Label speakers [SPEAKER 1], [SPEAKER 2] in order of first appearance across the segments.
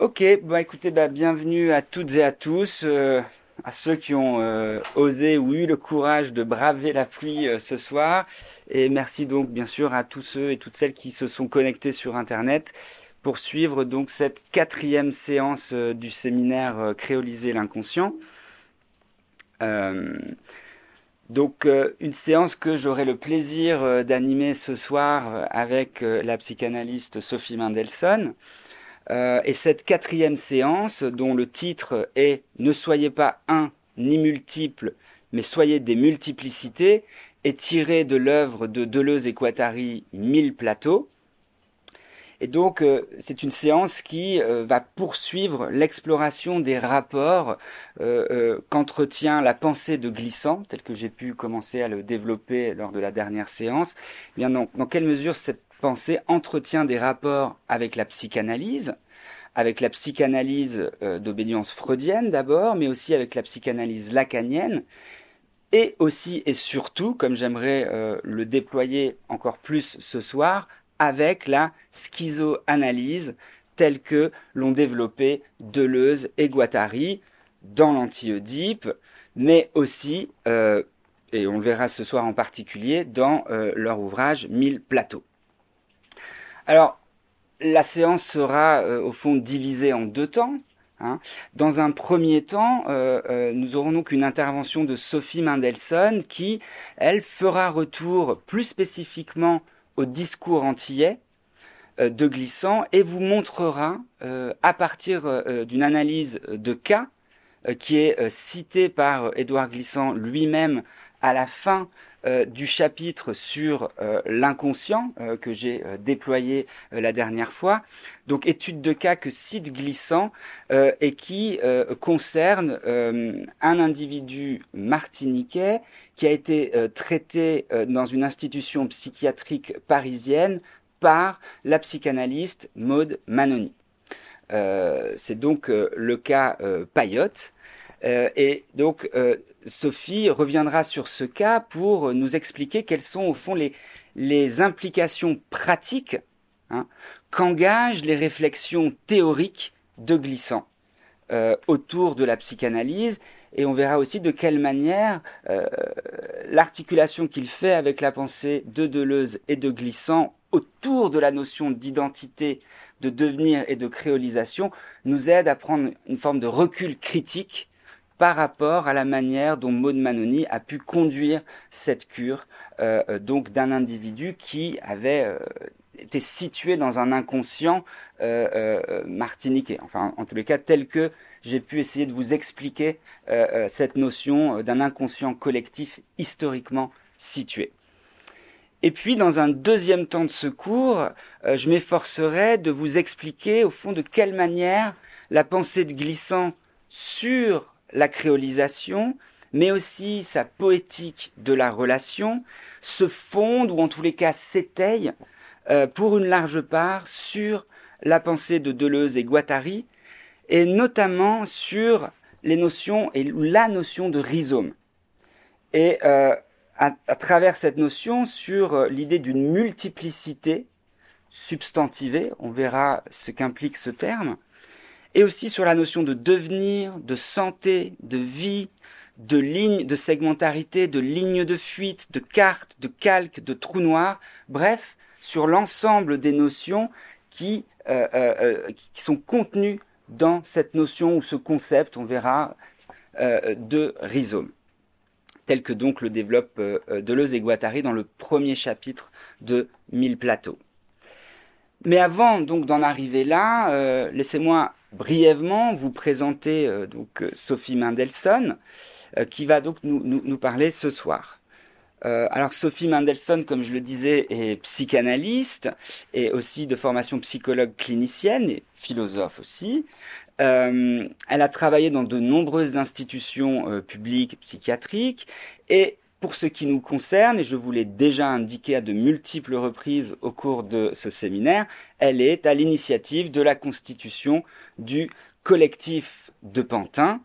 [SPEAKER 1] Ok, bah écoutez, bah, bienvenue à toutes et à tous, euh, à ceux qui ont euh, osé ou eu le courage de braver la pluie euh, ce soir, et merci donc bien sûr à tous ceux et toutes celles qui se sont connectés sur Internet pour suivre donc cette quatrième séance du séminaire Créoliser l'inconscient. donc une séance que j'aurai le plaisir d'animer ce soir avec la psychanalyste Sophie Mendelssohn. Euh, et cette quatrième séance, dont le titre est Ne soyez pas un ni multiple, mais soyez des multiplicités, est tirée de l'œuvre de Deleuze et Guattari Mille plateaux. Et donc, euh, c'est une séance qui euh, va poursuivre l'exploration des rapports qu'entretient la pensée de Glissant, tel que j'ai pu commencer à le développer lors de la dernière séance. Bien, dans quelle mesure cette pensée entretient des rapports avec la psychanalyse, avec la psychanalyse euh, d'obédience freudienne d'abord, mais aussi avec la psychanalyse lacanienne, et aussi et surtout, comme j'aimerais euh, le déployer encore plus ce soir, avec la schizoanalyse telle que l'ont développée Deleuze et Guattari dans l'anti-Oedipe, mais aussi, euh, et on le verra ce soir en particulier, dans leur ouvrage Mille plateaux. Alors, la séance sera euh, au fond divisée en deux temps. Hein. Dans un premier temps, euh, euh, nous aurons donc une intervention de Sophie Mendelssohn qui, elle, fera retour plus spécifiquement au discours antillais de Glissant et vous montrera, à partir d'une analyse de cas, qui est citée par Édouard Glissant lui-même à la fin euh, du chapitre sur euh, l'inconscient euh, que j'ai déployé la dernière fois. Donc étude de cas que cite Glissant et qui concerne un individu martiniquais qui a été traité dans une institution psychiatrique parisienne par la psychanalyste Maude Manoni. C'est donc le cas Payotte. Et donc Sophie reviendra sur ce cas pour nous expliquer quelles sont au fond les, implications pratiques hein, qu'engagent les réflexions théoriques de Glissant euh, autour de la psychanalyse. Et on verra aussi de quelle manière euh, l'articulation qu'il fait avec la pensée de Deleuze et de Glissant autour de la notion d'identité, de devenir et de créolisation nous aide à prendre une forme de recul critique par rapport à la manière dont Maud Manoni a pu conduire cette cure euh, euh, donc d'un individu qui avait euh, été situé dans un inconscient martiniquais. Enfin, en tous les cas, tel que j'ai pu essayer de vous expliquer cette notion d'un inconscient collectif historiquement situé. Et puis, dans un deuxième temps de secours, je m'efforcerai de vous expliquer, au fond, de quelle manière la pensée de Glissant sur la créolisation, mais aussi sa poétique de la relation, se fondent, ou en tous les cas s'étayent, euh, pour une large part sur la pensée de Deleuze et Guattari, et notamment sur les notions et la notion de rhizome. Et euh, à, travers cette notion, sur euh, l'idée d'une multiplicité substantivée, on verra ce qu'implique ce terme, et aussi sur la notion de devenir, de santé, de vie, de ligne, de segmentarité, de ligne de fuite, de carte, de calque, de trou noir, bref, sur l'ensemble des notions qui, euh, euh, euh, qui sont contenues dans cette notion ou ce concept, on verra, de rhizome, tel que donc le développe Deleuze et Guattari dans le premier chapitre de Mille plateaux. Mais avant donc d'en arriver là, laissez-moi brièvement vous présenter euh, euh, Sophie Mendelssohn, euh, qui va donc nous, nous, parler ce soir. alors Sophie Mendelssohn, comme je le disais, est psychanalyste et aussi de formation psychologue clinicienne et philosophe aussi. elle a travaillé dans de nombreuses institutions publiques psychiatriques et pour ce qui nous concerne, et je vous l'ai déjà indiqué à de multiples reprises au cours de ce séminaire, elle est à l'initiative de la constitution du collectif de Pantin,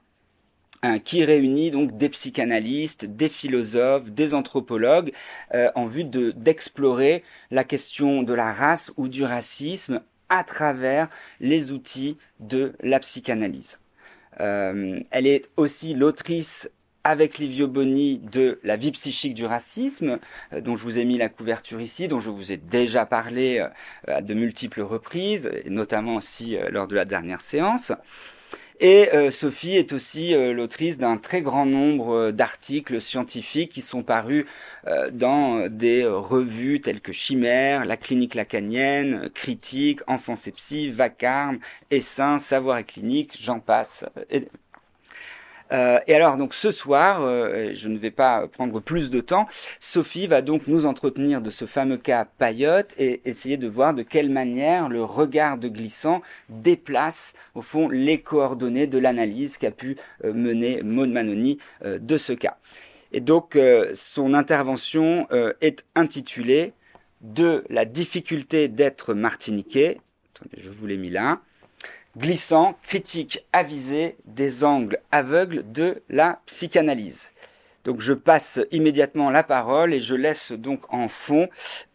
[SPEAKER 1] hein, qui réunit donc des psychanalystes, des philosophes, des anthropologues, euh, en vue d'explorer la question de la race ou du racisme à travers les outils de la psychanalyse. Euh, elle est aussi l'autrice avec Livio Boni de La vie psychique du racisme, euh, dont je vous ai mis la couverture ici, dont je vous ai déjà parlé euh, à de multiples reprises, et notamment aussi lors de la dernière séance. Et Sophie est aussi l'autrice d'un très grand nombre d'articles scientifiques qui sont parus dans des revues telles que Chimère, La clinique lacanienne, Critique, Enfance et Psy, Vacarme, Essaim, Savoir et clinique, j'en passe. Euh, et alors, donc ce soir, euh, je ne vais pas prendre plus de temps, Sophie va donc nous entretenir de ce fameux cas Payotte et essayer de voir de quelle manière le regard de glissant déplace, au fond, les coordonnées de l'analyse qu'a pu euh, mener Maud Manoni de ce cas. Et donc, son intervention est intitulée De la difficulté d'être martiniquais. Attendez, je vous l'ai mis là glissant, critique avisé des angles aveugles de la psychanalyse. Donc je passe immédiatement la parole et je laisse donc en fond,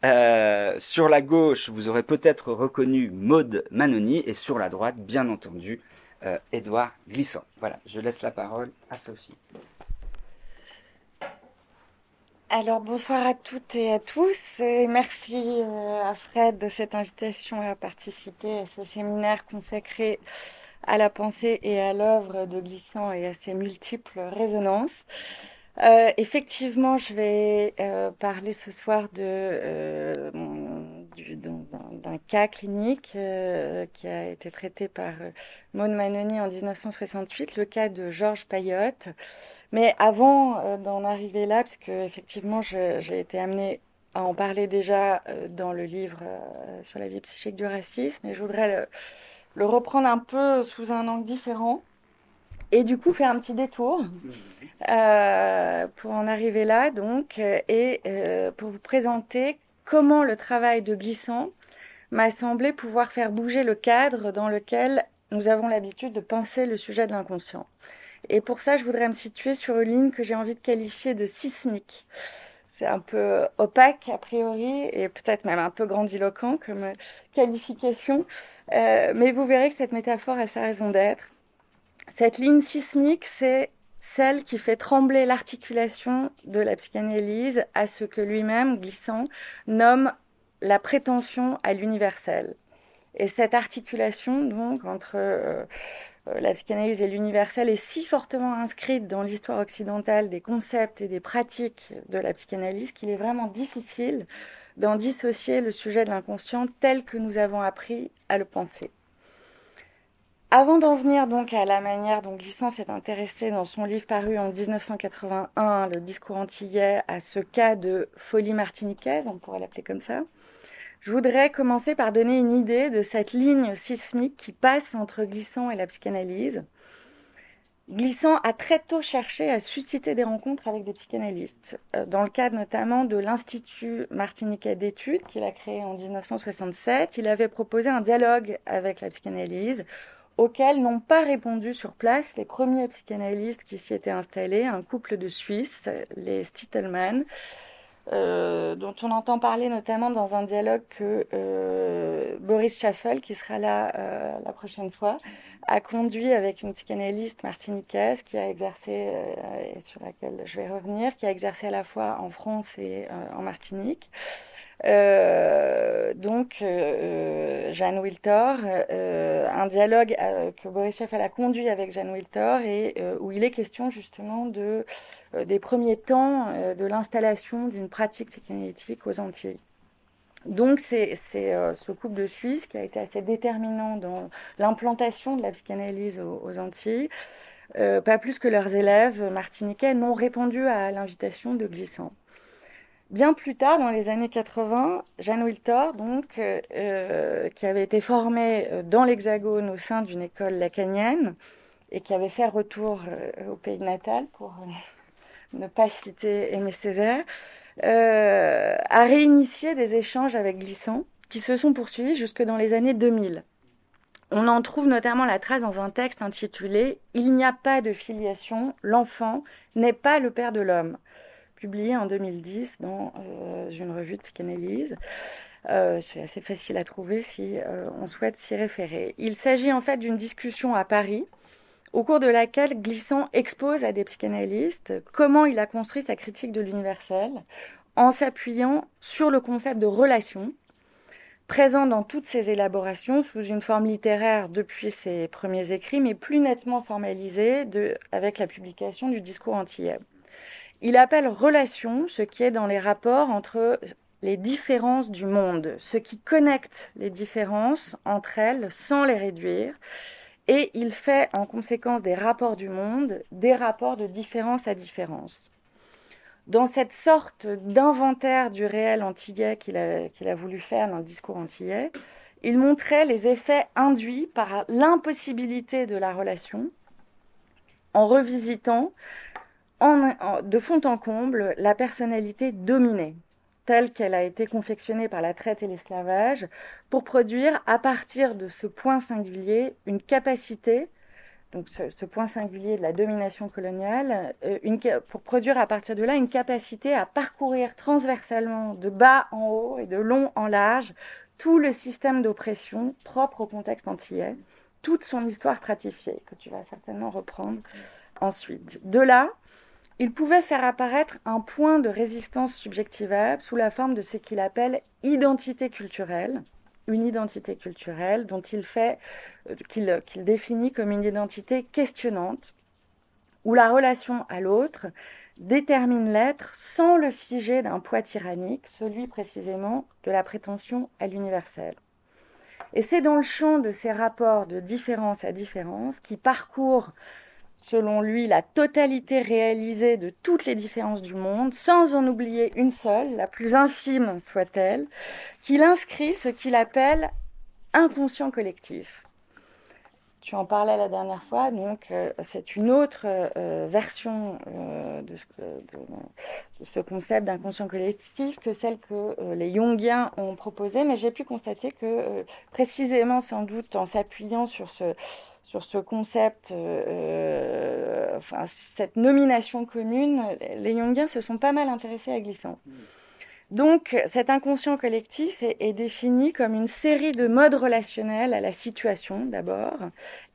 [SPEAKER 1] euh, sur la gauche, vous aurez peut-être reconnu Maude Manoni et sur la droite, bien entendu, euh, Édouard Glissant. Voilà, je laisse la parole à Sophie.
[SPEAKER 2] Alors bonsoir à toutes et à tous et merci euh, à Fred de cette invitation à participer à ce séminaire consacré à la pensée et à l'œuvre de Glissant et à ses multiples résonances. Euh, effectivement, je vais euh, parler ce soir d'un cas clinique qui a été traité par Maud Manoni en 1968, le cas de Georges Payotte. Mais avant euh, d'en arriver là, parce que effectivement j'ai été amenée à en parler déjà euh, dans le livre euh, sur la vie psychique du racisme, et je voudrais le, reprendre un peu sous un angle différent, et du coup faire un petit détour pour en arriver là, donc, et pour vous présenter comment le travail de glissant m'a semblé pouvoir faire bouger le cadre dans lequel nous avons l'habitude de penser le sujet de l'inconscient. Et pour ça, je voudrais me situer sur une ligne que j'ai envie de qualifier de sismique. C'est un peu opaque a priori et peut-être même un peu grandiloquent comme qualification, euh, mais vous verrez que cette métaphore a sa raison d'être. Cette ligne sismique, c'est celle qui fait trembler l'articulation de la psychanalyse à ce que lui-même, glissant, nomme la prétention à l'universel. Et cette articulation, donc, entre euh, euh, la psychanalyse et l'universel est si fortement inscrite dans l'histoire occidentale des concepts et des pratiques de la psychanalyse qu'il est vraiment difficile d'en dissocier le sujet de l'inconscient tel que nous avons appris à le penser. Avant d'en venir donc à la manière dont Glissant s'est intéressé dans son livre paru en 1981, Le discours antillais, à ce cas de folie martiniquaise, on pourrait l'appeler comme ça, je voudrais commencer par donner une idée de cette ligne sismique qui passe entre Glissant et la psychanalyse. Glissant a très tôt cherché à susciter des rencontres avec des psychanalystes, euh, dans le cadre notamment de l'Institut martiniquais d'études qu'il a créé en 1967. Il avait proposé un dialogue avec la psychanalyse auquel n'ont pas répondu sur place les premiers psychanalystes qui s'y étaient installés, un couple de Suisses, les Stittelmann, euh, dont on entend parler notamment dans un dialogue que euh, Boris Schaffel, qui sera là euh, la prochaine fois, a conduit avec une psychanalyste martiniquaise qui a exercé, et sur laquelle je vais revenir, qui a exercé à la fois en France et en Martinique. Euh, donc, euh, Jeanne Wiltor, euh, un dialogue que Boris Schaffel a conduit avec Jeanne Wiltor et où il est question justement de, des premiers temps de l'installation d'une pratique psychanalytique aux Antilles. Donc c'est ce couple de Suisses qui a été assez déterminant dans l'implantation de la psychanalyse aux, aux Antilles. pas plus que leurs élèves martiniquais n'ont répondu à l'invitation de Glissant. Bien plus tard, dans les années 80, Jeanne Wiltor, donc, euh, euh, qui avait été formée euh, dans l'Hexagone au sein d'une école lacanienne et qui avait fait retour au pays natal, pour ne pas citer Aimé Césaire, a réinitié des échanges avec Glissant qui se sont poursuivis jusque dans les années 2000. On en trouve notamment la trace dans un texte intitulé Il n'y a pas de filiation, l'enfant n'est pas le père de l'homme publié en 2010 dans euh, une revue de psychanalyse. Euh, c'est assez facile à trouver si euh, on souhaite s'y référer. Il s'agit en fait d'une discussion à Paris au cours de laquelle Glissant expose à des psychanalystes comment il a construit sa critique de l'universel en s'appuyant sur le concept de relation, présent dans toutes ses élaborations sous une forme littéraire depuis ses premiers écrits, mais plus nettement formalisée avec la publication du discours antillais. Il appelle relation ce qui est dans les rapports entre les différences du monde, ce qui connecte les différences entre elles sans les réduire, et il fait en conséquence des rapports du monde des rapports de différence à différence. Dans cette sorte d'inventaire du réel antillais qu'il a, voulu faire dans le discours antillais, il montrait les effets induits par l'impossibilité de la relation en revisitant de fond en comble la personnalité dominée telle qu'elle a été confectionnée par la traite et l'esclavage, pour produire à partir de ce point singulier une capacité, donc ce, point singulier de la domination coloniale, euh, pour produire à partir de là une capacité à parcourir transversalement de bas en haut et de long en large tout le système d'oppression propre au contexte antillais, toute son histoire stratifiée, que tu vas certainement reprendre ensuite. De là, il pouvait faire apparaître un point de résistance subjectivable sous la forme de ce qu'il appelle identité culturelle, une identité culturelle dont il fait, euh, qu'il définit comme une identité questionnante, où la relation à l'autre détermine l'être sans le figer d'un poids tyrannique, celui précisément de la prétention à l'universel. Et c'est dans le champ de ces rapports de différence à différence qui parcourent selon lui, la totalité réalisée de toutes les différences du monde, sans en oublier une seule, la plus infime soit-elle, qu'il inscrit ce qu'il appelle inconscient collectif. Tu en parlais la dernière fois, donc euh, c'est une autre euh, version euh, de, ce, concept d'inconscient collectif que celle que les Jungiens ont proposée, mais j'ai pu constater que précisément sans doute en s'appuyant sur ce, sur ce concept, euh, enfin, cette nomination commune, les Jungiens se sont pas mal intéressés à Glissant. Donc, cet inconscient collectif est, défini comme une série de modes relationnels à la situation d'abord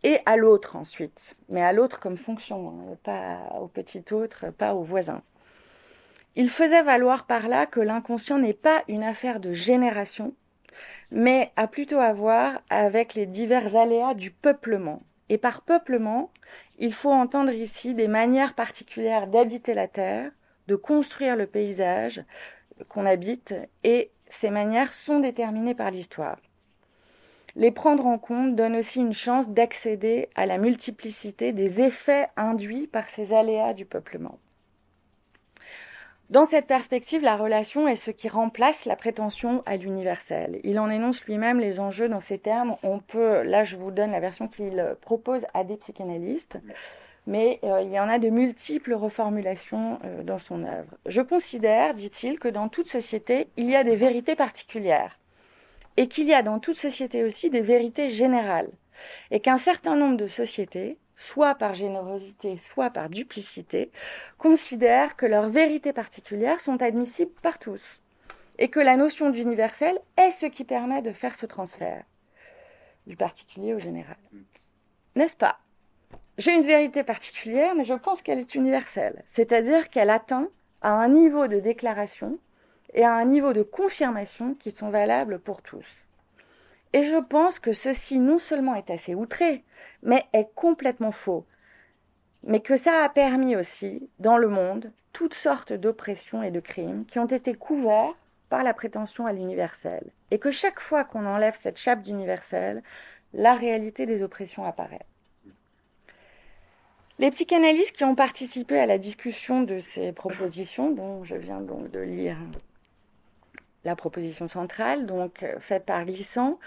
[SPEAKER 2] et à l'autre ensuite, mais à l'autre comme fonction, hein, pas au petit autre, pas au voisin. Il faisait valoir par là que l'inconscient n'est pas une affaire de génération, mais a plutôt à voir avec les divers aléas du peuplement. Et par peuplement, il faut entendre ici des manières particulières d'habiter la terre, de construire le paysage qu'on habite, et ces manières sont déterminées par l'histoire. Les prendre en compte donne aussi une chance d'accéder à la multiplicité des effets induits par ces aléas du peuplement. Dans cette perspective, la relation est ce qui remplace la prétention à l'universel. Il en énonce lui-même les enjeux dans ces termes. On peut, là je vous donne la version qu'il propose à des psychanalystes, mais euh, il y en a de multiples reformulations euh, dans son œuvre. Je considère, dit-il, que dans toute société, il y a des vérités particulières, et qu'il y a dans toute société aussi des vérités générales, et qu'un certain nombre de sociétés, soit par générosité, soit par duplicité, considèrent que leurs vérités particulières sont admissibles par tous, et que la notion d'universel est ce qui permet de faire ce transfert du particulier au général. N'est-ce pas? J'ai une vérité particulière, mais je pense qu'elle est universelle, c'est-à-dire qu'elle atteint à un niveau de déclaration et à un niveau de confirmation qui sont valables pour tous. Et je pense que ceci non seulement est assez outré, mais est complètement faux. Mais que ça a permis aussi, dans le monde, toutes sortes d'oppressions et de crimes qui ont été couverts par la prétention à l'universel. Et que chaque fois qu'on enlève cette chape d'universel, la réalité des oppressions apparaît. Les psychanalystes qui ont participé à la discussion de ces propositions, dont je viens donc de lire la proposition centrale, donc euh, faite par Glissant,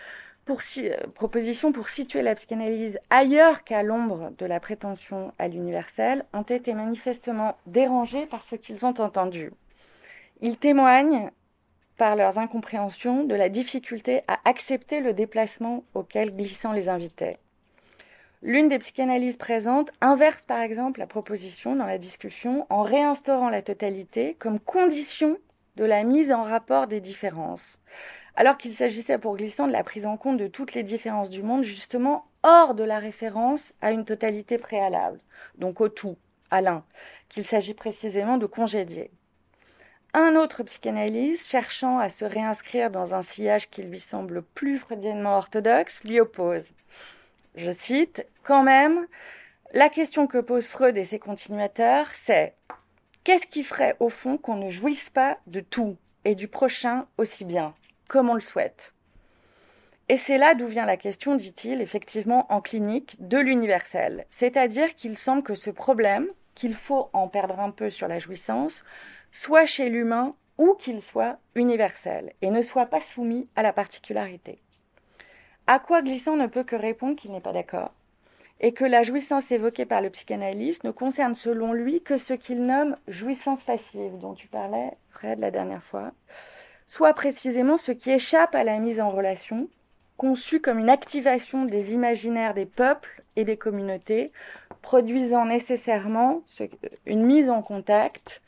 [SPEAKER 2] pour euh, proposition pour situer la psychanalyse ailleurs qu'à l'ombre de la prétention à l'universel, ont été manifestement dérangés par ce qu'ils ont entendu. Ils témoignent, par leurs incompréhensions, de la difficulté à accepter le déplacement auquel Glissant les invitait. L'une des psychanalyses présentes inverse par exemple la proposition dans la discussion en réinstaurant la totalité comme condition de la mise en rapport des différences, alors qu'il s'agissait pour Glissant de la prise en compte de toutes les différences du monde, justement hors de la référence à une totalité préalable, donc au tout, à l'un, qu'il s'agit précisément de congédier. Un autre psychanalyste, cherchant à se réinscrire dans un sillage qui lui semble plus freudiennement orthodoxe, lui oppose. Je cite, Quand même, la question que posent Freud et ses continuateurs, c'est qu'est-ce qui ferait au fond qu'on ne jouisse pas de tout et du prochain aussi bien, comme on le souhaite? Et c'est là d'où vient la question, dit-il, effectivement en clinique, de l'universel. C'est-à-dire qu'il semble que ce problème, qu'il faut en perdre un peu sur la jouissance, soit chez l'humain ou qu'il soit universel et ne soit pas soumis à la particularité. À quoi Glissant ne peut que répondre qu'il n'est pas d'accord? Et que la jouissance évoquée par le psychanalyste ne concerne selon lui que ce qu'il nomme jouissance passive, dont tu parlais, Fred, la dernière fois, soit précisément ce qui échappe à la mise en relation, conçu comme une activation des imaginaires des peuples et des communautés, produisant nécessairement une mise en contact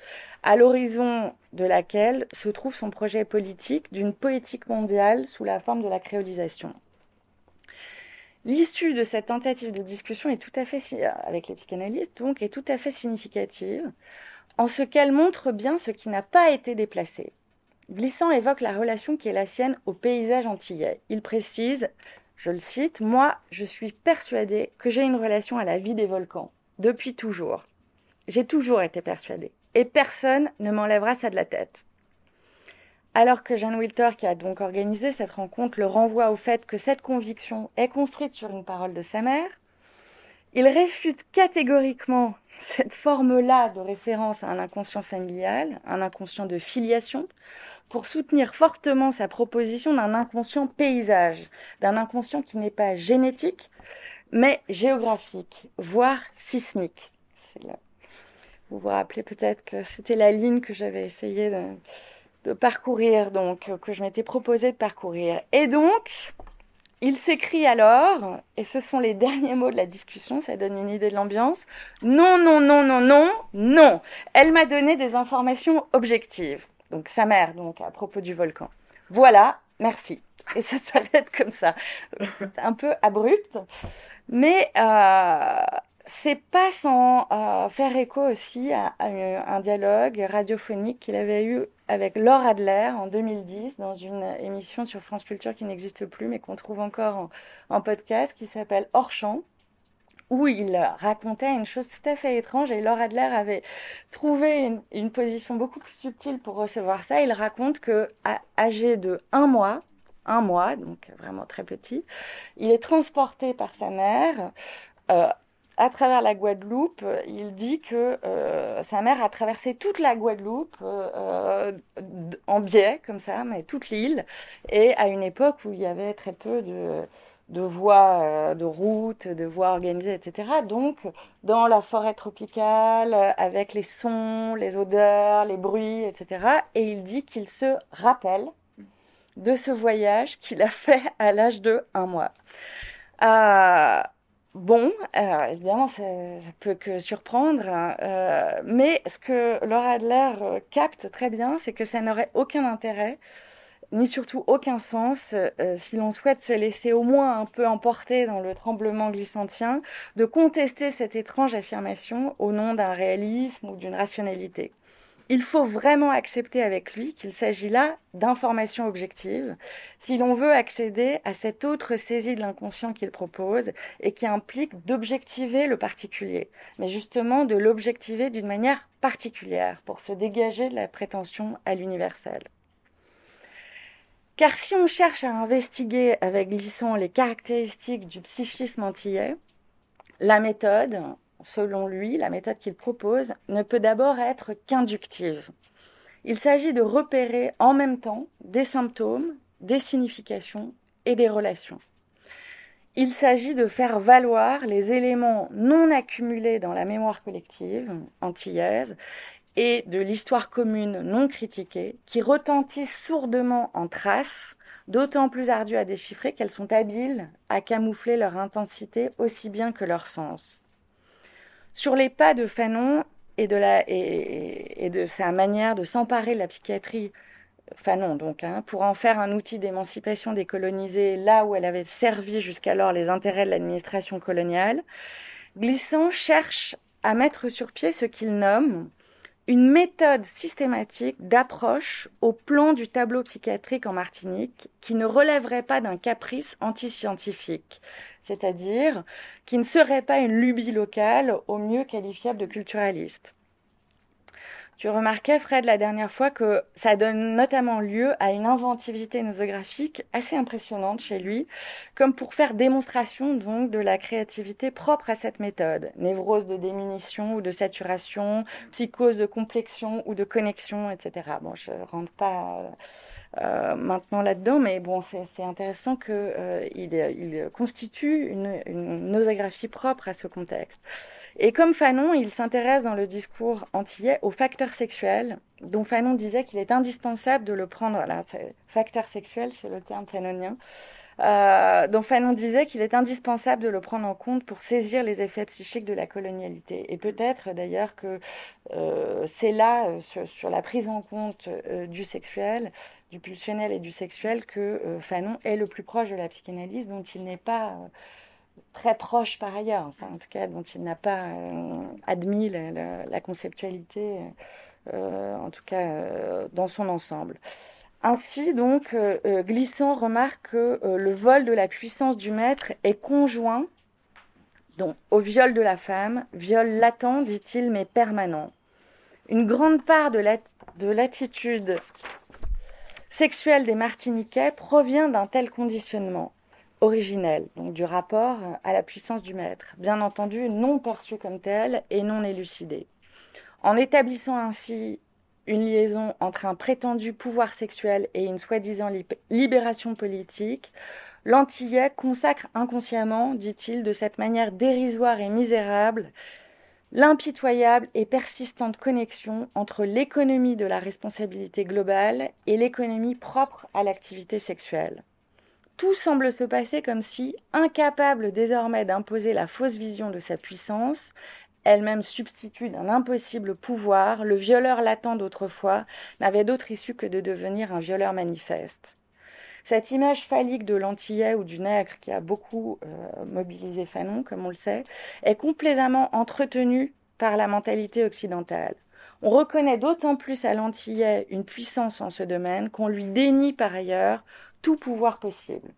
[SPEAKER 2] à l'horizon de laquelle se trouve son projet politique d'une poétique mondiale sous la forme de la créolisation. L'issue de cette tentative de discussion est tout à fait avec les psychanalystes donc est tout à fait significative en ce qu'elle montre bien ce qui n'a pas été déplacé. Glissant évoque la relation qui est la sienne au paysage antillais. Il précise, je le cite, Moi, je suis persuadé que j'ai une relation à la vie des volcans, depuis toujours. J'ai toujours été persuadé et personne ne m'enlèvera ça de la tête. Alors que Jeanne Wilter, qui a donc organisé cette rencontre, le renvoie au fait que cette conviction est construite sur une parole de sa mère, il réfute catégoriquement cette forme-là de référence à un inconscient familial, un inconscient de filiation, pour soutenir fortement sa proposition d'un inconscient paysage, d'un inconscient qui n'est pas génétique, mais géographique, voire sismique. Vous vous rappelez peut-être que c'était la ligne que j'avais essayé de, parcourir, donc que je m'étais proposé de parcourir. Et donc, il s'écrit alors, et ce sont les derniers mots de la discussion, ça donne une idée de l'ambiance. Non, non, non, non, non, non. Elle m'a donné des informations objectives. Donc sa mère, donc à propos du volcan. Voilà, merci. Et ça s'arrête comme ça. C'est un peu abrupt, mais euh, c'est pas sans euh, faire écho aussi à, un dialogue radiophonique qu'il avait eu avec Laure Adler en 2010 dans une émission sur France Culture qui n'existe plus mais qu'on trouve encore en, podcast qui s'appelle Hors champ où il racontait une chose tout à fait étrange et Laure Adler avait trouvé une, une position beaucoup plus subtile pour recevoir ça. Il raconte que âgé de un mois, un mois, donc vraiment très petit, il est transporté par sa mère euh, à travers la Guadeloupe, il dit que euh, sa mère a traversé toute la Guadeloupe euh, en biais, comme ça, mais toute l'île, et à une époque où il y avait très peu de, voies euh, de routes, de voies organisées, etc. Donc, dans la forêt tropicale, avec les sons, les odeurs, les bruits, etc. Et il dit qu'il se rappelle de ce voyage qu'il a fait à l'âge de un mois. Euh, Bon, euh, évidemment, ça, ne peut que surprendre, hein, euh, mais ce que Laura Adler euh, capte très bien, c'est que ça n'aurait aucun intérêt, ni surtout aucun sens, si l'on souhaite se laisser au moins un peu emporter dans le tremblement glissantien, de contester cette étrange affirmation au nom d'un réalisme ou d'une rationalité il faut vraiment accepter avec lui qu'il s'agit là d'informations objectives si l'on veut accéder à cette autre saisie de l'inconscient qu'il propose et qui implique d'objectiver le particulier, mais justement de l'objectiver d'une manière particulière pour se dégager de la prétention à l'universel. Car si on cherche à investiguer avec Glisson les caractéristiques du psychisme antillais, la méthode, selon lui, la méthode qu'il propose ne peut d'abord être qu'inductive. Il s'agit de repérer en même temps des symptômes, des significations et des relations. Il s'agit de faire valoir les éléments non accumulés dans la mémoire collective antillaise et de l'histoire commune non critiquée qui retentissent sourdement en traces, d'autant plus ardues à déchiffrer qu'elles sont habiles à camoufler leur intensité aussi bien que leur sens. Sur les pas de Fanon et de, sa manière de s'emparer de la psychiatrie Fanon donc, hein, pour en faire un outil d'émancipation des colonisés là où elle avait servi jusqu'alors les intérêts de l'administration coloniale, Glissant cherche à mettre sur pied ce qu'il nomme une méthode systématique d'approche au plan du tableau psychiatrique en Martinique qui ne relèverait pas d'un caprice antiscientifique, c'est-à-dire qui ne serait pas une lubie locale au mieux qualifiable de culturaliste. Tu remarquais, Fred, la dernière fois que ça donne notamment lieu à une inventivité nosographique assez impressionnante chez lui, comme pour faire démonstration donc de la créativité propre à cette méthode. Névrose de démunition ou de saturation, psychose de complexion ou de connexion, etc. Bon, je rentre pas euh, maintenant là-dedans, mais bon, c'est intéressant qu'il euh, il constitue une, une, nosographie propre à ce contexte. Et comme Fanon, il s'intéresse dans le discours antillais aux facteurs sexuels, dont Fanon disait qu'il est indispensable de le prendre. Là, facteur sexuel, c'est le terme fanonien. Euh, dont Fanon disait qu'il est indispensable de le prendre en compte pour saisir les effets psychiques de la colonialité. Et peut-être d'ailleurs que euh, c'est là, euh, sur, la prise en compte du sexuel, du pulsionnel et du sexuel que Fanon est le plus proche de la psychanalyse, dont il n'est pas très proche par ailleurs, enfin en tout cas dont il n'a pas euh, admis la, la, la conceptualité, en tout cas dans son ensemble. Ainsi, donc, Glissant remarque que le vol de la puissance du maître est conjoint donc, au viol de la femme, viol latent, dit-il, mais permanent. Une grande part de l'attitude sexuelle des Martiniquais provient d'un tel conditionnement originel, donc du rapport à la puissance du maître, bien entendu non perçu comme tel et non élucidé. En établissant ainsi une liaison entre un prétendu pouvoir sexuel et une soi-disant libération politique, l'Antillais consacre inconsciemment, dit-il, de cette manière dérisoire et misérable, l'impitoyable et persistante connexion entre l'économie de la responsabilité globale et l'économie propre à l'activité sexuelle. Tout semble se passer comme si, incapable désormais d'imposer la fausse vision de sa puissance, elle-même substitut d'un impossible pouvoir, le violeur latent d'autrefois n'avait d'autre issue que de devenir un violeur manifeste. Cette image phallique de l'antillais ou du nègre qui a beaucoup euh, mobilisé Fanon, comme on le sait, est complaisamment entretenue par la mentalité occidentale. On reconnaît d'autant plus à l'antillais une puissance en ce domaine qu'on lui dénie par ailleurs tout pouvoir possible.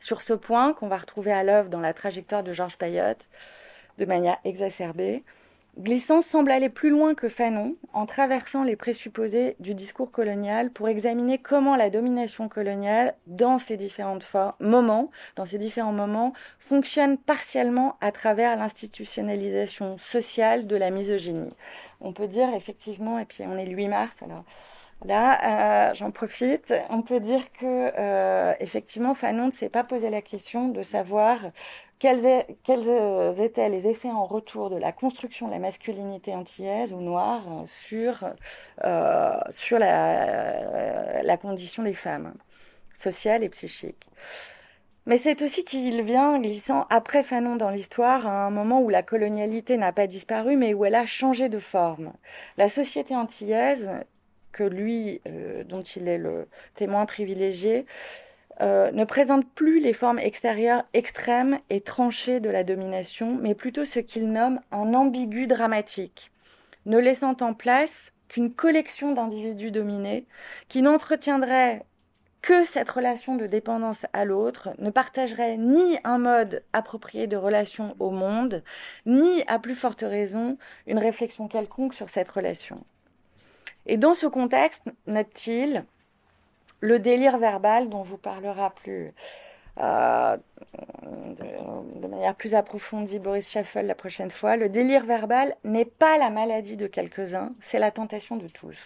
[SPEAKER 2] Sur ce point, qu'on va retrouver à l'œuvre dans la trajectoire de Georges Payotte, de manière exacerbée, Glissant semble aller plus loin que Fanon en traversant les présupposés du discours colonial pour examiner comment la domination coloniale, dans ses différents moments, dans différents moments, fonctionne partiellement à travers l'institutionnalisation sociale de la misogynie. On peut dire effectivement, et puis on est le 8 mars, alors Là, euh, j'en profite. On peut dire que euh, effectivement, Fanon ne s'est pas posé la question de savoir quels, quels, étaient les effets en retour de la construction de la masculinité antillaise ou noire sur euh, sur la, la condition des femmes sociales et psychiques. Mais c'est aussi qu'il vient glissant après Fanon dans l'histoire à un moment où la colonialité n'a pas disparu mais où elle a changé de forme. La société antillaise que lui, euh, dont il est le témoin privilégié, euh, ne présente plus les formes extérieures extrêmes et tranchées de la domination, mais plutôt ce qu'il nomme un ambigu dramatique, ne laissant en place qu'une collection d'individus dominés qui n'entretiendraient que cette relation de dépendance à l'autre, ne partagerait ni un mode approprié de relation au monde, ni, à plus forte raison, une réflexion quelconque sur cette relation. Et dans ce contexte, note-t-il, le délire verbal dont vous parlera plus euh, de, manière plus approfondie Boris Schaffel la prochaine fois, le délire verbal n'est pas la maladie de quelques-uns, c'est la tentation de tous.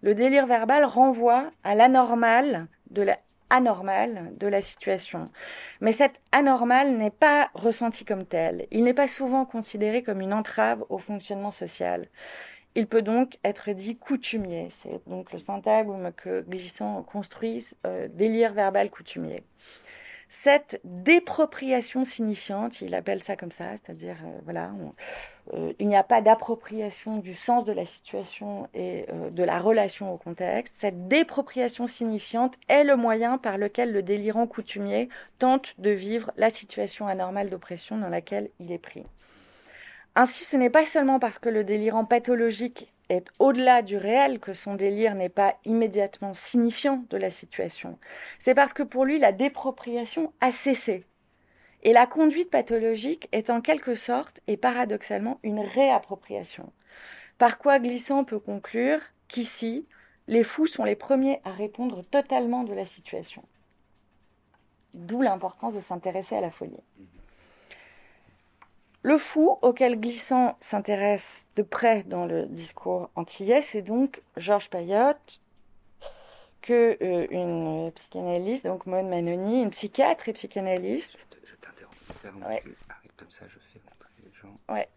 [SPEAKER 2] Le délire verbal renvoie à l'anormal de la anormal de la situation. Mais cet anormal n'est pas ressenti comme tel. Il n'est pas souvent considéré comme une entrave au fonctionnement social. Il peut donc être dit coutumier. C'est donc le syntagme que Glissant construit, euh, délire verbal coutumier. cette dépropriation signifiante, il appelle ça comme ça, c'est-à-dire, euh, voilà, euh, il n'y a pas d'appropriation du sens de la situation et de la relation au contexte. Cette dépropriation signifiante est le moyen par lequel le délirant coutumier tente de vivre la situation anormale d'oppression dans laquelle il est pris. Ainsi, ce n'est pas seulement parce que le délirant pathologique est au-delà du réel que son délire n'est pas immédiatement signifiant de la situation. C'est parce que pour lui, la dépropriation a cessé. Et la conduite pathologique est en quelque sorte et paradoxalement une réappropriation. Par quoi Glissant peut conclure qu'ici, les fous sont les premiers à répondre totalement de la situation. D'où l'importance de s'intéresser à la folie. Le fou auquel Glissant s'intéresse de près dans le discours antillais, c'est donc Georges Payotte, que euh, une psychanalyste, donc Maud Manoni, une psychiatre et psychanalyste.
[SPEAKER 1] Je t'interromps. Ouais. comme ça, je fais rentrer les gens.
[SPEAKER 2] Ouais.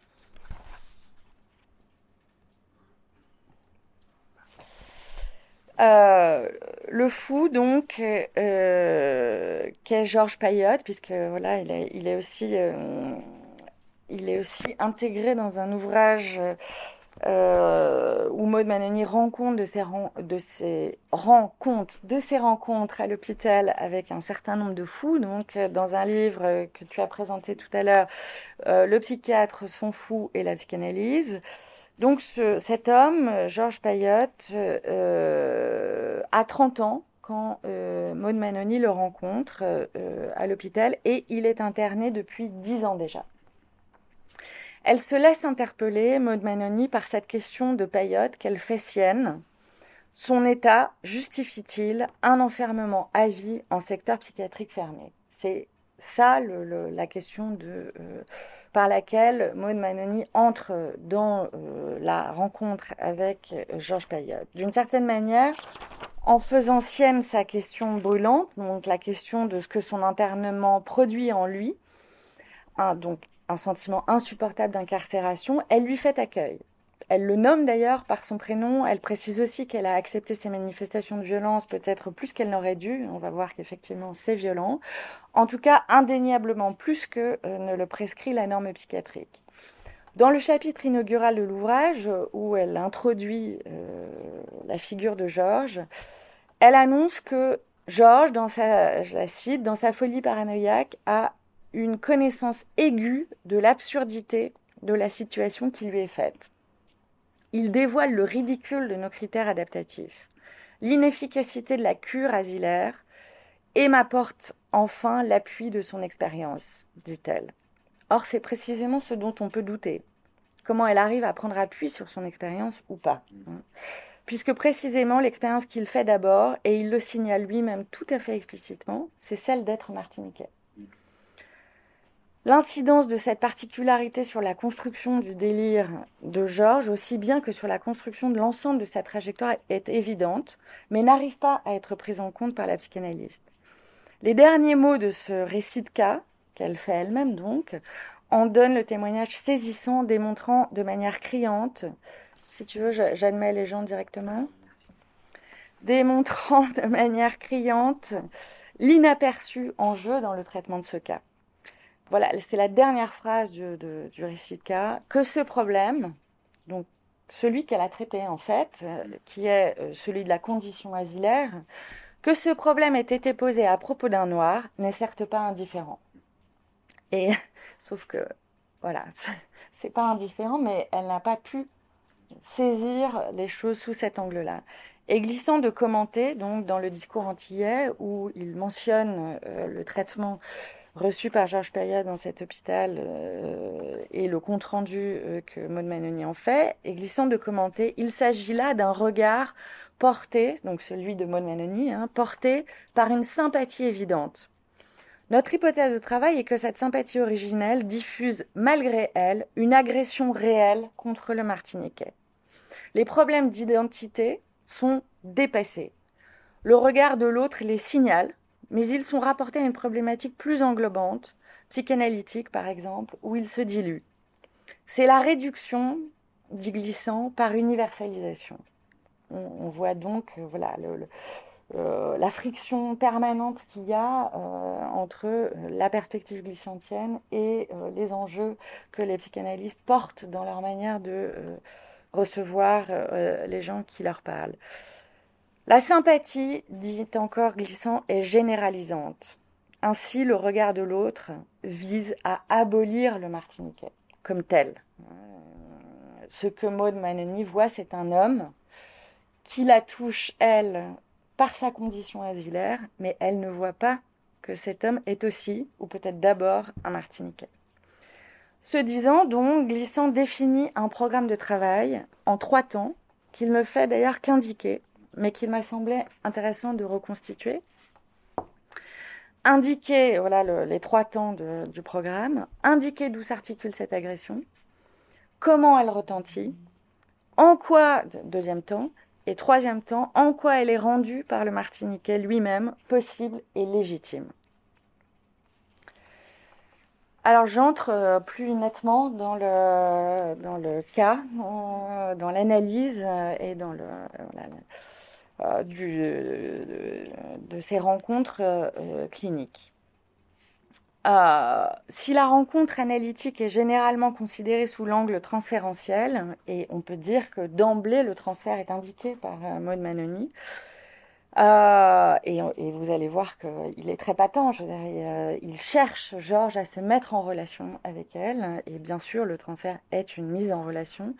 [SPEAKER 2] Euh, le fou, donc, euh, qu'est Georges Payotte, puisque voilà, il est, il est aussi euh, il est aussi intégré dans un ouvrage euh, où Maud Manoni rend compte de ses, rencontres à l'hôpital avec un certain nombre de fous. Donc, euh, dans un livre que tu as présenté tout à l'heure, euh, Le psychiatre, son fou et la psychanalyse. Donc, cet homme, Georges Payotte, a 30 ans quand Maud Manoni le rencontre à l'hôpital et il est interné depuis 10 ans déjà. Elle se laisse interpeller, Maud Manoni, par cette question de Payotte qu'elle fait sienne. Son état justifie-t-il un enfermement à vie en secteur psychiatrique fermé? C'est ça la question de, euh, par laquelle Maud Manoni entre dans euh, la rencontre avec euh, Georges Payotte. D'une certaine manière, en faisant sienne sa question brûlante, donc la question de ce que son internement produit en lui, hein, donc un sentiment insupportable d'incarcération, elle lui fait accueil. Elle le nomme d'ailleurs par son prénom, elle précise aussi qu'elle a accepté ces manifestations de violence peut-être plus qu'elle n'aurait dû, on va voir qu'effectivement c'est violent, en tout cas indéniablement plus que euh, ne le prescrit la norme psychiatrique. Dans le chapitre inaugural de l'ouvrage, où elle introduit euh, la figure de Georges, elle annonce que Georges, dans sa, je la cite, dans sa folie paranoïaque, a une connaissance aiguë de l'absurdité de la situation qui lui est faite. Il dévoile le ridicule de nos critères adaptatifs, l'inefficacité de la cure asilaire et m'apporte enfin l'appui de son expérience, dit-elle. Or, c'est précisément ce dont on peut douter. Comment elle arrive à prendre appui sur son expérience ou pas. Hein. Puisque précisément l'expérience qu'il fait d'abord, et il le signale lui-même tout à fait explicitement, c'est celle d'être martiniquais. L'incidence de cette particularité sur la construction du délire de Georges, aussi bien que sur la construction de l'ensemble de sa trajectoire, est évidente, mais n'arrive pas à être prise en compte par la psychanalyste. Les derniers mots de ce récit de cas, qu'elle fait elle-même donc, en donnent le témoignage saisissant, démontrant de manière criante, si tu veux, j'admets les gens directement, démontrant de manière criante l'inaperçu en jeu dans le traitement de ce cas voilà, c'est la dernière phrase du, récit de cas, que ce problème, donc celui qu'elle a traité en fait, euh, qui est euh, celui de la condition asilaire, que ce problème ait été posé à propos d'un noir n'est certes pas indifférent. Et sauf que, voilà, c'est pas indifférent, mais elle n'a pas pu saisir les choses sous cet angle-là. Et glissant de commenter, donc dans le discours antillais, où il mentionne euh, le traitement reçu par Georges Payat dans cet hôpital euh, et le compte-rendu euh, que Maud Manoni en fait, et glissant de commenter, il s'agit là d'un regard porté, donc celui de Maud Manoni, hein, porté par une sympathie évidente. Notre hypothèse de travail est que cette sympathie originelle diffuse, malgré elle, une agression réelle contre le Martiniquais. Les problèmes d'identité sont dépassés. Le regard de l'autre les signale, mais ils sont rapportés à une problématique plus englobante, psychanalytique par exemple, où ils se diluent. C'est la réduction, dit Glissant, par universalisation. On, voit donc, voilà, euh, la friction permanente qu'il y a entre la perspective glissantienne et les enjeux que les psychanalystes portent dans leur manière de recevoir les gens qui leur parlent. La sympathie, dit encore Glissant, est généralisante. Ainsi, le regard de l'autre vise à abolir le martiniquais comme tel. Ce que Maud Manoni voit, c'est un homme qui la touche, elle, par sa condition asilaire, mais elle ne voit pas que cet homme est aussi, ou peut-être d'abord, un martiniquais. Ce disant, donc, Glissant définit un programme de travail en trois temps, qu'il ne fait d'ailleurs qu'indiquer, mais qu'il m'a semblé intéressant de reconstituer. Indiquer voilà, les trois temps du programme, indiquer d'où s'articule cette agression, comment elle retentit, en quoi, deuxième temps, et troisième temps, en quoi elle est rendue par le Martiniquais lui-même possible et légitime. Alors j'entre euh, plus nettement dans le, dans le cas, euh, dans l'analyse euh, et dans le, euh, de, ces rencontres euh, cliniques. Euh, si la rencontre analytique est généralement considérée sous l'angle transférentiel, et on peut dire que d'emblée le transfert est indiqué par Maud Manoni, et, vous allez voir qu'il est très patent. il cherche Georges à se mettre en relation avec elle, et bien sûr le transfert est une mise en relation.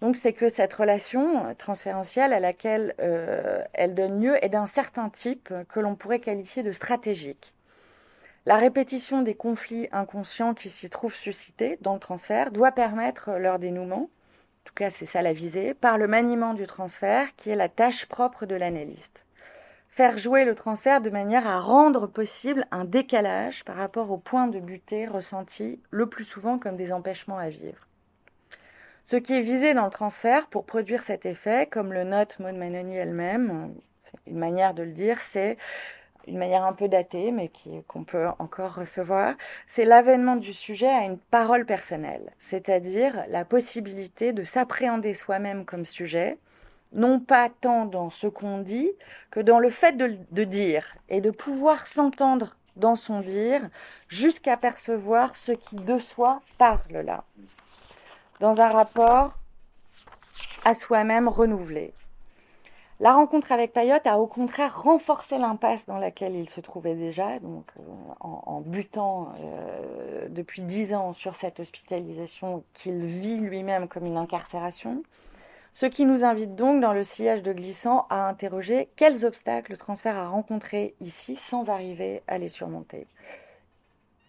[SPEAKER 2] Donc c'est que cette relation transférentielle à laquelle euh, elle donne lieu est d'un certain type que l'on pourrait qualifier de stratégique. La répétition des conflits inconscients qui s'y trouvent suscités dans le transfert doit permettre leur dénouement, en tout cas c'est ça la visée, par le maniement du transfert qui est la tâche propre de l'analyste. Faire jouer le transfert de manière à rendre possible un décalage par rapport aux points de butée ressentis le plus souvent comme des empêchements à vivre. Ce qui est visé dans le transfert pour produire cet effet, comme le note Maud Manoni elle-même, une manière de le dire, c'est une manière un peu datée, mais qu'on peut encore recevoir, c'est l'avènement du sujet à une parole personnelle, c'est-à-dire la possibilité de s'appréhender soi-même comme sujet, non pas tant dans ce qu'on dit que dans le fait de, de dire et de pouvoir s'entendre dans son dire jusqu'à percevoir ce qui de soi parle là dans un rapport à soi-même renouvelé. La rencontre avec Payotte a au contraire renforcé l'impasse dans laquelle il se trouvait déjà, donc euh, en, butant euh, depuis dix ans sur cette hospitalisation qu'il vit lui-même comme une incarcération. Ce qui nous invite donc dans le sillage de glissant à interroger quels obstacles le transfert a rencontrés ici sans arriver à les surmonter.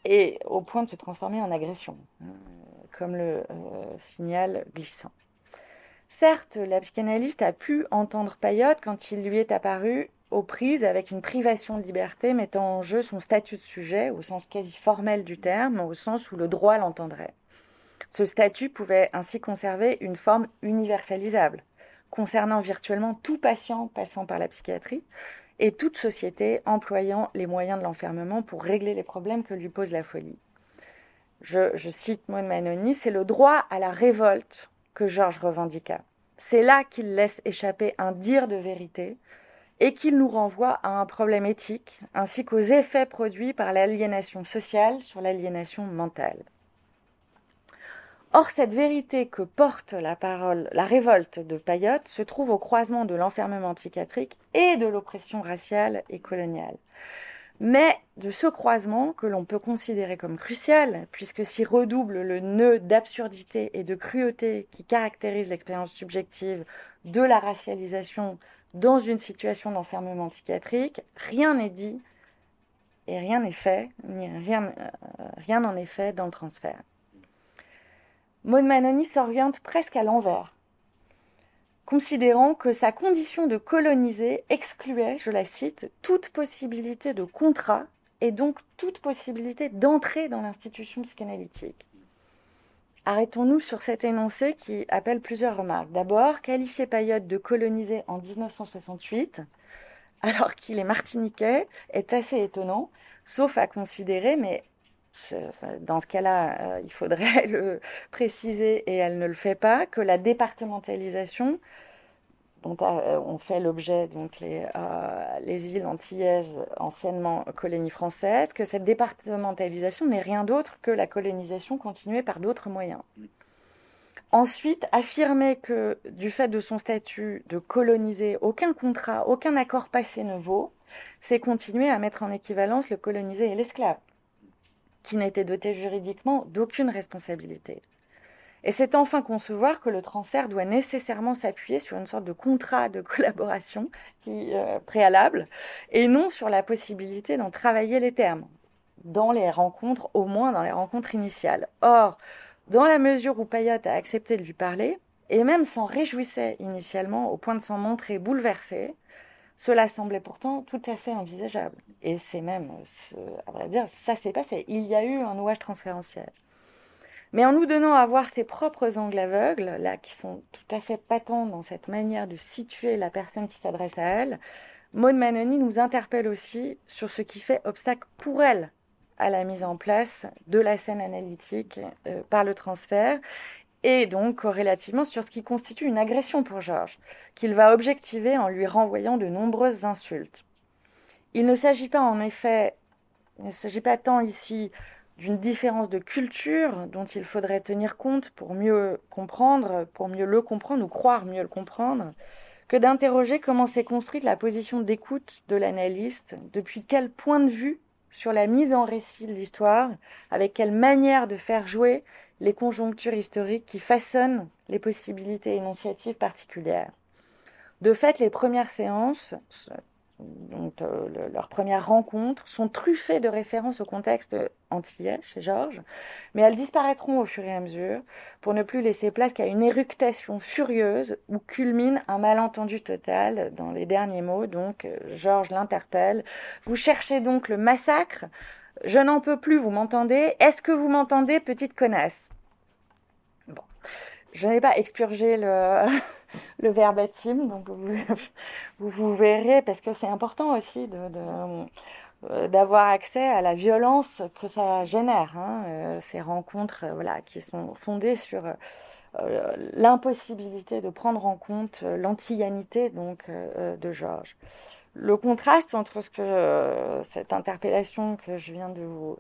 [SPEAKER 2] Et au point de se transformer en agression comme le euh, signal glissant. Certes, la psychanalyste a pu entendre Payotte quand il lui est apparu aux prises avec une privation de liberté mettant en jeu son statut de sujet au sens quasi formel du terme, au sens où le droit l'entendrait. Ce statut pouvait ainsi conserver une forme universalisable, concernant virtuellement tout patient passant par la psychiatrie et toute société employant les moyens de l'enfermement pour régler les problèmes que lui pose la folie je, cite Maud Manoni, c'est le droit à la révolte que Georges revendiqua. C'est là qu'il laisse échapper un dire de vérité et qu'il nous renvoie à un problème éthique ainsi qu'aux effets produits par l'aliénation sociale sur l'aliénation mentale. Or, cette vérité que porte la parole, la révolte de Payotte, se trouve au croisement de l'enfermement psychiatrique et de l'oppression raciale et coloniale mais de ce croisement que l'on peut considérer comme crucial, puisque s'y redouble le nœud d'absurdité et de cruauté qui caractérise l'expérience subjective de la racialisation dans une situation d'enfermement psychiatrique, rien n'est dit et rien n'est fait, rien, euh, rien n'en est fait dans le transfert. Maud Manoni s'oriente presque à l'envers considérant que sa condition de coloniser excluait, je la cite, toute possibilité de contrat et donc toute possibilité d'entrer dans l'institution psychanalytique. Arrêtons-nous sur cet énoncé qui appelle plusieurs remarques. D'abord, qualifier Payotte de coloniser en 1968, alors qu'il est martiniquais, est assez étonnant, sauf à considérer, mais dans ce cas-là, euh, il faudrait le préciser et elle ne le fait pas, que la départementalisation dont ont fait l'objet donc les, les îles antillaises anciennement colonies françaises, que cette départementalisation n'est rien d'autre que la colonisation continuée par d'autres moyens. Ensuite, affirmer que du fait de son statut de coloniser, aucun contrat, aucun accord passé ne vaut, c'est continuer à mettre en équivalence le colonisé et l'esclave, qui n'étaient dotés juridiquement d'aucune responsabilité. Et c'est enfin concevoir que le transfert doit nécessairement s'appuyer sur une sorte de contrat de collaboration euh, préalable, et non sur la possibilité d'en travailler les termes, dans les rencontres, au moins dans les rencontres initiales. Or, dans la mesure où Payot a accepté de lui parler, et même s'en réjouissait initialement au point de s'en montrer bouleversé, cela semblait pourtant tout à fait envisageable. Et c'est même, à vrai dire, ça s'est passé. Il y a eu un nouage transférentiel. Mais en nous donnant à voir ses propres angles aveugles, là, qui sont tout à fait patents dans cette manière de situer la personne qui s'adresse à elle, Maud Manoni nous interpelle aussi sur ce qui fait obstacle pour elle à la mise en place de la scène analytique euh, par le transfert et donc corrélativement sur ce qui constitue une agression pour Georges, qu'il va objectiver en lui renvoyant de nombreuses insultes. Il ne s'agit pas en effet, il ne s'agit pas tant ici d'une différence de culture dont il faudrait tenir compte pour mieux comprendre, pour mieux le comprendre ou croire mieux le comprendre, que d'interroger comment s'est construite la position d'écoute de l'analyste, depuis quel point de vue sur la mise en récit de l'histoire, avec quelle manière de faire jouer les conjonctures historiques qui façonnent les possibilités énonciatives particulières. De fait, les premières séances, donc, euh, rencontres, sont truffées de références au contexte antillais chez Georges, mais elles disparaîtront au fur et à mesure pour ne plus laisser place qu'à une éructation furieuse où culmine un malentendu total dans les derniers mots. Donc, euh, Georges l'interpelle. Vous cherchez donc le massacre? Je n'en peux plus, vous m'entendez? Est-ce que vous m'entendez, petite connasse? Bon, je n'ai pas expurgé le. Le verbatim. Donc vous, vous, verrez, parce que c'est important aussi de, euh, d'avoir accès à la violence que ça génère, hein, euh, ces rencontres euh, voilà, qui sont fondées sur l'impossibilité de prendre en compte l'antillanité donc de Georges. Le contraste entre ce que cette interpellation que je viens de vous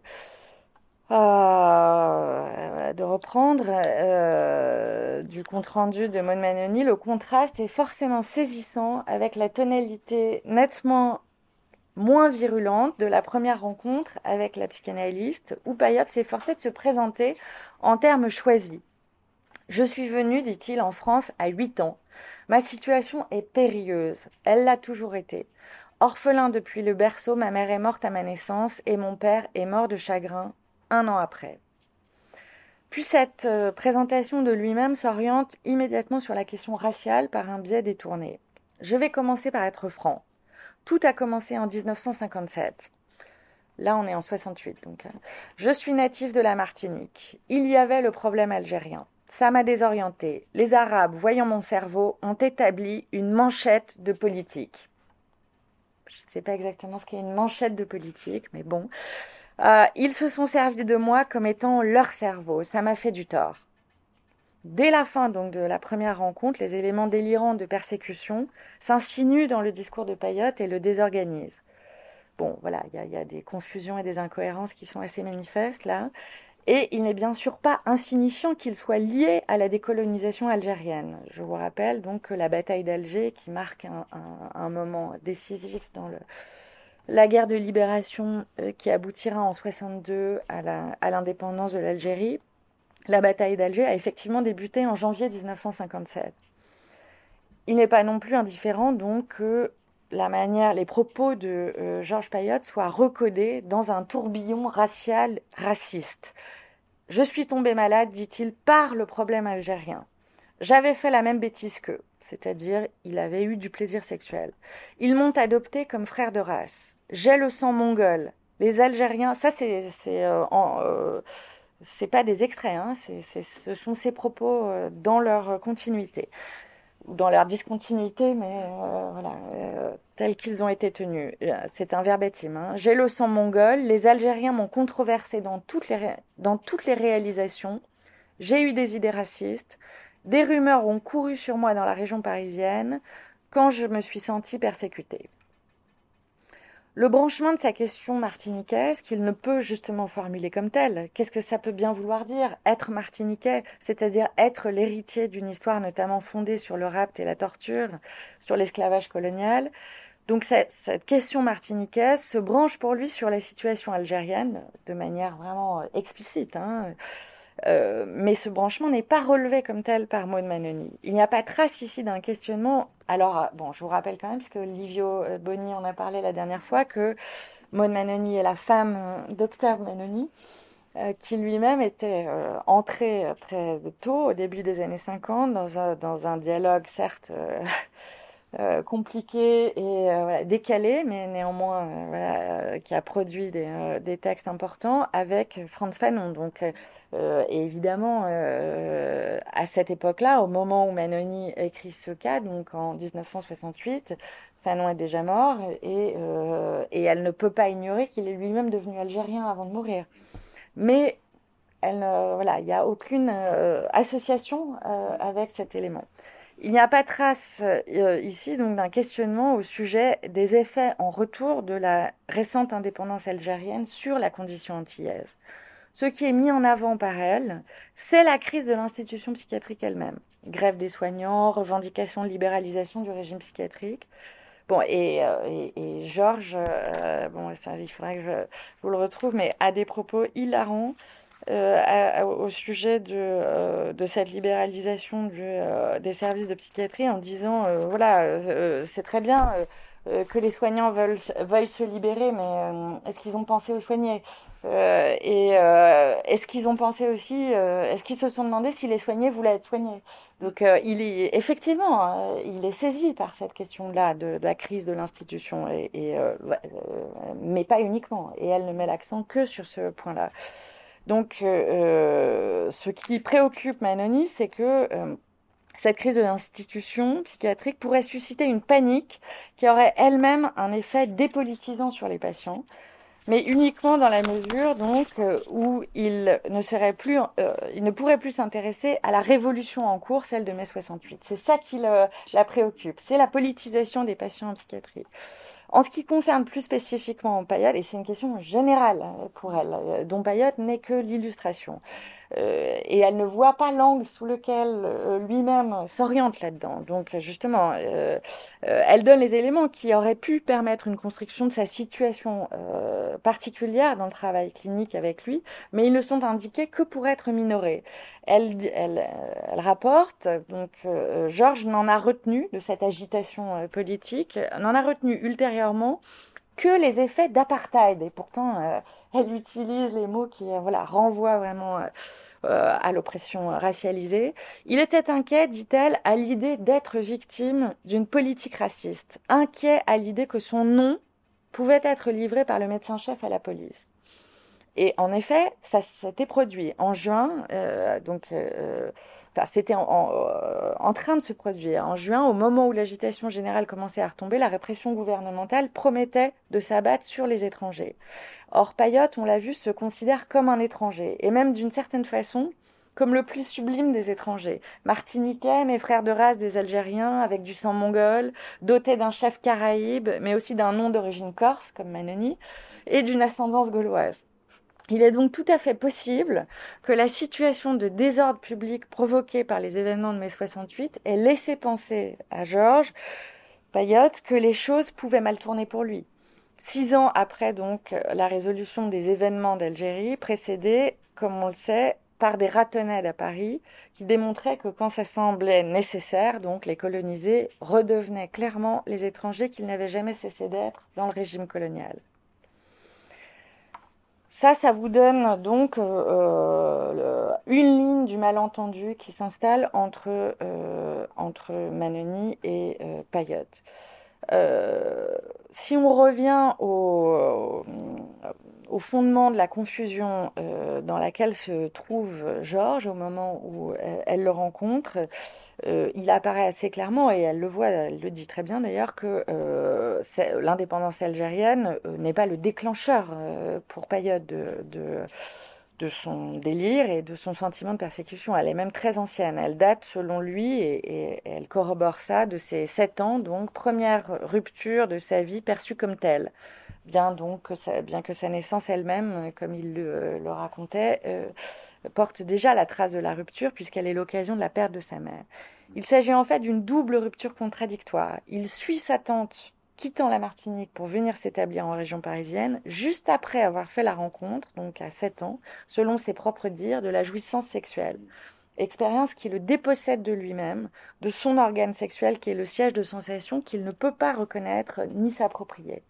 [SPEAKER 2] euh, de reprendre euh, du compte-rendu de Maud Manoni, le contraste est forcément saisissant avec la tonalité nettement moins virulente de la première rencontre avec la psychanalyste, où Payot s'efforçait de se présenter en termes choisis. Je suis venu, dit-il, en France à huit ans. Ma situation est périlleuse. Elle l'a toujours été. Orphelin depuis le berceau, ma mère est morte à ma naissance et mon père est mort de chagrin un an après. Puis cette euh, présentation de lui-même s'oriente immédiatement sur la question raciale par un biais détourné. Je vais commencer par être franc. Tout a commencé en 1957. Là, on est en 68, donc. Hein. Je suis natif de la Martinique. Il y avait le problème algérien. Ça m'a désorienté. Les Arabes, voyant mon cerveau, ont établi une manchette de politique. Je ne sais pas exactement ce qu'est une manchette de politique, mais bon. Euh, ils se sont servis de moi comme étant leur cerveau. Ça m'a fait du tort. Dès la fin donc de la première rencontre, les éléments délirants de persécution s'insinuent dans le discours de Payotte et le désorganisent. Bon, voilà, il y, a des confusions et des incohérences qui sont assez manifestes là. Et il n'est bien sûr pas insignifiant qu'il soit lié à la décolonisation algérienne. Je vous rappelle donc que la bataille d'Alger, qui marque un moment décisif dans le, la guerre de libération euh, qui aboutira en 62 à l'indépendance de l'Algérie, la bataille d'Alger a effectivement débuté en janvier 1957. Il n'est pas non plus indifférent donc que la manière, les propos de euh, Georges Payot soient recodés dans un tourbillon racial raciste. Je suis tombé malade, dit-il, par le problème algérien. J'avais fait la même bêtise qu'eux c'est-à-dire il avait eu du plaisir sexuel. Ils m'ont adopté comme frère de race. J'ai le sang mongol. Les Algériens, ça c'est c'est euh, euh, pas des extraits, hein, ce sont ces propos euh, dans leur continuité ou dans leur discontinuité, mais voilà, tels qu'ils ont été tenus. C'est un verbatim. Hein. J'ai le sang mongol. Les Algériens m'ont controversé dans toutes les dans toutes les réalisations. J'ai eu des idées racistes. Des rumeurs ont couru sur moi dans la région parisienne. quand je me suis sentie persécutée. Le branchement de sa question martiniquaise, qu'il ne peut justement formuler comme tel, qu'est-ce que ça peut bien vouloir dire Être martiniquais, c'est-à-dire être l'héritier d'une histoire notamment fondée sur le rapt et la torture, sur l'esclavage colonial. Donc cette, question martiniquaise se branche pour lui sur la situation algérienne de manière vraiment euh, explicite. Hein. Euh, mais ce branchement n'est pas relevé comme tel par Maud Manoni. Il n'y a pas trace ici d'un questionnement. Alors, euh, bon, je vous rappelle quand même, parce que Livio euh, Boni en a parlé la dernière fois, que Maud Manoni est la femme d'Octave Manoni, qui lui-même était entré très tôt, au début des années 50, dans un, dans un dialogue certes euh, compliqué et euh, décalé, mais néanmoins euh, qui a produit des, textes importants avec Franz Fanon. Donc, évidemment, à cette époque-là, au moment où Manoni écrit ce cas, donc en 1968, Fanon est déjà mort et, elle ne peut pas ignorer qu'il est lui-même devenu algérien avant de mourir. Mais elle, il n'y a aucune association avec cet élément. Il n'y a pas trace euh, ici donc d'un questionnement au sujet des effets en retour de la récente indépendance algérienne sur la condition antillaise. Ce qui est mis en avant par elle, c'est la crise de l'institution psychiatrique elle-même. Grève des soignants, revendication de libéralisation du régime psychiatrique. Bon, et, euh, Georges, euh, bon, il faudrait que je vous le retrouve, mais a des propos hilarants euh, au sujet de, euh, cette libéralisation euh, des services de psychiatrie en disant voilà, c'est très bien que les soignants veulent, se libérer, mais est-ce qu'ils ont pensé aux soignés? Et est-ce qu'ils ont pensé aussi, est-ce qu'ils se sont demandé si les soignés voulaient être soignés? Donc il est effectivement, il est saisi par cette question-là de, la crise de l'institution, mais pas uniquement. Et elle ne met l'accent que sur ce point-là. Donc, euh, euh, ce qui préoccupe Manoni, c'est que euh, cette crise de l'institution psychiatrique pourrait susciter une panique qui aurait elle-même un effet dépolitisant sur les patients, mais uniquement dans la mesure où il ne serait plus, pourrait plus s'intéresser à la révolution en cours, celle de mai 68. C'est ça qui la préoccupe, c'est la politisation des patients en psychiatrie. En ce qui concerne plus spécifiquement Payot, et c'est une question générale pour elle, euh, dont Payot n'est que l'illustration. Euh, et elle ne voit pas l'angle sous lequel euh, lui-même s'oriente là-dedans. Donc justement, euh, elle donne les éléments qui auraient pu permettre une construction de sa situation particulière dans le travail clinique avec lui, mais ils ne sont indiqués que pour être minorés. Elle, elle, elle rapporte, donc Georges n'en a retenu de cette agitation politique, n'en a retenu ultérieurement que les effets d'apartheid. Et pourtant, elle utilise les mots qui voilà, renvoient vraiment euh, à l'oppression racialisée. Il était inquiet, dit-elle, à l'idée d'être victime d'une politique raciste, inquiet à l'idée que son nom pouvait être livré par le médecin-chef à la police. Et en effet, ça s'était produit en juin, euh, donc euh, c'était en, train de se produire. En juin, au moment où l'agitation générale commençait à retomber, la répression gouvernementale promettait de s'abattre sur les étrangers. Or, Payotte, on l'a vu, se considère comme un étranger, et même d'une certaine façon, comme le plus sublime des étrangers. Martiniquais, mes frères de race des Algériens, avec du sang mongol, dotés d'un chef caraïbe, mais aussi d'un nom d'origine corse, comme Manoni, et d'une ascendance gauloise. Il est donc tout à fait possible que la situation de désordre public provoquée par les événements de mai 68 ait laissé penser à Georges Payotte que les choses pouvaient mal tourner pour lui. Six ans après donc la résolution des événements d'Algérie, précédée, comme on le sait, par des ratonnades à Paris, qui démontraient que quand ça semblait nécessaire, donc les colonisés redevenaient clairement les étrangers qu'ils n'avaient jamais cessé d'être dans le régime colonial. Ça, ça vous donne donc euh, une ligne du malentendu qui s'installe entre, euh, entre Manoni et euh, Payotte. Euh, si on revient au, fondement de la confusion euh, dans laquelle se trouve Georges au moment où elle, le rencontre, euh, il apparaît assez clairement, et elle le voit, elle le dit très bien d'ailleurs, que l'indépendance algérienne n'est pas le déclencheur pour Payot de de son délire et de son sentiment de persécution. Elle est même très ancienne. Elle date, selon lui, et, elle corrobore ça, de ses sept ans, donc première rupture de sa vie perçue comme telle. Bien, donc, que sa, bien que sa naissance elle-même, comme il le, racontait, euh, porte déjà la trace de la rupture, puisqu'elle est l'occasion de la perte de sa mère. Il s'agit en fait d'une double rupture contradictoire. Il suit sa tante quittant la Martinique pour venir s'établir en région parisienne, juste après avoir fait la rencontre, donc à 7 ans, selon ses propres dires, de la jouissance sexuelle. Expérience qui le dépossède de lui-même, de son organe sexuel qui est le siège de sensation qu'il ne peut pas reconnaître ni s'approprier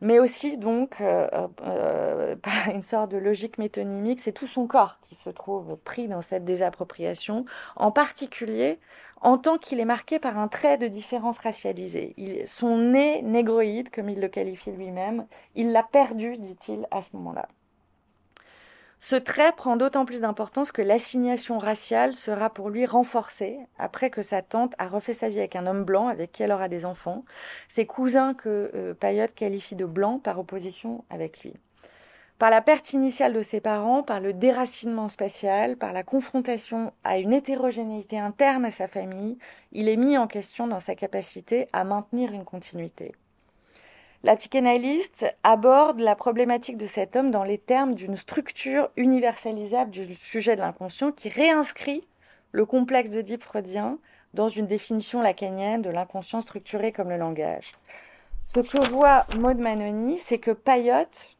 [SPEAKER 2] mais aussi donc euh, euh, une sorte de logique métonymique, c'est tout son corps qui se trouve pris dans cette désappropriation, en particulier en tant qu'il est marqué par un trait de différence racialisée. Il, son nez négroïde, comme il le qualifie lui-même, il l'a perdu, dit-il, à ce moment-là. Ce trait prend d'autant plus d'importance que l'assignation raciale sera pour lui renforcée après que sa tante a refait sa vie avec un homme blanc avec qui elle aura des enfants, ses cousins que euh, qualifie de blancs par opposition avec lui. Par la perte initiale de ses parents, par le déracinement spatial, par la confrontation à une hétérogénéité interne à sa famille, il est mis en question dans sa capacité à maintenir une continuité. La psychanalyste aborde la problématique de cet homme dans les termes d'une structure universalisable du sujet de l'inconscient qui réinscrit le complexe de Deep freudien dans une définition lacanienne de l'inconscient structuré comme le langage. Ce que voit Maud Manoni, c'est que Payotte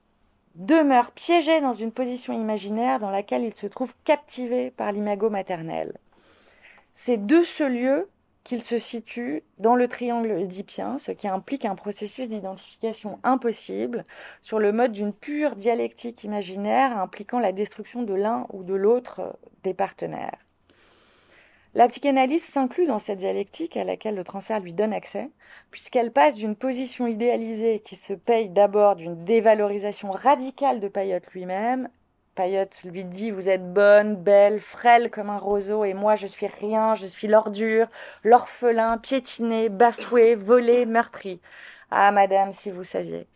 [SPEAKER 2] demeure piégé dans une position imaginaire dans laquelle il se trouve captivé par l'imago maternel. C'est de ce lieu qu'il se situe dans le triangle oedipien, ce qui implique un processus d'identification impossible sur le mode d'une pure dialectique imaginaire impliquant la destruction de l'un ou de l'autre des partenaires. La psychanalyse s'inclut dans cette dialectique à laquelle le transfert lui donne accès, puisqu'elle passe d'une position idéalisée qui se paye d'abord d'une dévalorisation radicale de Payotte lui-même Payotte lui dit Vous êtes bonne, belle, frêle comme un roseau, et moi je suis rien, je suis l'ordure, l'orphelin, piétiné, bafoué, volé, meurtri. Ah, madame, si vous saviez.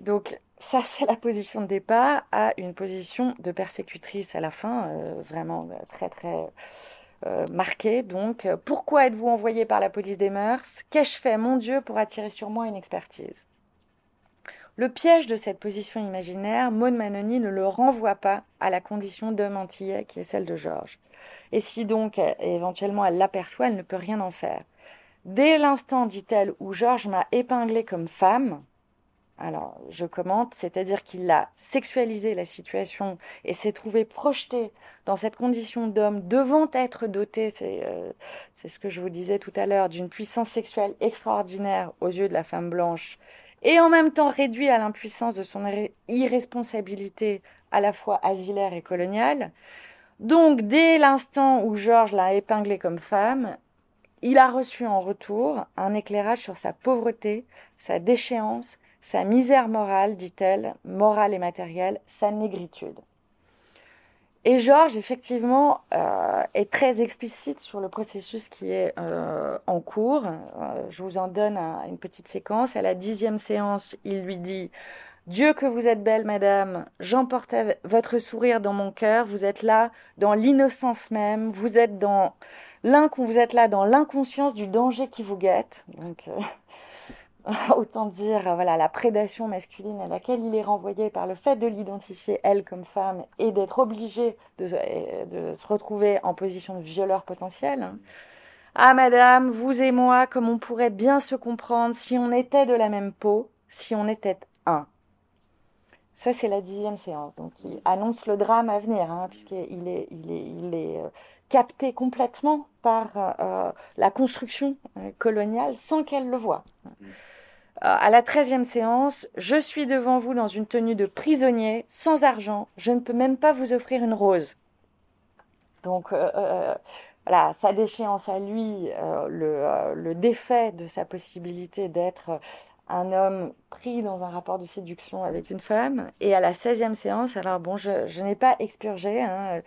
[SPEAKER 2] Donc, ça, c'est la position de départ à une position de persécutrice à la fin, euh, vraiment euh, très, très euh, marquée. Donc, pourquoi êtes-vous envoyé par la police des mœurs? Qu'ai-je fait, mon Dieu, pour attirer sur moi une expertise? Le piège de cette position imaginaire, Maud Manoni ne le renvoie pas à la condition d'homme antillais qui est celle de Georges. Et si donc éventuellement elle l'aperçoit, elle ne peut rien en faire. Dès l'instant, dit-elle, où Georges m'a épinglé comme femme, alors je commente, c'est-à-dire qu'il a sexualisé la situation et s'est trouvé projeté dans cette condition d'homme devant être doté, c'est euh, ce que je vous disais tout à l'heure, d'une puissance sexuelle extraordinaire aux yeux de la femme blanche et en même temps réduit à l'impuissance de son irresponsabilité à la fois asilaire et coloniale. Donc, dès l'instant où Georges l'a épinglé comme femme, il a reçu en retour un éclairage sur sa pauvreté, sa déchéance, sa misère morale, dit-elle, morale et matérielle, sa négritude. Et Georges, effectivement, euh, est très explicite sur le processus qui est euh, en cours. Euh, je vous en donne une petite séquence. À la dixième séance, il lui dit Dieu que vous êtes belle, madame, j'emporte votre sourire dans mon cœur. Vous êtes là dans l'innocence même. Vous êtes dans vous êtes là dans l'inconscience du danger qui vous guette. autant dire voilà la prédation masculine à laquelle il est renvoyé par le fait de l'identifier elle comme femme et d'être obligé de, se retrouver en position de violeur potentiel. Ah madame, vous et moi, comme on pourrait bien se comprendre si on était de la même peau, si on était un. Ça c'est la dixième séance, donc il annonce le drame à venir, hein, puisqu'il est, il est, il est euh, capté complètement par euh, la construction euh, coloniale sans qu'elle le voie. Euh, à la treizième séance, je suis devant vous dans une tenue de prisonnier, sans argent, je ne peux même pas vous offrir une rose. Donc euh, euh, voilà, sa déchéance à lui, le, le, défait de sa possibilité d'être un homme pris dans un rapport de séduction avec une femme. Et à la 16e séance, alors bon, je, je n'ai pas expurgé, hein,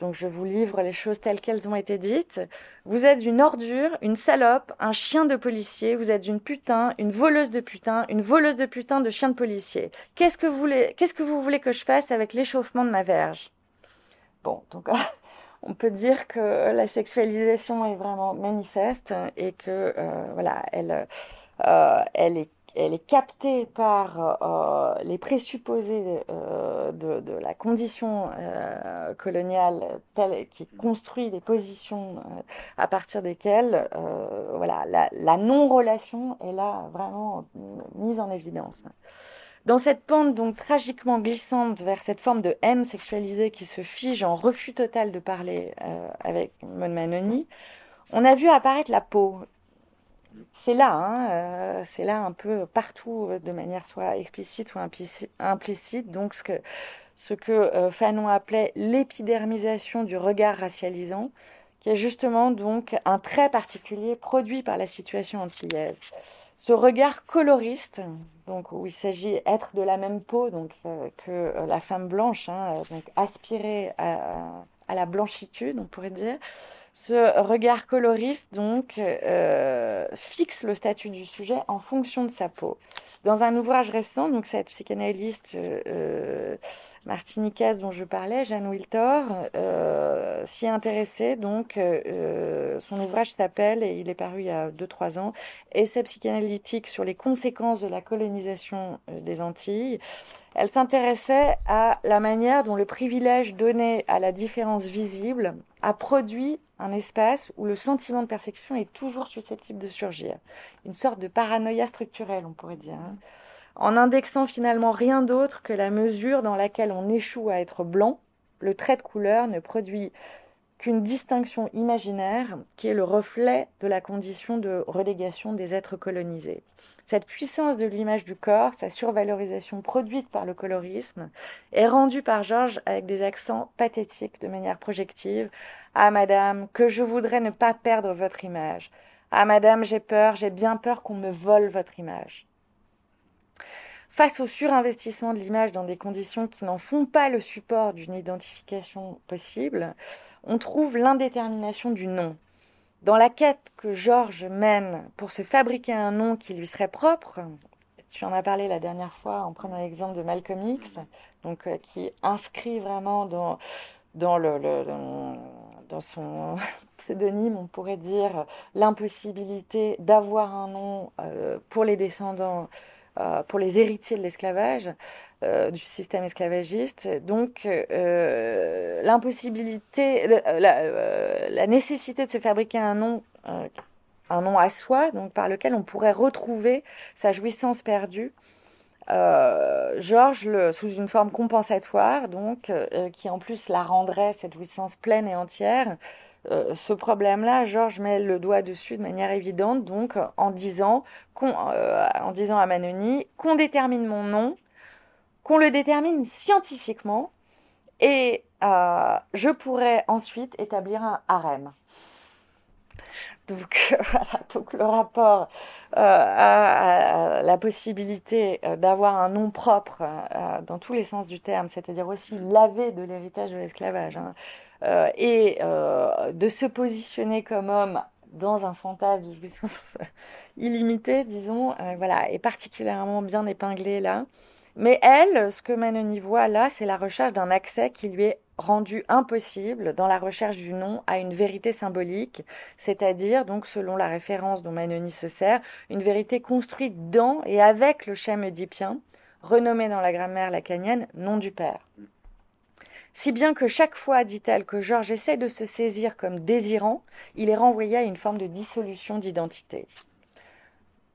[SPEAKER 2] donc je vous livre les choses telles qu'elles ont été dites. Vous êtes une ordure, une salope, un chien de policier, vous êtes une putain, une voleuse de putain, une voleuse de putain de chien de policier. Qu'est-ce que vous voulez, qu'est-ce que vous voulez que je fasse avec l'échauffement de ma verge? Bon, donc on peut dire que la sexualisation est vraiment manifeste et que euh, voilà, elle, euh, elle est elle est captée par euh, les présupposés euh, de, de, la condition euh, coloniale telle qui construit des positions euh, à partir desquelles voilà, la, la non-relation est là vraiment mise en évidence. Dans cette pente donc tragiquement glissante vers cette forme de haine sexualisée qui se fige en refus total de parler avec Maud Manoni, on a vu apparaître la peau, c'est là, hein, euh, c'est là un peu partout de manière soit explicite soit implicite. Donc ce que, euh, Fanon appelait l'épidermisation du regard racialisant, qui est justement donc un trait particulier produit par la situation antillaise. Ce regard coloriste, donc où il s'agit d'être de la même peau donc euh, que la femme blanche, hein, à, à, la blanchitude, on pourrait dire. Ce regard coloriste, donc, euh, fixe le statut du sujet en fonction de sa peau. Dans un ouvrage récent, donc cette psychanalyste euh, martiniquaise dont je parlais, Jeanne Wiltor, euh, s'y est intéressée. Donc, euh, son ouvrage s'appelle, et il est paru il y a 2-3 ans, Essai psychanalytique sur les conséquences de la colonisation euh, des Antilles. Elle s'intéressait à la manière dont le privilège donné à la différence visible a produit un espace où le sentiment de persécution est toujours susceptible de surgir. Une sorte de paranoïa structurelle, on pourrait dire. Hein. En indexant finalement rien d'autre que la mesure dans laquelle on échoue à être blanc, le trait de couleur ne produit qu'une distinction imaginaire qui est le reflet de la condition de relégation des êtres colonisés. Cette puissance de l'image du corps, sa survalorisation produite par le colorisme, est rendue par Georges avec des accents pathétiques de manière projective. Ah madame, que je voudrais ne pas perdre votre image. Ah madame, j'ai peur, j'ai bien peur qu'on me vole votre image. Face au surinvestissement de l'image dans des conditions qui n'en font pas le support d'une identification possible, on trouve l'indétermination du nom, dans la quête que Georges mène pour se fabriquer un nom qui lui serait propre, tu en as parlé la dernière fois en prenant l'exemple de Malcolm X, donc euh, qui inscrit vraiment dans dans son pseudonyme, on pourrait dire l'impossibilité d'avoir un nom euh, pour les descendants, pour les héritiers de l'esclavage. Euh, du système esclavagiste. Donc, euh, l'impossibilité, la, nécessité de se fabriquer un nom, euh, un nom à soi, donc par lequel on pourrait retrouver sa jouissance perdue. Georges, le, sous une forme compensatoire, donc, qui en plus la rendrait cette jouissance pleine et entière, ce problème-là, Georges met le doigt dessus de manière évidente, donc en disant, en disant à Manoni qu'on détermine mon nom qu'on le détermine scientifiquement et euh, je pourrais ensuite établir un harem. Donc voilà, donc le rapport euh, à, la possibilité euh, d'avoir un nom propre dans tous les sens du terme, c'est-à-dire aussi laver de l'héritage de l'esclavage, hein, et de se positionner comme homme dans un fantasme de jouissance illimitée, disons, voilà, est particulièrement bien épinglé là. Mais elle, ce que Manoni voit là, c'est la recherche d'un accès qui lui est rendu impossible dans la recherche du nom à une vérité symbolique, c'est-à-dire, donc selon la référence dont Manoni se sert, une vérité construite dans et avec le schème oedipien, renommé dans la grammaire lacanienne nom du père. Si bien que chaque fois, dit-elle, que Georges essaie de se saisir comme désirant, il est renvoyé à une forme de dissolution d'identité.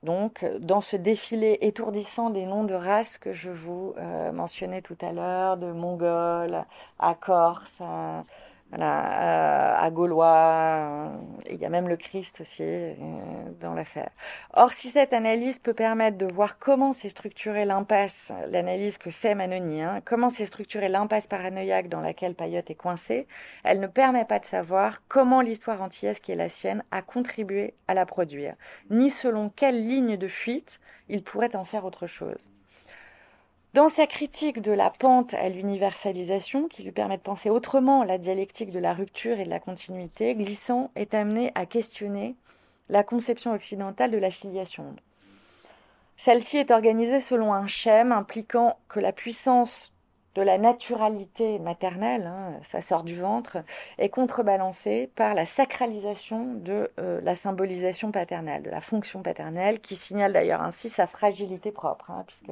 [SPEAKER 2] Donc, dans ce défilé étourdissant des noms de races que je vous euh, mentionnais tout à l'heure, de Mongols à Corse, à, voilà, à, Gaulois, il y a même le Christ aussi euh, dans l'affaire. Or, si cette analyse peut permettre de voir comment s'est structurée l'impasse, l'analyse que fait Manoni, hein, comment s'est structurée l'impasse paranoïaque dans laquelle Payotte est coincé, elle ne permet pas de savoir comment l'histoire antillaise qui est la sienne a contribué à la produire, ni selon quelle ligne de fuite il pourrait en faire autre chose. Dans sa critique de la pente à l'universalisation, qui lui permet de penser autrement la dialectique de la rupture et de la continuité, Glissant est amené à questionner la conception occidentale de la filiation. Celle-ci est organisée selon un schème impliquant que la puissance de la naturalité maternelle, hein, ça sort du ventre, est contrebalancée par la sacralisation de euh, la symbolisation paternelle, de la fonction paternelle, qui signale d'ailleurs ainsi sa fragilité propre, hein, puisque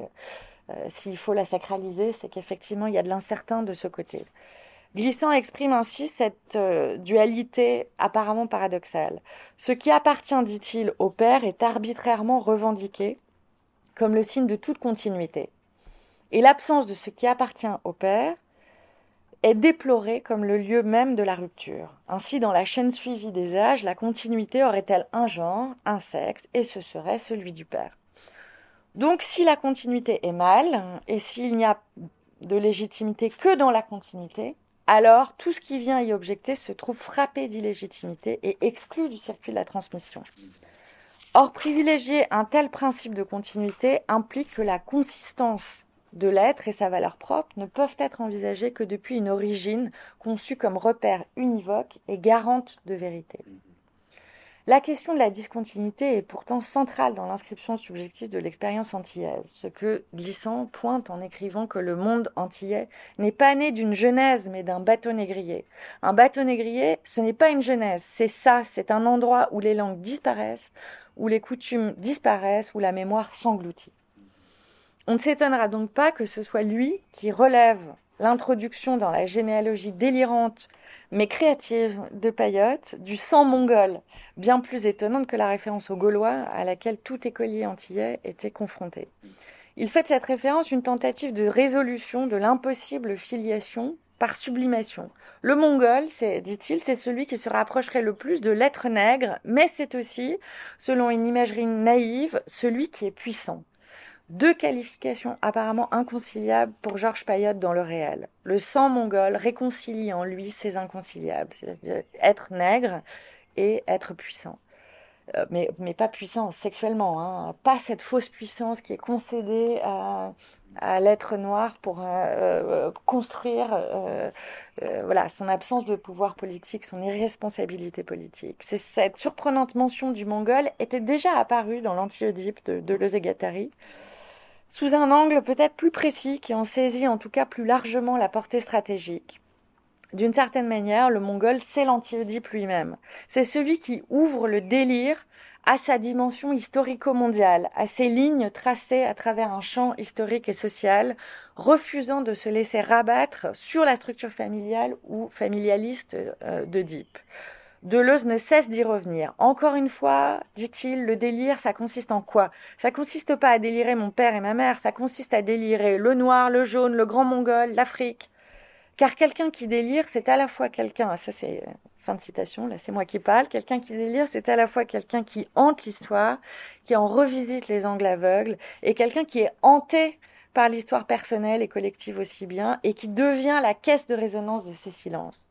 [SPEAKER 2] s'il faut la sacraliser, c'est qu'effectivement, il y a de l'incertain de ce côté. Glissant exprime ainsi cette euh, dualité apparemment paradoxale. Ce qui appartient, dit-il, au père est arbitrairement revendiqué comme le signe de toute continuité. Et l'absence de ce qui appartient au père est déplorée comme le lieu même de la rupture. Ainsi, dans la chaîne suivie des âges, la continuité aurait-elle un genre, un sexe, et ce serait celui du père. Donc si la continuité est mal, et s'il n'y a de légitimité que dans la continuité, alors tout ce qui vient y objecter se trouve frappé d'illégitimité et exclu du circuit de la transmission. Or, privilégier un tel principe de continuité implique que la consistance de l'être et sa valeur propre ne peuvent être envisagées que depuis une origine conçue comme repère univoque et garante de vérité. La question de la discontinuité est pourtant centrale dans l'inscription subjective de l'expérience antillaise, ce que Glissant pointe en écrivant que le monde antillais n'est pas né d'une genèse mais d'un bateau négrier. Un bateau négrier, ce n'est pas une genèse, c'est ça, c'est un endroit où les langues disparaissent, où les coutumes disparaissent, où la mémoire s'engloutit. On ne s'étonnera donc pas que ce soit lui qui relève l'introduction dans la généalogie délirante mais créative de Payotte du sang mongol, bien plus étonnante que la référence aux Gaulois à laquelle tout écolier antillais était confronté. Il fait de cette référence une tentative de résolution de l'impossible filiation par sublimation. Le mongol, dit-il, c'est celui qui se rapprocherait le plus de l'être nègre, mais c'est aussi, selon une imagerie naïve, celui qui est puissant. Deux qualifications apparemment inconciliables pour Georges Payotte dans le réel. Le sang mongol réconcilie en lui ces inconciliables, c'est-à-dire être nègre et être puissant. Euh, mais, mais, pas puissant sexuellement, hein. pas cette fausse puissance qui est concédée à, l'être noir pour euh, euh, construire voilà, son absence de pouvoir politique, son irresponsabilité politique. Cette surprenante mention du mongol était déjà apparue dans l'anti-Oedipe de, de sous un angle peut-être plus précis qui en saisit en tout cas plus largement la portée stratégique. D'une certaine manière, le mongol, c'est l'anti-Oedipe lui-même. C'est celui qui ouvre le délire à sa dimension historico-mondiale, à ses lignes tracées à travers un champ historique et social, refusant de se laisser rabattre sur la structure familiale ou familialiste euh, d'Oedipe. Deleuze ne cesse d'y revenir. Encore une fois, dit-il, le délire, ça consiste en quoi? Ça consiste pas à délirer mon père et ma mère, ça consiste à délirer le noir, le jaune, le grand mongol, l'Afrique. Car quelqu'un qui délire, c'est à la fois quelqu'un, ça c'est euh, fin de citation, là c'est moi qui parle, quelqu'un qui délire, c'est à la fois quelqu'un qui hante l'histoire, qui en revisite les angles aveugles, et quelqu'un qui est hanté par l'histoire personnelle et collective aussi bien, et qui devient la caisse de résonance de ces silences.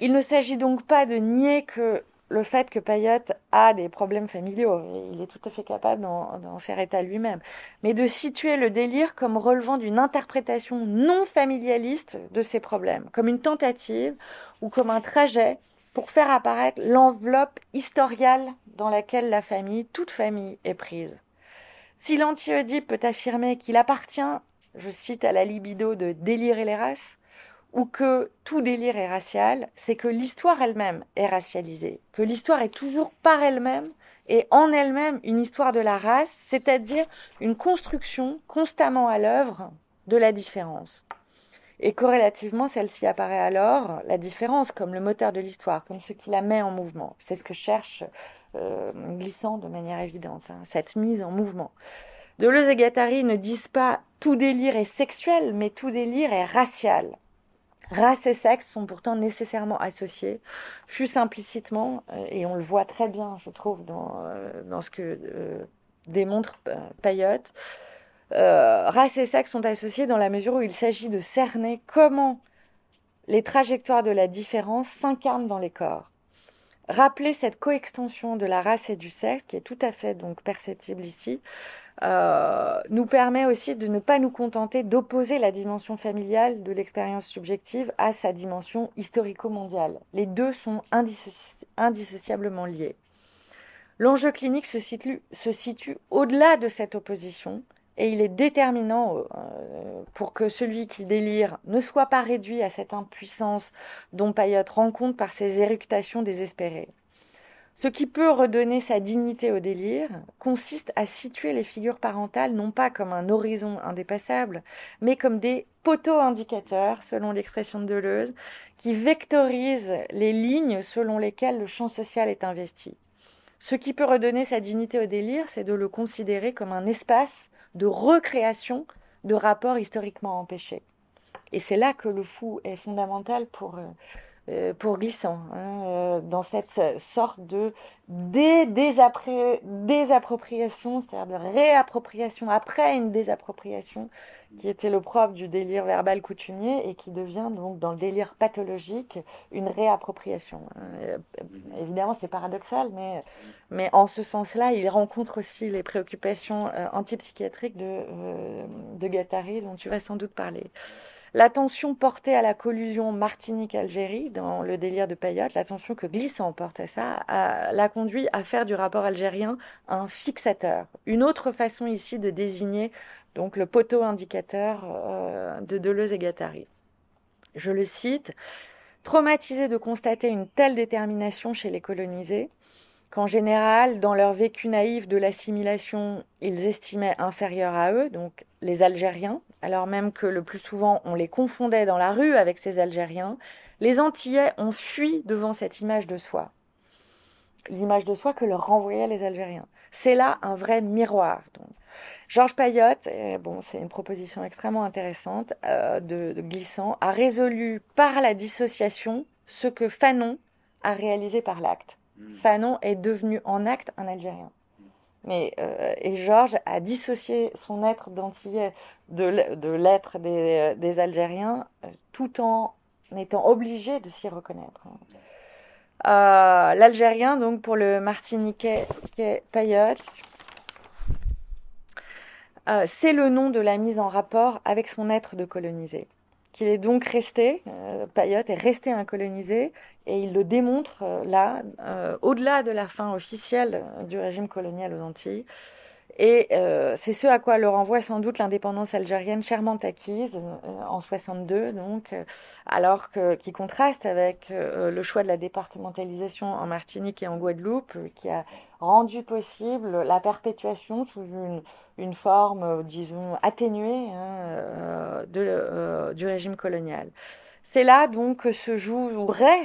[SPEAKER 2] Il ne s'agit donc pas de nier que le fait que Payotte a des problèmes familiaux, il est tout à fait capable d'en faire état lui-même, mais de situer le délire comme relevant d'une interprétation non familialiste de ces problèmes, comme une tentative ou comme un trajet pour faire apparaître l'enveloppe historiale dans laquelle la famille, toute famille, est prise. Si lanti peut affirmer qu'il appartient, je cite à la libido de délirer les races, ou que tout délire est racial, c'est que l'histoire elle-même est racialisée, que l'histoire est toujours par elle-même et en elle-même une histoire de la race, c'est-à-dire une construction constamment à l'œuvre de la différence. Et corrélativement, celle-ci apparaît alors, la différence, comme le moteur de l'histoire, comme ce qui la met en mouvement. C'est ce que cherche euh, Glissant de manière évidente, hein, cette mise en mouvement. Deleuze et Guattari ne disent pas tout délire est sexuel, mais tout délire est racial. Race et sexe sont pourtant nécessairement associés, fût implicitement, euh, et on le voit très bien, je trouve, dans, euh, ce que euh, démontre Payotte. race et sexe sont associés dans la mesure où il s'agit de cerner comment les trajectoires de la différence s'incarnent dans les corps. Rappeler cette coextension de la race et du sexe, qui est tout à fait donc perceptible ici, nous permet aussi de ne pas nous contenter d'opposer la dimension familiale de l'expérience subjective à sa dimension historico-mondiale. Les deux sont indissociablement liés. L'enjeu clinique se situe, au-delà de cette opposition et il est déterminant euh, pour que celui qui délire ne soit pas réduit à cette impuissance dont Payot rend compte par ses éructations désespérées. Ce qui peut redonner sa dignité au délire consiste à situer les figures parentales non pas comme un horizon indépassable, mais comme des poteaux indicateurs, selon l'expression de Deleuze, qui vectorisent les lignes selon lesquelles le champ social est investi. Ce qui peut redonner sa dignité au délire, c'est de le considérer comme un espace de recréation de rapports historiquement empêchés. Et c'est là que le fou est fondamental pour, euh, pour Glissant, hein, euh, dans cette sorte de désappropriation, c'est-à-dire de réappropriation après une désappropriation, qui était le propre du délire verbal coutumier et qui devient donc dans le délire pathologique une réappropriation. Euh, évidemment, c'est paradoxal, mais, mais en ce sens-là, il rencontre aussi les préoccupations antipsychiatriques de, de Gattari, dont tu vas sans doute parler. L'attention portée à la collusion Martinique-Algérie dans le délire de Payotte, l'attention que Glissant porte à ça, l'a conduit à faire du rapport algérien un fixateur. Une autre façon ici de désigner donc le poteau indicateur euh, de Deleuze et Gattari. Je le cite, traumatisé de constater une telle détermination chez les colonisés, qu'en général, dans leur vécu naïf de l'assimilation, ils estimaient inférieurs à eux, donc les Algériens, alors même que le plus souvent on les confondait dans la rue avec ces Algériens, les Antillais ont fui devant cette image de soi. L'image de soi que leur renvoyaient les Algériens. C'est là un vrai miroir. Georges Payotte, bon, c'est une proposition extrêmement intéressante euh, de, de Glissant, a résolu par la dissociation ce que Fanon a réalisé par l'acte. Hmm. Fanon est devenu en acte un Algérien. Mais, euh, et Georges a dissocié son être d'antillais de, l'être des, des, Algériens euh, tout en étant obligé de s'y reconnaître. Euh, L'Algérien, donc pour le Martiniquais Payot, c'est le nom de la mise en rapport avec son être de colonisé qu'il est donc resté, euh, Payotte est resté incolonisé, et il le démontre euh, là, euh, au-delà de la fin officielle du régime colonial aux Antilles. Et c'est ce à quoi le renvoie sans doute l'indépendance algérienne chèrement acquise en 62, donc, alors que, qui contraste avec le choix de la départementalisation en Martinique et en Guadeloupe, qui a rendu possible la perpétuation sous une forme, euh, disons, atténuée hein, euh, euh, du régime colonial. C'est là donc que se jouerait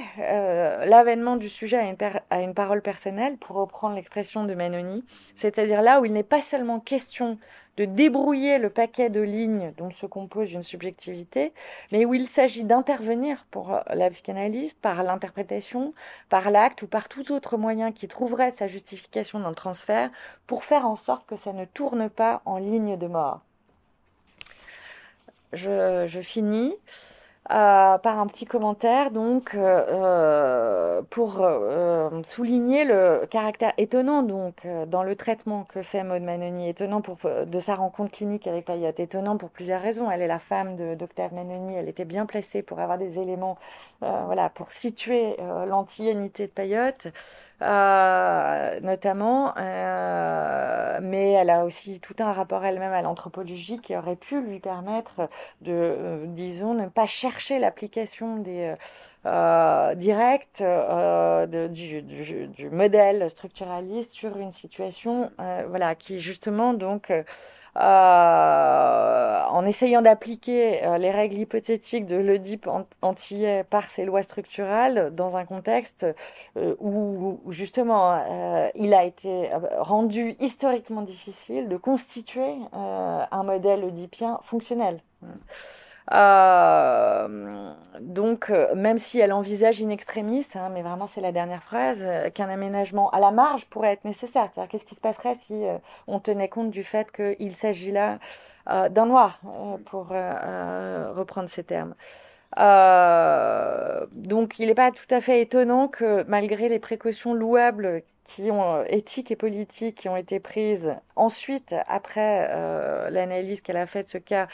[SPEAKER 2] l'avènement du sujet à une, parole personnelle, pour reprendre l'expression de Manoni, c'est-à-dire là où il n'est pas seulement question de débrouiller le paquet de lignes dont se compose une subjectivité, mais où il s'agit d'intervenir pour euh, la psychanalyste par l'interprétation, par l'acte ou par tout autre moyen qui trouverait sa justification dans le transfert pour faire en sorte que ça ne tourne pas en ligne de mort. Je finis. Euh, par un petit commentaire, donc euh, euh pour souligner le caractère étonnant donc dans le traitement que fait Maud Manoni, étonnant pour de sa rencontre clinique avec Payot, étonnant pour plusieurs raisons. Elle est la femme d'Octave Manoni, elle était bien placée pour avoir des éléments, voilà, pour situer l'antiénité de Payot. Euh, notamment, euh, mais elle a aussi tout un rapport elle-même à l'anthropologie qui aurait pu lui permettre de, euh, disons, ne pas chercher l'application des directs de, du, du, du, modèle structuraliste sur une situation, voilà, qui justement donc euh, en essayant d'appliquer euh, les règles hypothétiques de l'Oedipe antillais par ses lois structurales dans un contexte euh, où, justement il a été rendu historiquement difficile de constituer un modèle oedipien fonctionnel. Euh, donc, euh, même si elle envisage in extremis, hein, mais vraiment c'est la dernière phrase, euh, qu'un aménagement à la marge pourrait être nécessaire. Qu'est-ce qui se passerait si on tenait compte du fait qu'il s'agit là d'un noir, pour reprendre ces termes? Euh, donc il n'est pas tout à fait étonnant que malgré les précautions louables qui ont euh, éthiques et politiques qui ont été prises ensuite après euh, l'analyse qu'elle a faite de ce cas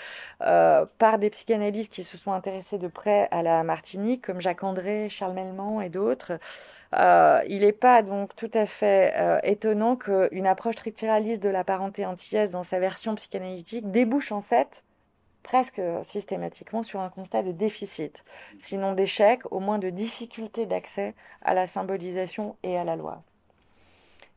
[SPEAKER 2] par des psychanalystes qui se sont intéressés de près à la Martinique comme Jacques André, Charles Melman et d'autres. Il n'est pas donc tout à fait étonnant qu'une approche structuraliste de la parenté antillaise dans sa version psychanalytique débouche en fait presque systématiquement sur un constat de déficit, sinon d'échec, au moins de difficulté d'accès à la symbolisation et à la loi.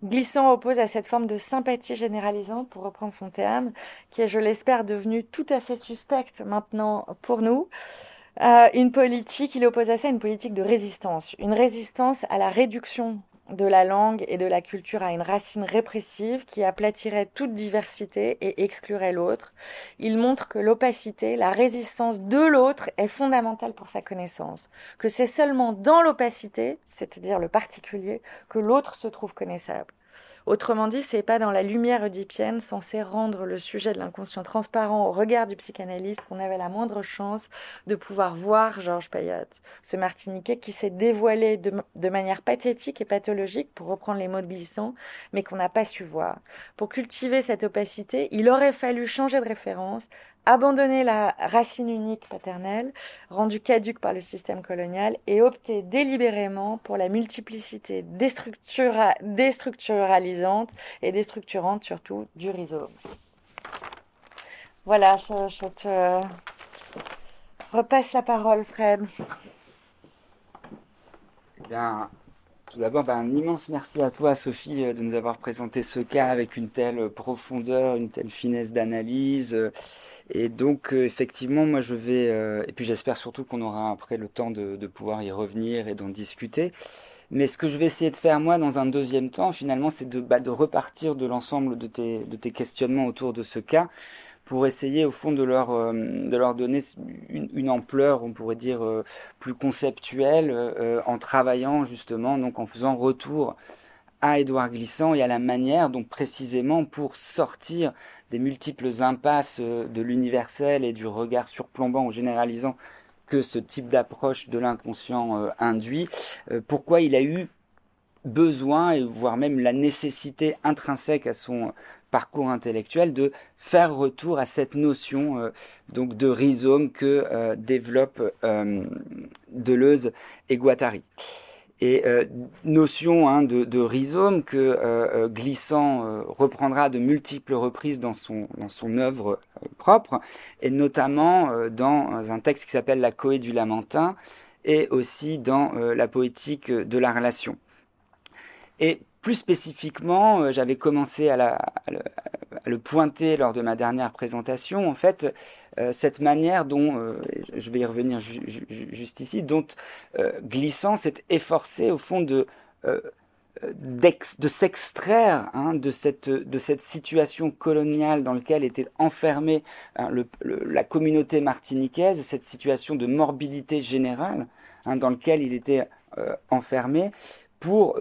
[SPEAKER 2] Glissant oppose à cette forme de sympathie généralisante, pour reprendre son terme, qui est, je l'espère, devenue tout à fait suspecte maintenant pour nous, euh, une politique, il oppose à ça une politique de résistance, une résistance à la réduction de la langue et de la culture à une racine répressive qui aplatirait toute diversité et exclurait l'autre. Il montre que l'opacité, la résistance de l'autre est fondamentale pour sa connaissance, que c'est seulement dans l'opacité, c'est-à-dire le particulier, que l'autre se trouve connaissable. Autrement dit, c'est pas dans la lumière oedipienne censée rendre le sujet de l'inconscient transparent au regard du psychanalyste qu'on avait la moindre chance de pouvoir voir Georges Payot, ce Martiniquais qui s'est dévoilé de, de, manière pathétique et pathologique, pour reprendre les mots de glissant, mais qu'on n'a pas su voir. Pour cultiver cette opacité, il aurait fallu changer de référence, abandonner la racine unique paternelle, rendue caduque par le système colonial, et opter délibérément pour la multiplicité déstructura déstructuralisante et déstructurante surtout du rhizome. Voilà, je, te repasse la parole, Fred.
[SPEAKER 1] Eh bien, tout d'abord, ben, un immense merci à toi, Sophie, euh, de nous avoir présenté ce cas avec une telle profondeur, une telle finesse d'analyse. Et donc, euh, effectivement, moi, je vais, euh, et puis j'espère surtout qu'on aura après le temps de, de pouvoir y revenir et d'en discuter. Mais ce que je vais essayer de faire, moi, dans un deuxième temps, finalement, c'est de, bah, de repartir de l'ensemble de tes, de tes questionnements autour de ce cas pour essayer au fond de leur, euh, de leur donner une, une, ampleur, on pourrait dire, euh, plus conceptuelle, euh, en travaillant justement, donc en faisant retour à Édouard Glissant et à la manière, donc précisément pour sortir des multiples impasses de l'universel et du regard surplombant ou généralisant que ce type d'approche de l'inconscient induit, pourquoi il a eu besoin et voire même la nécessité intrinsèque à son parcours intellectuel de faire retour à cette notion euh, donc de rhizome que euh, développe euh, Deleuze et Guattari. Et euh, notion hein, de, de, rhizome que euh, Glissant reprendra de multiples reprises dans son, dans son œuvre propre, et notamment dans un texte qui s'appelle La Coé du Lamentin, et aussi dans la poétique de la relation. Et plus spécifiquement, euh, j'avais commencé à, le, pointer lors de ma dernière présentation, en fait, euh, cette manière dont, euh, je vais y revenir ju ju juste ici, dont euh, Glissant s'est efforcé au fond de, euh, de s'extraire hein, de, cette, de cette situation coloniale dans laquelle était enfermée hein, la communauté martiniquaise, cette situation de morbidité générale hein, dans laquelle il était euh, enfermé, pour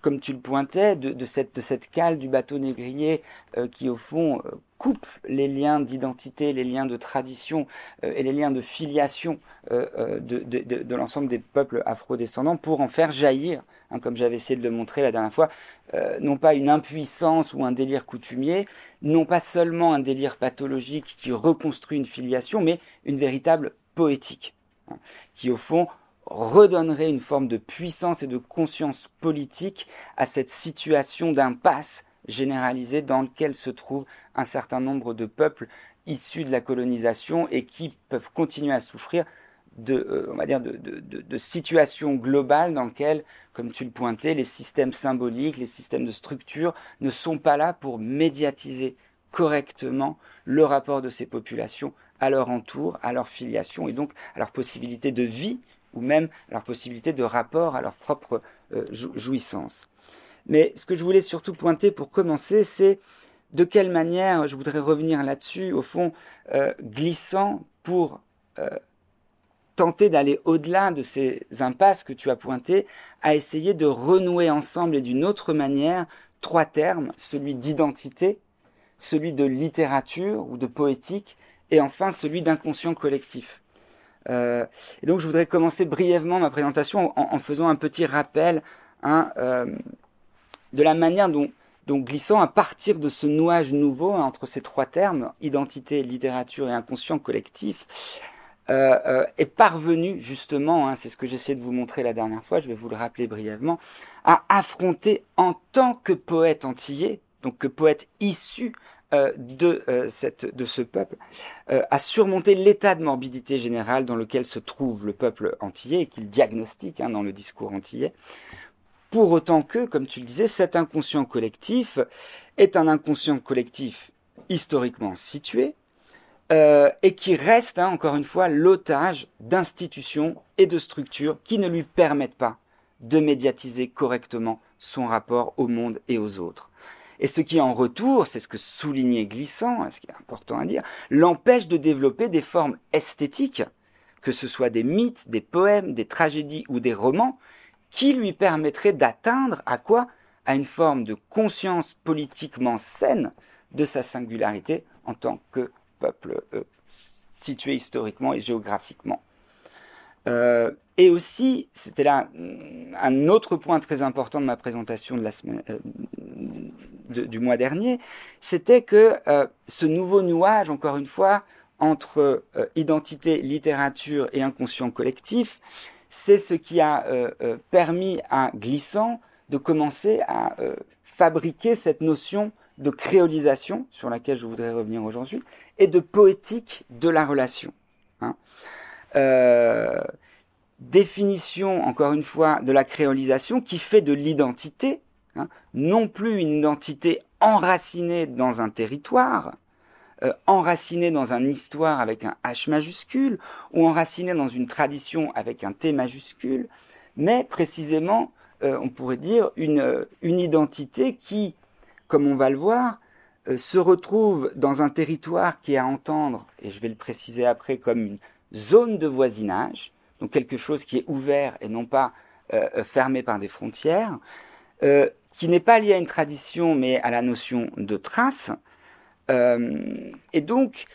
[SPEAKER 1] comme tu le pointais, de, cette, de cette cale du bateau négrier euh, qui, au fond, euh, coupe les liens d'identité, les liens de tradition euh, et les liens de filiation de, de, de l'ensemble des peuples afrodescendants pour en faire jaillir, hein, comme j'avais essayé de le montrer la dernière fois, non pas une impuissance ou un délire coutumier, non pas seulement un délire pathologique qui reconstruit une filiation, mais une véritable poétique, hein, qui, au fond, redonnerait une forme de puissance et de conscience politique à cette situation d'impasse généralisée dans laquelle se trouvent un certain nombre de peuples issus de la colonisation et qui peuvent continuer à souffrir de, euh, on va dire de, de, situations globales dans lesquelles, comme tu le pointais, les systèmes symboliques, les systèmes de structure ne sont pas là pour médiatiser correctement le rapport de ces populations à leur entour, à leur filiation et donc à leur possibilité de vie ou même leur possibilité de rapport à leur propre euh, jouissance. Mais ce que je voulais surtout pointer pour commencer, c'est de quelle manière, je voudrais revenir là-dessus, au fond, euh, glissant pour euh, tenter d'aller au-delà de ces impasses que tu as pointées, à essayer de renouer ensemble et d'une autre manière trois termes, celui d'identité, celui de littérature ou de poétique, et enfin celui d'inconscient collectif. Euh, et donc je voudrais commencer brièvement ma présentation en, faisant un petit rappel hein, euh, de la manière dont, Glissant, à partir de ce nouage nouveau hein, entre ces trois termes, identité, littérature et inconscient collectif, euh, est parvenu justement, hein, c'est ce que j'essayais de vous montrer la dernière fois, je vais vous le rappeler brièvement, à affronter en tant que poète antillais, donc que poète issu euh, de, euh, de ce peuple, euh, à surmonter l'état de morbidité générale dans lequel se trouve le peuple antillais et qu'il diagnostique hein, dans le discours antillais. Pour autant que, comme tu le disais, cet inconscient collectif est un inconscient collectif historiquement situé, et qui reste, hein, encore une fois, l'otage d'institutions et de structures qui ne lui permettent pas de médiatiser correctement son rapport au monde et aux autres. Et ce qui en retour, c'est ce que soulignait Glissant, hein, ce qui est important à dire, l'empêche de développer des formes esthétiques, que ce soit des mythes, des poèmes, des tragédies ou des romans, qui lui permettraient d'atteindre à quoi? À une forme de conscience politiquement saine de sa singularité en tant que peuple euh, situé historiquement et géographiquement. Euh, et aussi, c'était là mm, un autre point très important de ma présentation de la semaine, euh, du mois dernier, c'était que euh, ce nouveau nuage, encore une fois, entre identité, littérature et inconscient collectif, c'est ce qui a permis à Glissant de commencer à fabriquer cette notion de créolisation, sur laquelle je voudrais revenir aujourd'hui, et de poétique de la relation. Hein. Euh, définition, encore une fois, de la créolisation qui fait de l'identité, non plus une identité enracinée dans un territoire, euh, enracinée dans une histoire avec un H majuscule, ou enracinée dans une tradition avec un T majuscule, mais précisément, euh, on pourrait dire, une, une identité qui, comme on va le voir, se retrouve dans un territoire qui est à entendre, et je vais le préciser après, comme une zone de voisinage, donc quelque chose qui est ouvert et non pas euh, euh, fermé par des frontières, euh, qui n'est pas lié à une tradition mais à la notion de trace, et donc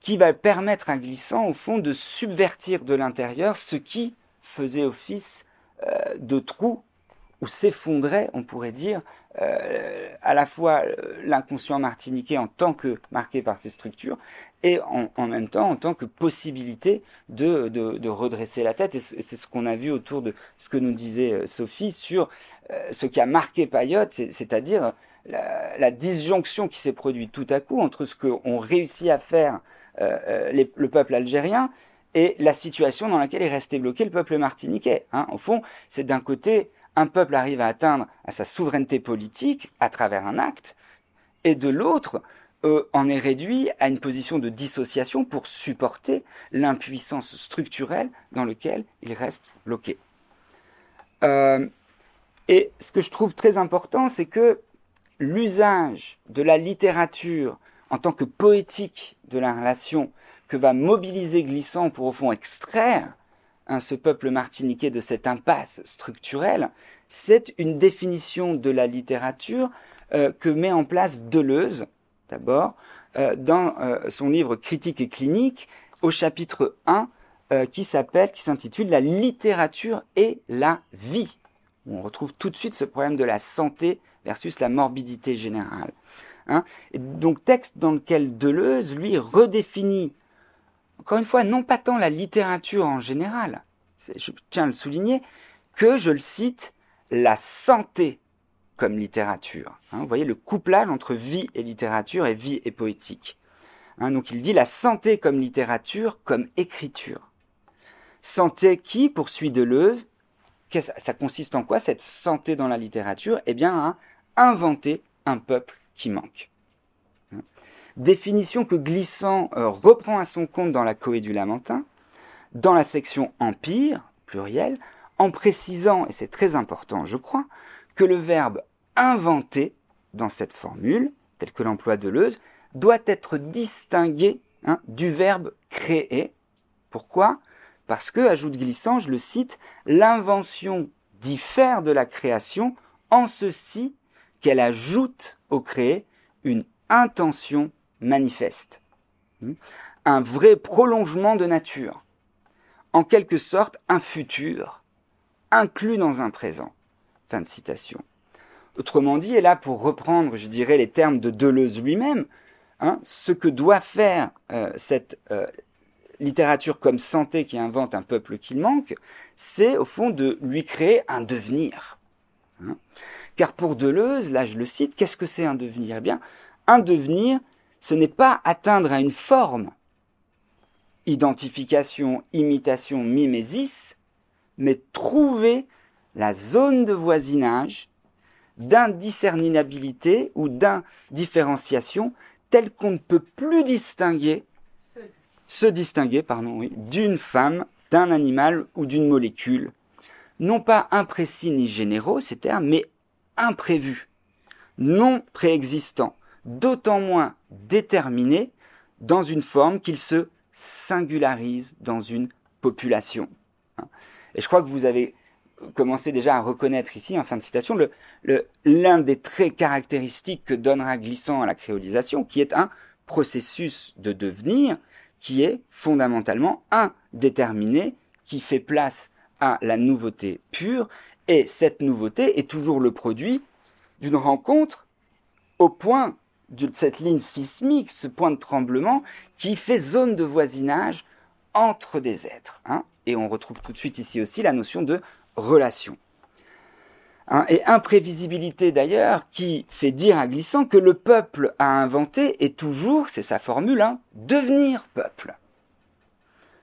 [SPEAKER 1] qui va permettre à Glissant au fond de subvertir de l'intérieur ce qui faisait office de trou ou s'effondrait, on pourrait dire, euh, à la fois euh, l'inconscient martiniquais en tant que marqué par ces structures et en, même temps en tant que possibilité de, redresser la tête. Et c'est ce qu'on a vu autour de ce que nous disait euh, Sophie sur ce qui a marqué Payotte, c'est-à-dire la, disjonction qui s'est produite tout à coup entre ce qu'ont réussi à faire le peuple algérien et la situation dans laquelle est resté bloqué le peuple martiniquais. Hein. Au fond, c'est d'un côté un peuple arrive à atteindre sa souveraineté politique à travers un acte, et de l'autre, euh, en est réduit à une position de dissociation pour supporter l'impuissance structurelle dans laquelle il reste bloqué. Euh, et ce que je trouve très important, c'est que l'usage de la littérature en tant que poétique de la relation que va mobiliser Glissant pour au fond extraire ce peuple martiniquais de cette impasse structurelle, c'est une définition de la littérature euh, que met en place Deleuze, d'abord, euh, dans euh, son livre Critique et clinique, au chapitre 1, qui s'appelle, qui s'intitule La littérature et la vie. On retrouve tout de suite ce problème de la santé versus la morbidité générale. Hein. Donc texte dans lequel Deleuze, lui, redéfinit encore une fois, non pas tant la littérature en général, je tiens à le souligner, que, je le cite, la santé comme littérature. Hein. vous voyez le couplage entre vie et littérature et vie et poétique. Hein. donc il dit la santé comme littérature, comme écriture. Santé qui, poursuit Deleuze, ça consiste en quoi cette santé dans la littérature? Eh bien à inventer un peuple qui manque définition que Glissant euh, reprend à son compte dans la Coé du Lamentin, dans la section Empire, pluriel, en précisant, et c'est très important je crois, que le verbe inventer dans cette formule, tel que l'emploie Deleuze, doit être distingué hein, du verbe créer. Pourquoi? Parce que, ajoute Glissant, je le cite, l'invention diffère de la création en ceci qu'elle ajoute au créé une intention manifeste. Hmm? Un vrai prolongement de nature. en quelque sorte un futur inclus dans un présent. Fin de citation. Autrement dit, et là pour reprendre, je dirais, les termes de Deleuze lui-même, hein, ce que doit faire euh, cette euh, littérature comme santé qui invente un peuple qu'il manque, c'est au fond de lui créer un devenir. Hein. Car pour Deleuze, là je le cite, qu'est-ce que c'est un devenir? Eh bien, un devenir, ce n'est pas atteindre à une forme, identification, imitation, mimésis, mais trouver la zone de voisinage d'indiscernabilité ou d'indifférenciation telle qu'on ne peut plus distinguer, se distinguer, pardon, d'une femme, d'un animal ou d'une molécule. Non pas imprécis ni généraux, ces termes, mais imprévus, non préexistants, d'autant moins déterminés dans une forme qu'ils se singularisent dans une population. Et je crois que vous avez commencé déjà à reconnaître ici, en fin de citation, l'un des traits caractéristiques que donnera Glissant à la créolisation, qui est un processus de devenir qui est fondamentalement indéterminé, qui fait place à la nouveauté pure, et cette nouveauté est toujours le produit d'une rencontre au point de cette ligne sismique, ce point de tremblement qui fait zone de voisinage entre des êtres. Hein. Et on retrouve tout de suite ici aussi la notion de relation. Hein. et imprévisibilité d'ailleurs qui fait dire à Glissant que le peuple a inventé est toujours, c'est sa formule, hein, devenir peuple.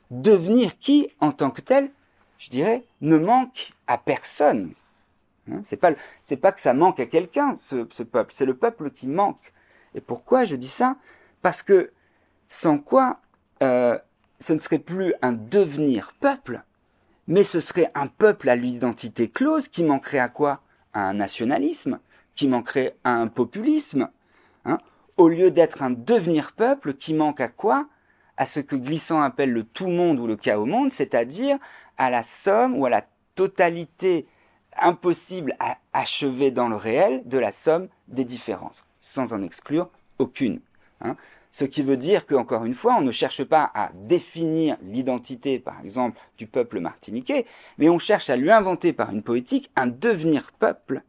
[SPEAKER 1] Devenir qui, en tant que tel, je dirais, ne manque à personne. Hein, c'est pas, c'est pas que ça manque à quelqu'un, ce, ce peuple, c'est le peuple qui manque. Et pourquoi je dis ça? Parce que sans quoi euh, ce ne serait plus un devenir peuple, mais ce serait un peuple à l'identité close qui manquerait à quoi? À un nationalisme, qui manquerait à un populisme, hein? Au lieu d'être un devenir peuple qui manque à quoi? À ce que Glissant appelle le tout monde ou le chaos monde, c'est-à-dire à la somme ou à la totalité impossible à achever dans le réel de la somme des différences, sans en exclure aucune. Hein? Ce qui veut dire qu'encore une fois, on ne cherche pas à définir l'identité, par exemple, du peuple martiniquais, mais on cherche à lui inventer par une poétique un devenir peuple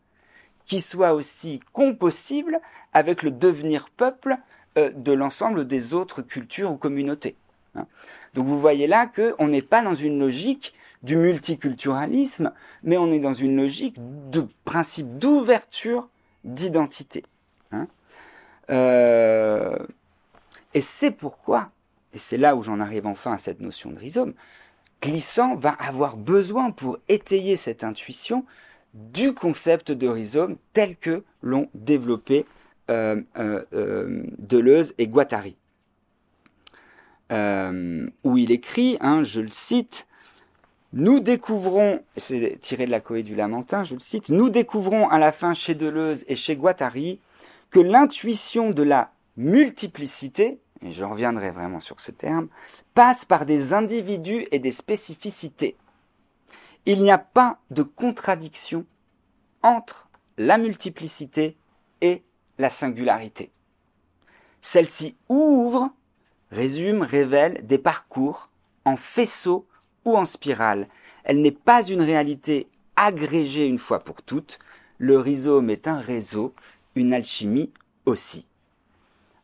[SPEAKER 1] qui soit aussi compossible avec le devenir peuple euh, de l'ensemble des autres cultures ou communautés. Hein. Donc vous voyez là qu'on n'est pas dans une logique du multiculturalisme, mais on est dans une logique de principe d'ouverture d'identité. Hein. Euh, et c'est pourquoi, et c'est là où j'en arrive enfin à cette notion de rhizome, Glissant va avoir besoin pour étayer cette intuition du concept de rhizome tel que l'ont développé euh, euh, Deleuze et Guattari. où il écrit, hein, je le cite, nous découvrons, c'est tiré de la Coé du Lamentin, je le cite, nous découvrons à la fin chez Deleuze et chez Guattari que l'intuition de la multiplicité, et je reviendrai vraiment sur ce terme, passe par des individus et des spécificités. Il n'y a pas de contradiction entre la multiplicité et la singularité. Celle-ci ouvre, résume, révèle des parcours en faisceaux ou en spirale. Elle n'est pas une réalité agrégée une fois pour toutes. Le rhizome est un réseau, une alchimie aussi.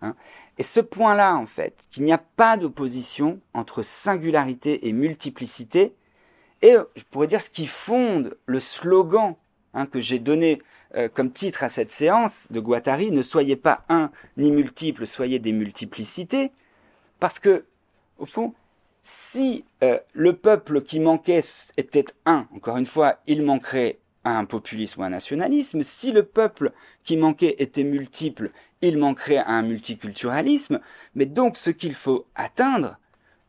[SPEAKER 1] Hein. Et ce point-là, en fait, qu'il n'y a pas d'opposition entre singularité et multiplicité, et je pourrais dire ce qui fonde le slogan hein, que j'ai donné euh, comme titre à cette séance de Guattari, ne soyez pas un ni multiple, soyez des multiplicités, parce que, au fond, si euh, le peuple qui manquait était un, encore une fois, il manquerait à un populisme ou un nationalisme. Si le peuple qui manquait était multiple, il manquerait un multiculturalisme. Mais donc ce qu'il faut atteindre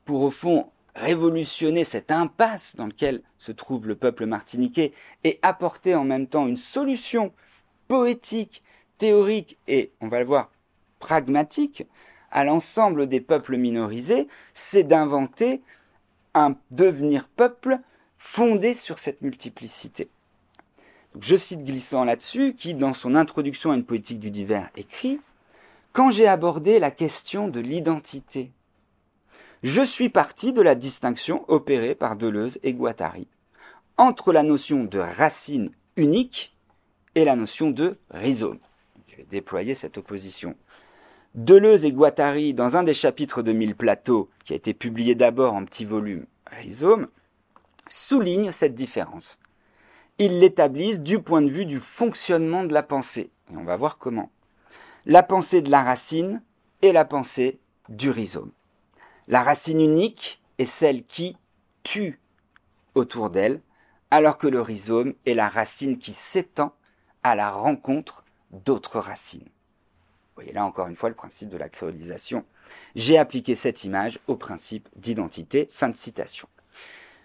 [SPEAKER 1] pour au fond révolutionner cette impasse dans laquelle se trouve le peuple martiniquais et apporter en même temps une solution poétique, théorique et, on va le voir, pragmatique à l'ensemble des peuples minorisés, c'est d'inventer un devenir peuple fondé sur cette multiplicité. Je cite Glissant là-dessus, qui, dans son introduction à une poétique du divers, écrit Quand j'ai abordé la question de l'identité, je suis parti de la distinction opérée par Deleuze et Guattari entre la notion de racine unique et la notion de rhizome. Je vais déployer cette opposition. Deleuze et Guattari, dans un des chapitres de Mille Plateaux, qui a été publié d'abord en petit volume Rhizome, soulignent cette différence. Ils l'établissent du point de vue du fonctionnement de la pensée. Et on va voir comment. La pensée de la racine et la pensée du rhizome. La racine unique est celle qui tue autour d'elle, alors que le rhizome est la racine qui s'étend à la rencontre d'autres racines. Vous voyez là encore une fois le principe de la créolisation. J'ai appliqué cette image au principe d'identité. Fin de citation.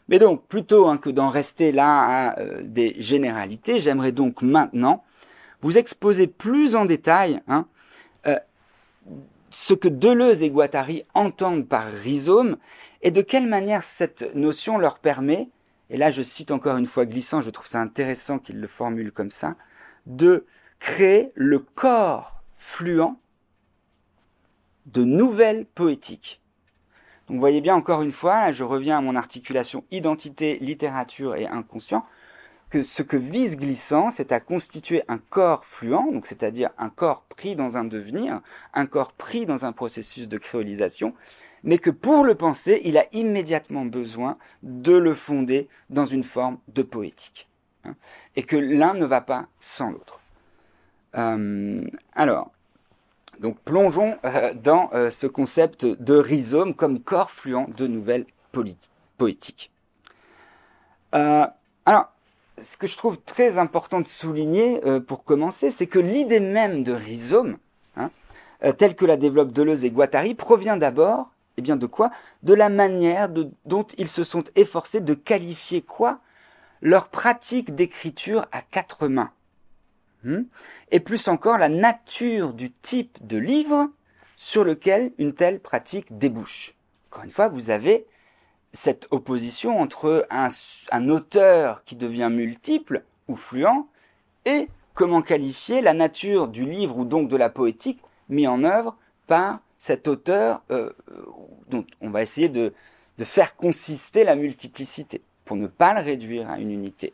[SPEAKER 1] Mais donc, plutôt hein, que d'en rester là à euh, des généralités, j'aimerais donc maintenant vous exposer plus en détail hein, euh, ce que Deleuze et Guattari entendent par rhizome et de quelle manière cette notion leur permet, et là je cite encore une fois Glissant, je trouve ça intéressant qu'il le formule comme ça, de créer le corps fluent de nouvelles poétiques. Donc vous voyez bien encore une fois, là, je reviens à mon articulation identité, littérature et inconscient, que ce que vise Glissant, c'est à constituer un corps fluent, donc c'est-à-dire un corps pris dans un devenir, un corps pris dans un processus de créolisation, mais que pour le penser, il a immédiatement besoin de le fonder dans une forme de poétique, hein, et que l'un ne va pas sans l'autre. Euh, alors, donc plongeons euh, dans euh, ce concept de rhizome comme corps fluent de nouvelles poétiques. alors, ce que je trouve très important de souligner pour commencer, c'est que l'idée même de rhizome, hein, telle que la développe Deleuze et Guattari, provient d'abord, eh bien de quoi? De la manière dont ils se sont efforcés de qualifier quoi? Leur pratique d'écriture à quatre mains. Hmm? et plus encore la nature du type de livre sur lequel une telle pratique débouche. Encore une fois, vous avez cette opposition entre un, auteur qui devient multiple ou fluent et comment qualifier la nature du livre ou donc de la poétique mis en œuvre par cet auteur euh, dont on va essayer de, de faire consister la multiplicité pour ne pas le réduire à une unité.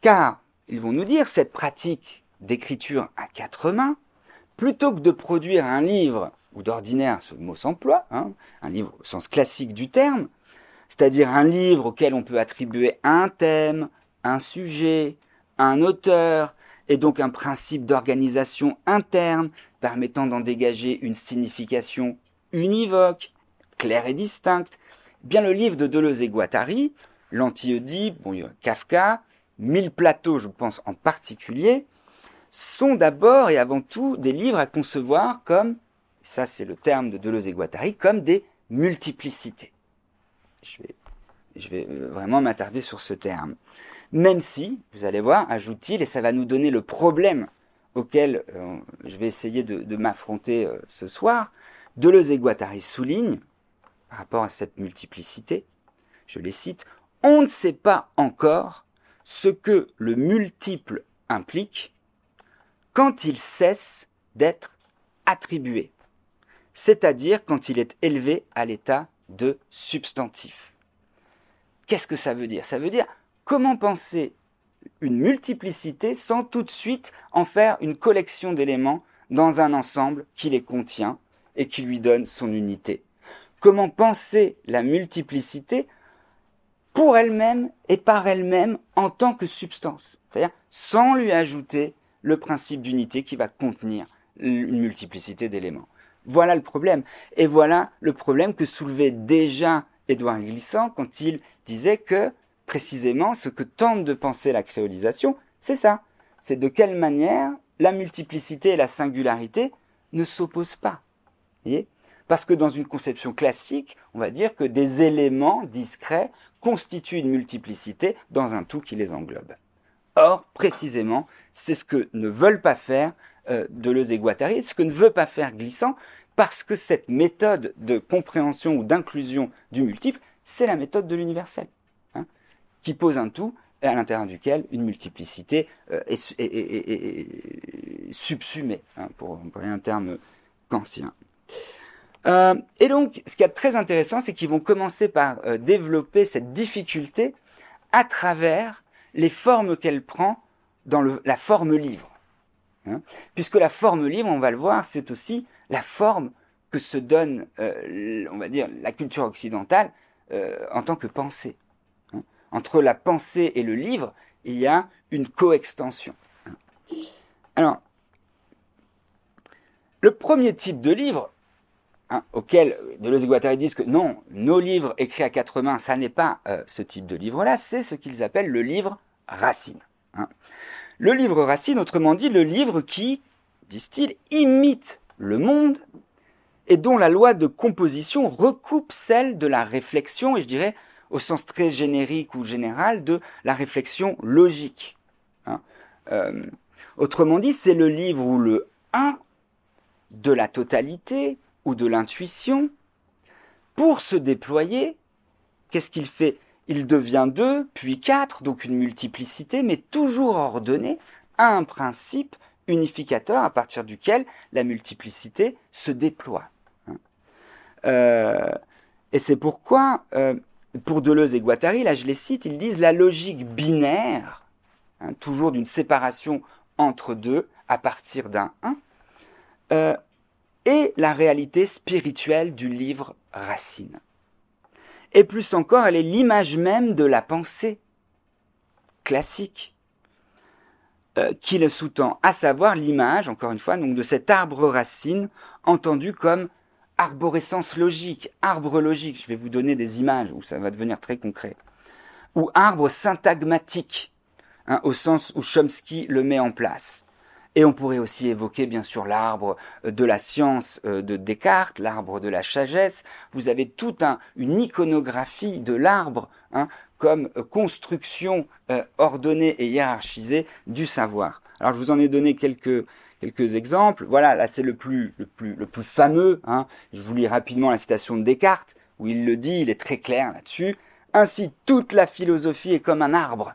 [SPEAKER 1] Car, ils vont nous dire, cette pratique d'écriture à quatre mains, plutôt que de produire un livre, où d'ordinaire ce mot s'emploie, hein, un livre au sens classique du terme, c'est-à-dire un livre auquel on peut attribuer un thème, un sujet, un auteur, et donc un principe d'organisation interne permettant d'en dégager une signification univoque, claire et distincte. Bien le livre de Deleuze et Guattari, l'Anti-Oedipe, Kafka, Mille plateaux, je pense en particulier, sont d'abord et avant tout des livres à concevoir comme, ça c'est le terme de Deleuze et Guattari, comme des multiplicités. Je vais, euh, vraiment m'attarder sur ce terme. Même si, vous allez voir, ajoute-t-il, et ça va nous donner le problème auquel euh, je vais essayer de, m'affronter euh, ce soir, Deleuze et Guattari soulignent, par rapport à cette multiplicité, je les cite, on ne sait pas encore ce que le multiple implique quand il cesse d'être attribué, c'est-à-dire quand il est élevé à l'état de substantif. Qu'est-ce que ça veut dire? Ça veut dire comment penser une multiplicité sans tout de suite en faire une collection d'éléments dans un ensemble qui les contient et qui lui donne son unité? Comment penser la multiplicité pour elle-même et par elle-même en tant que substance, c'est-à-dire sans lui ajouter le principe d'unité qui va contenir une multiplicité d'éléments. Voilà le problème. Et voilà le problème que soulevait déjà Édouard Glissant quand il disait que, précisément, ce que tente de penser la créolisation, c'est ça. C'est de quelle manière la multiplicité et la singularité ne s'opposent pas. Voyez? Parce que dans une conception classique, on va dire que des éléments discrets constituent une multiplicité dans un tout qui les englobe. Or, précisément, c'est ce que ne veulent pas faire euh, Deleuze et Guattari, ce que ne veut pas faire Glissant, parce que cette méthode de compréhension ou d'inclusion du multiple, c'est la méthode de l'universel, hein, qui pose un tout à l'intérieur duquel une multiplicité euh, est, subsumée, hein, pour employer un terme kantien. Euh, et donc, ce qui est très intéressant, c'est qu'ils vont commencer par euh, développer cette difficulté à travers les formes qu'elle prend dans la forme livre. Hein. Puisque la forme livre, on va le voir, c'est aussi la forme que se donne, euh, on va dire, la culture occidentale en tant que pensée. Hein. Entre la pensée et le livre, il y a une coextension. Hein. Alors, le premier type de livre, hein, auquel Deleuze et disent que non, nos livres écrits à quatre mains, ça n'est pas euh, ce type de livre-là, c'est ce qu'ils appellent le livre racine. Hein. Le livre racine, autrement dit, le livre qui, disent-ils, imite le monde et dont la loi de composition recoupe celle de la réflexion, et je dirais au sens très générique ou général, de la réflexion logique. Hein. Euh, autrement dit, c'est le livre où le 1 de la totalité ou de l'intuition, pour se déployer, qu'est-ce qu'il fait? Il devient deux, puis quatre, donc une multiplicité, mais toujours ordonnée à un principe unificateur à partir duquel la multiplicité se déploie. Hein. Euh, et c'est pourquoi, euh, pour Deleuze et Guattari, là je les cite, ils disent la logique binaire, hein, toujours d'une séparation entre deux à partir d'un 1, euh, et la réalité spirituelle du livre Racine. Et plus encore, elle est l'image même de la pensée classique euh, qui le sous-tend, à savoir l'image, encore une fois, donc de cet arbre racine entendu comme arborescence logique, arbre logique. Je vais vous donner des images où ça va devenir très concret. Ou arbre syntagmatique, hein, au sens où Chomsky le met en place. Et on pourrait aussi évoquer bien sûr l'arbre euh, de la science euh, de Descartes, l'arbre de la sagesse. Vous avez toute un, une iconographie de l'arbre hein, comme euh, construction ordonnée et hiérarchisée du savoir. Alors je vous en ai donné quelques, quelques exemples. Voilà, là c'est le plus, le, plus, le plus fameux. Hein. Je vous lis rapidement la citation de Descartes, où il le dit, il est très clair là-dessus. Ainsi, toute la philosophie est comme un arbre,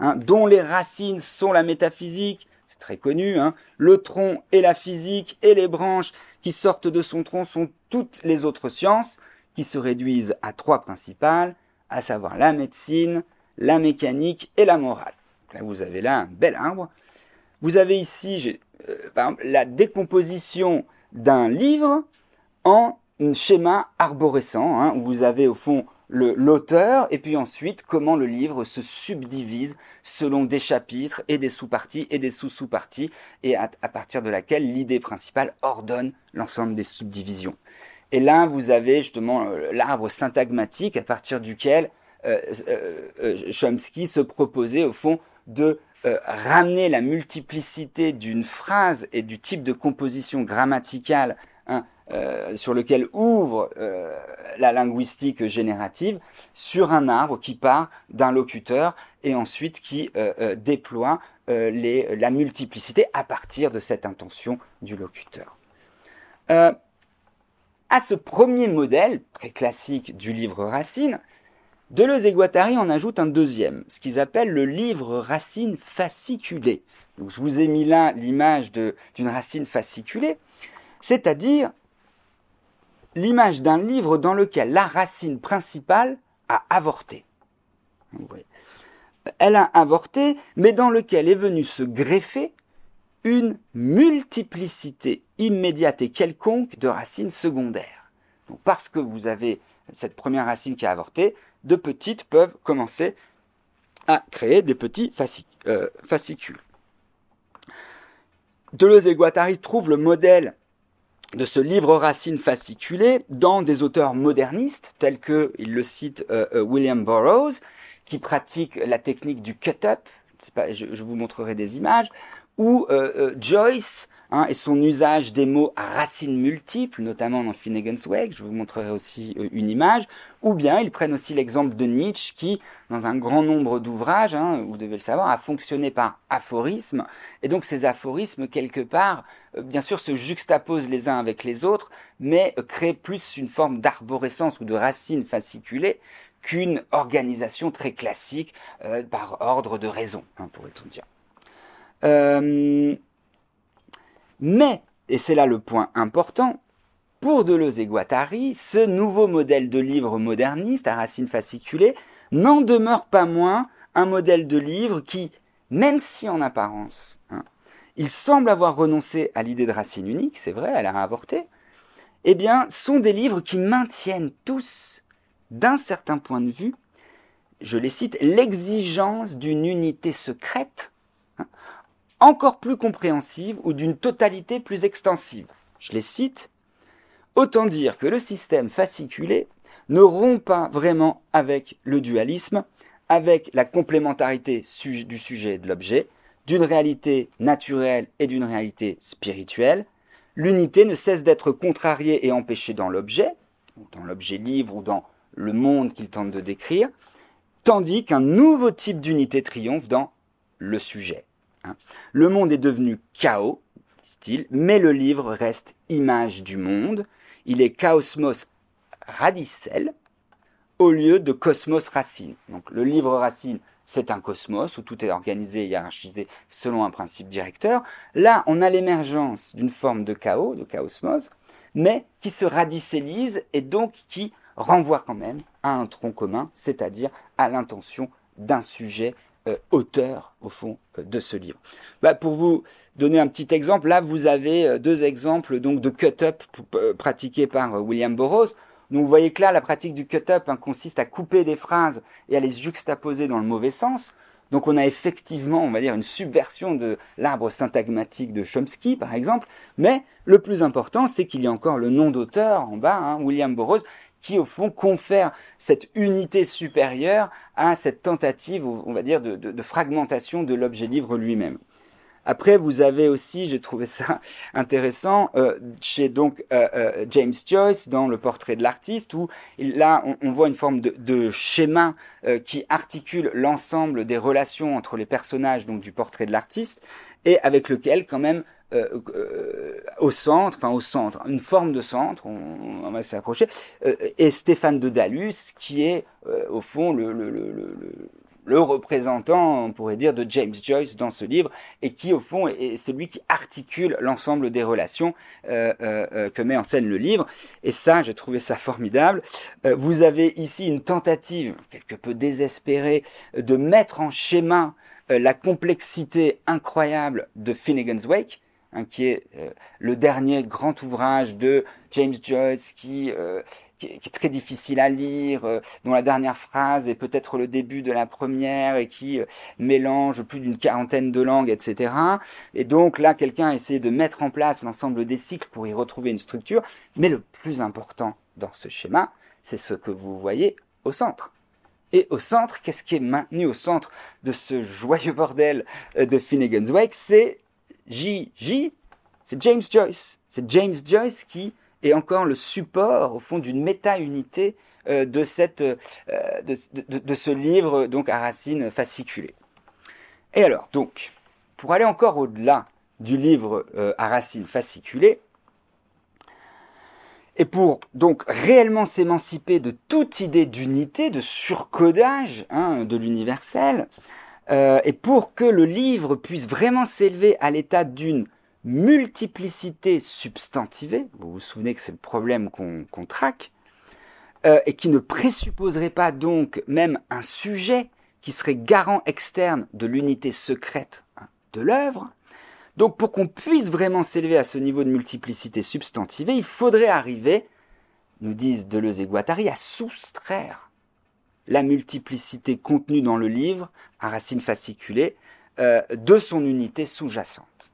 [SPEAKER 1] hein, dont les racines sont la métaphysique, très connu, hein. le tronc et la physique et les branches qui sortent de son tronc sont toutes les autres sciences qui se réduisent à trois principales, à savoir la médecine, la mécanique et la morale. Vous avez là un bel arbre. Vous avez ici euh, la décomposition d'un livre en schéma arborescent, hein, où vous avez au fond l'auteur et puis ensuite comment le livre se subdivise selon des chapitres et des sous-parties et des sous-sous-parties et à, partir de laquelle l'idée principale ordonne l'ensemble des subdivisions. Et là, vous avez justement euh, l'arbre syntagmatique à partir duquel euh, euh, Chomsky se proposait au fond de ramener la multiplicité d'une phrase et du type de composition grammaticale euh, sur lequel ouvre euh, la linguistique générative sur un arbre qui part d'un locuteur et ensuite qui euh, déploie la multiplicité à partir de cette intention du locuteur. à ce premier modèle, très classique du livre Racine, Deleuze et Guattari en ajoutent un deuxième, ce qu'ils appellent le livre racine fasciculé. Je vous ai mis là l'image d'une racine fasciculée, c'est-à-dire l'image d'un livre dans lequel la racine principale a avorté. Elle a avorté, mais dans lequel est venue se greffer une multiplicité immédiate et quelconque de racines secondaires. parce que vous avez cette première racine qui a avorté, de petites peuvent commencer à créer des petits euh, fascicules. Deleuze et Guattari trouvent le modèle de ce livre racine fasciculé dans des auteurs modernistes tels que, il le cite, euh, euh, William Burroughs, qui pratique la technique du cut-up, je, je, vous montrerai des images, ou euh, Joyce, Hein, et son usage des mots à racines multiples, notamment dans Finnegan's Wake, je vous montrerai aussi euh, une image, ou bien ils prennent aussi l'exemple de Nietzsche qui, dans un grand nombre d'ouvrages, hein, vous devez le savoir, a fonctionné par aphorismes, et donc ces aphorismes, quelque part, euh, bien sûr, se juxtaposent les uns avec les autres, mais euh, créent plus une forme d'arborescence ou de racines fasciculées qu'une organisation très classique par ordre de raison, hein, pourrait-on dire. Mais, et c'est là le point important, pour Deleuze et Guattari, ce nouveau modèle de livre moderniste à racines fasciculées n'en demeure pas moins un modèle de livre qui, même si en apparence, hein, il semble avoir renoncé à l'idée de racine unique, c'est vrai, elle a avorté, eh bien, sont des livres qui maintiennent tous, d'un certain point de vue, je les cite, l'exigence d'une unité secrète, encore plus compréhensive ou d'une totalité plus extensive. Je les cite, autant dire que le système fasciculé ne rompt pas vraiment avec le dualisme, avec la complémentarité du sujet et de l'objet, d'une réalité naturelle et d'une réalité spirituelle. L'unité ne cesse d'être contrariée et empêchée dans l'objet, dans l'objet livre ou dans le monde qu'il tente de décrire, tandis qu'un nouveau type d'unité triomphe dans le sujet. Hein. Le monde est devenu chaos, dit-il, mais le livre reste image du monde. Il est chaosmos radicel au lieu de cosmos racine. Donc le livre racine, c'est un cosmos où tout est organisé et hiérarchisé selon un principe directeur. Là, on a l'émergence d'une forme de chaos, de chaosmos, mais qui se radicalise et donc qui renvoie quand même à un tronc commun, c'est-à-dire à, l'intention d'un sujet euh, auteur, au fond, euh, de ce livre. Bah, pour vous donner un petit exemple, là, vous avez euh, deux exemples donc de cut-up pratiqués par William Burroughs. Donc vous voyez que là, la pratique du cut-up hein, consiste à couper des phrases et à les juxtaposer dans le mauvais sens. Donc on a effectivement, on va dire, une subversion de l'arbre syntagmatique de Chomsky, par exemple. Mais le plus important, c'est qu'il y a encore le nom d'auteur en bas, hein, William Burroughs, qui au fond confère cette unité supérieure à cette tentative, on va dire, de, fragmentation de l'objet livre lui-même. Après, vous avez aussi, j'ai trouvé ça intéressant, euh, chez donc euh, euh, James Joyce dans le portrait de l'artiste, où là on, voit une forme de, schéma qui articule l'ensemble des relations entre les personnages donc du portrait de l'artiste, et avec lequel quand même euh, euh, au centre, enfin au centre, une forme de centre, on, va s'approcher, euh, et Stéphane de Dalus, qui est au fond le, le, le, le, représentant, on pourrait dire, de James Joyce dans ce livre, et qui au fond est celui qui articule l'ensemble des relations que met en scène le livre. Et ça, j'ai trouvé ça formidable. vous avez ici une tentative, quelque peu désespérée, de mettre en schéma la complexité incroyable de Finnegan's Wake, Qui est euh, le dernier grand ouvrage de James Joyce, qui, euh, est très difficile à lire, euh, dont la dernière phrase est peut-être le début de la première et qui mélange plus d'une quarantaine de langues, etc. Et donc là, quelqu'un essaie de mettre en place l'ensemble des cycles pour y retrouver une structure, mais le plus important dans ce schéma, c'est ce que vous voyez au centre. Et au centre, qu'est-ce qui est maintenu au centre de ce joyeux bordel de Finnegan's Wake? C'est J, J, c'est James Joyce. C'est James Joyce qui est encore le support, au fond, d'une méta-unité euh, euh, de, ce livre donc à racines fasciculées. Et alors, donc, pour aller encore au-delà du livre euh, à racines fasciculées, et pour donc réellement s'émanciper de toute idée d'unité, de surcodage hein, de l'universel, euh, et pour que le livre puisse vraiment s'élever à l'état d'une multiplicité substantivée, vous vous souvenez que c'est le problème qu'on traque, euh, et qui ne présupposerait pas donc même un sujet qui serait garant externe de l'unité secrète hein, de l'œuvre. Donc pour qu'on puisse vraiment s'élever à ce niveau de multiplicité substantivée, il faudrait arriver, nous disent Deleuze et Guattari, à soustraire la multiplicité contenue dans le livre, à racine fasciculée, euh, de son unité sous-jacente.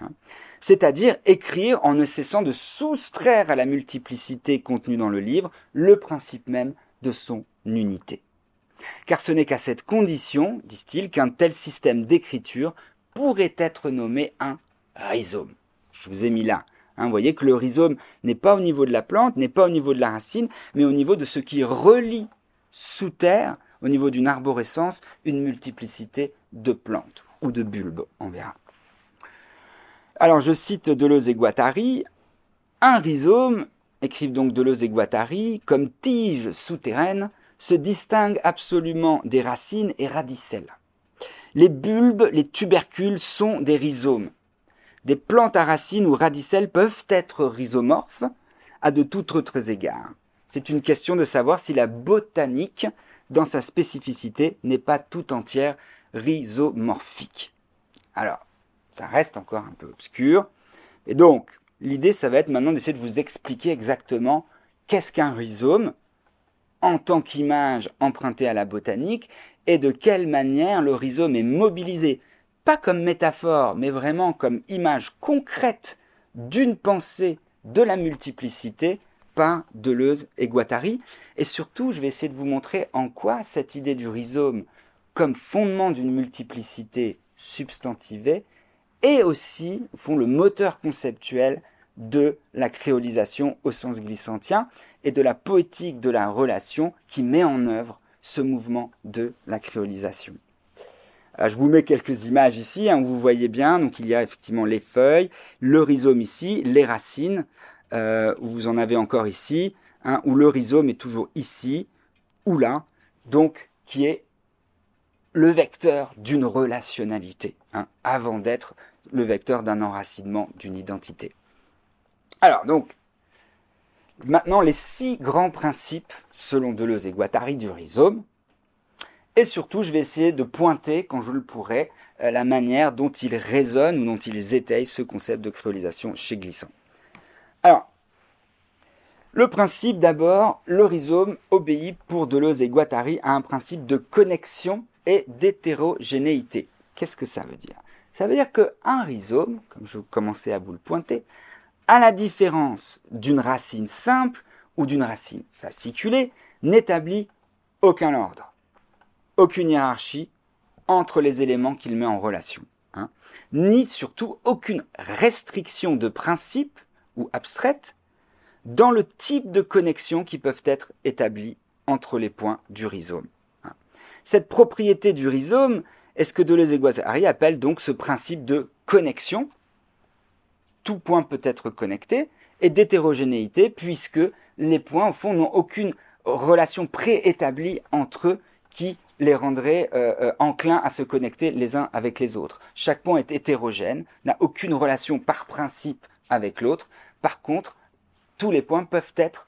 [SPEAKER 1] Hein. C'est-à-dire écrire en ne cessant de soustraire à la multiplicité contenue dans le livre le principe même de son unité. Car ce n'est qu'à cette condition, disent-ils, qu'un tel système d'écriture pourrait être nommé un rhizome. Je vous ai mis là. Hein, vous voyez que le rhizome n'est pas au niveau de la plante, n'est pas au niveau de la racine, mais au niveau de ce qui relie sous terre, au niveau d'une arborescence, une multiplicité de plantes ou de bulbes, on verra. Alors je cite Deleuze et Guattari, un rhizome, écrivent donc Deleuze et Guattari, comme tige souterraine, se distingue absolument des racines et radicelles. Les bulbes, les tubercules sont des rhizomes. Des plantes à racines ou radicelles peuvent être rhizomorphes, à de tout autres égards. C'est une question de savoir si la botanique, dans sa spécificité, n'est pas tout entière rhizomorphique. Alors, ça reste encore un peu obscur. Et donc, l'idée, ça va être maintenant d'essayer de vous expliquer exactement qu'est-ce qu'un rhizome en tant qu'image empruntée à la botanique et de quelle manière le rhizome est mobilisé, pas comme métaphore, mais vraiment comme image concrète d'une pensée de la multiplicité par Deleuze et Guattari. Et surtout, je vais essayer de vous montrer en quoi cette idée du rhizome comme fondement d'une multiplicité substantivée est aussi, font le moteur conceptuel de la créolisation au sens glissantien et de la poétique de la relation qui met en œuvre ce mouvement de la créolisation. Euh, je vous mets quelques images ici, hein, vous voyez bien, donc il y a effectivement les feuilles, le rhizome ici, les racines, euh, vous en avez encore ici, hein, où le rhizome est toujours ici, ou là, donc qui est le vecteur d'une relationnalité, hein, avant d'être le vecteur d'un enracinement d'une identité. Alors donc, maintenant les six grands principes, selon Deleuze et Guattari, du rhizome, et surtout je vais essayer de pointer, quand je le pourrai, euh, la manière dont ils résonnent ou dont ils étayent ce concept de créolisation chez Glissant. Alors, le principe d'abord, le rhizome obéit pour Deleuze et Guattari à un principe de connexion et d'hétérogénéité. Qu'est-ce que ça veut dire? Ça veut dire qu'un rhizome, comme je commençais à vous le pointer, à la différence d'une racine simple ou d'une racine fasciculée, n'établit aucun ordre, aucune hiérarchie entre les éléments qu'il met en relation, hein, ni surtout aucune restriction de principe ou abstraite dans le type de connexions qui peuvent être établies entre les points du rhizome. Cette propriété du rhizome est ce que Deleuze et Guattari appellent donc ce principe de connexion, tout point peut être connecté, et d'hétérogénéité, puisque les points, au fond, n'ont aucune relation préétablie entre eux qui les rendrait euh, euh, enclins à se connecter les uns avec les autres. Chaque point est hétérogène, n'a aucune relation par principe avec l'autre. Par contre, tous les points peuvent être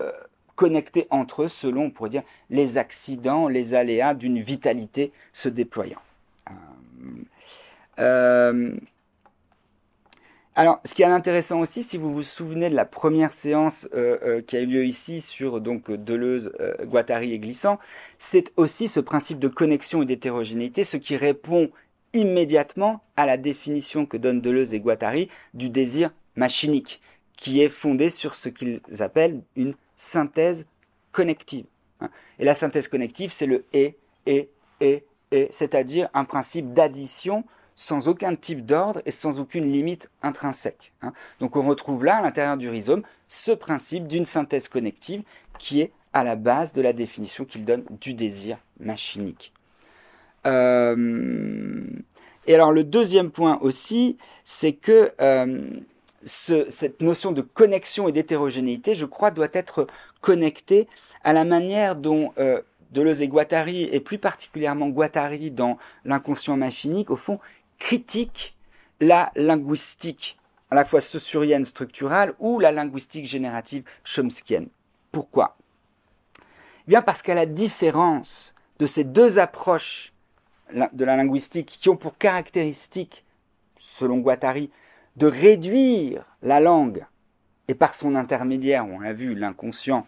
[SPEAKER 1] euh, connectés entre eux selon, on pourrait dire, les accidents, les aléas d'une vitalité se déployant. Alors, ce qui est intéressant aussi, si vous vous souvenez de la première séance euh, euh, qui a eu lieu ici sur donc Deleuze, euh, Guattari et Glissant, c'est aussi ce principe de connexion et d'hétérogénéité, ce qui répond immédiatement à la définition que donnent Deleuze et Guattari du désir machinique, qui est fondé sur ce qu'ils appellent une synthèse connective. Et la synthèse connective, c'est le et, et, et, et, c'est-à-dire un principe d'addition sans aucun type d'ordre et sans aucune limite intrinsèque. Donc on retrouve là, à l'intérieur du rhizome, ce principe d'une synthèse connective qui est à la base de la définition qu'il donne du désir machinique. Euh, et alors le deuxième point aussi, c'est que euh, cette notion de connexion et d'hétérogénéité, je crois, doit être connectée à la manière dont euh, Deleuze et Guattari, et plus particulièrement Guattari dans l'inconscient machinique, au fond, critique la linguistique à la fois saussurienne structurale ou la linguistique générative chomskienne. Pourquoi? Eh Bien parce qu'à la différence de ces deux approches de la linguistique qui ont pour caractéristique, selon Guattari, de réduire la langue et par son intermédiaire, on l'a vu, l'inconscient,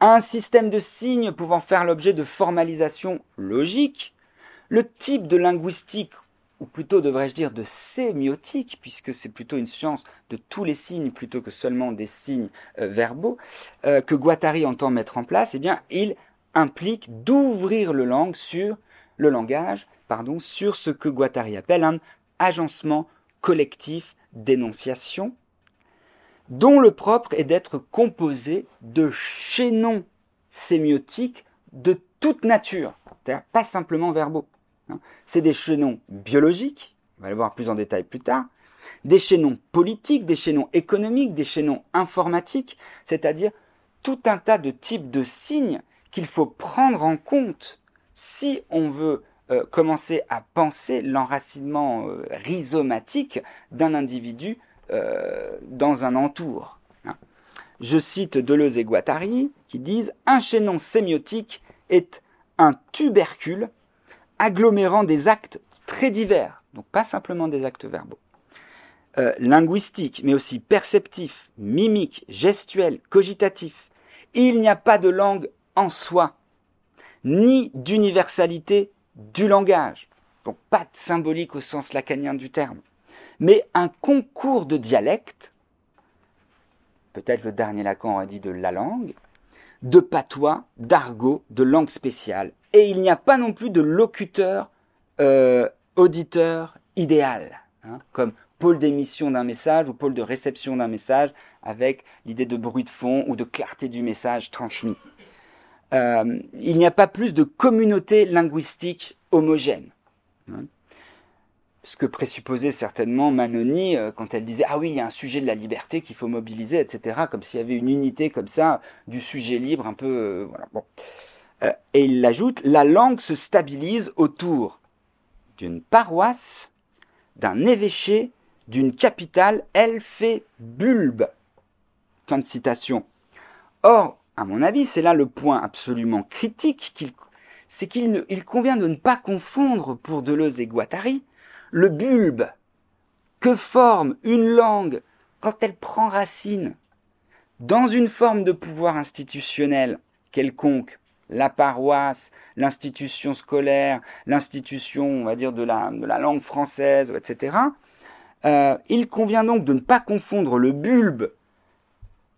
[SPEAKER 1] à un système de signes pouvant faire l'objet de formalisation logique, le type de linguistique ou plutôt devrais-je dire de sémiotique, puisque c'est plutôt une science de tous les signes plutôt que seulement des signes euh, verbaux, euh, que Guattari entend mettre en place, eh bien, il implique d'ouvrir le, langue sur, le langage pardon, sur ce que Guattari appelle un agencement collectif d'énonciation, dont le propre est d'être composé de chaînons sémiotiques de toute nature, c'est-à-dire pas simplement verbaux. Hein. C'est des chaînons biologiques, on va le voir plus en détail plus tard, des chaînons politiques, des chaînons économiques, des chaînons informatiques, c'est-à-dire tout un tas de types de signes qu'il faut prendre en compte si on veut euh, commencer à penser l'enracinement euh, rhizomatique d'un individu euh, dans un entour. Hein. je cite Deleuze et Guattari, qui disent Un chaînon sémiotique est un tubercule agglomérant des actes très divers, donc pas simplement des actes verbaux, linguistiques, mais aussi perceptifs, mimiques, gestuels, cogitatifs. Il n'y a pas de langue en soi, ni d'universalité du langage, donc pas de symbolique au sens lacanien du terme, mais un concours de dialectes, peut-être le dernier Lacan a dit de la langue, de patois, d'argot, de langue spéciale. Et il n'y a pas non plus de locuteur, euh, auditeur idéal, hein, comme pôle d'émission d'un message ou pôle de réception d'un message avec l'idée de bruit de fond ou de clarté du message transmis. Euh, il n'y a pas plus de communauté linguistique homogène. Hein. Ce que présupposait certainement Manoni euh, quand elle disait Ah oui, il y a un sujet de la liberté qu'il faut mobiliser, etc. Comme s'il y avait une unité comme ça du sujet libre, un peu. Euh, voilà, bon. et il ajoute La langue se stabilise autour d'une paroisse, d'un évêché, d'une capitale, elle fait bulbe. Fin de citation. Or, à mon avis, c'est là le point absolument critique, c'est qu'il convient de ne pas confondre pour Deleuze et Guattari le bulbe que forme une langue quand elle prend racine dans une forme de pouvoir institutionnel quelconque, la paroisse, l'institution scolaire, l'institution, on va dire, de la, langue française, etc. Euh, il convient donc de ne pas confondre le bulbe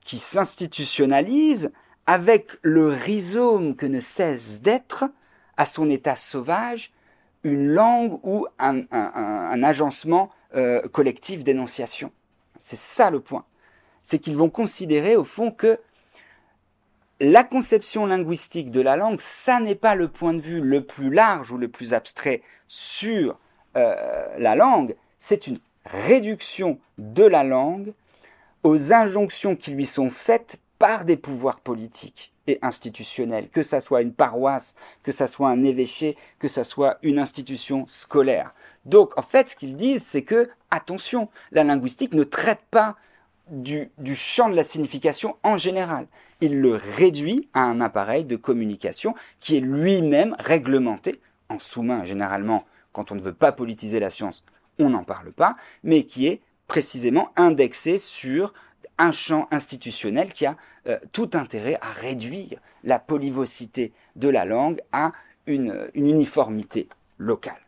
[SPEAKER 1] qui s'institutionnalise avec le rhizome que ne cesse d'être, à son état sauvage, une langue ou un, agencement euh, collectif d'énonciation. C'est ça le point. C'est qu'ils vont considérer au fond que la conception linguistique de la langue, ça n'est pas le point de vue le plus large ou le plus abstrait sur euh, la langue, c'est une réduction de la langue aux injonctions qui lui sont faites par des pouvoirs politiques et institutionnels, que ça soit une paroisse, que ça soit un évêché, que ça soit une institution scolaire. Donc, en fait, ce qu'ils disent, c'est que, attention, la linguistique ne traite pas du, du, champ de la signification en général. Il le réduit à un appareil de communication qui est lui-même réglementé, en sous-main généralement, quand on ne veut pas politiser la science, on n'en parle pas, mais qui est précisément indexé sur un champ institutionnel qui a euh, tout intérêt à réduire la polyvocité de la langue à une, uniformité locale.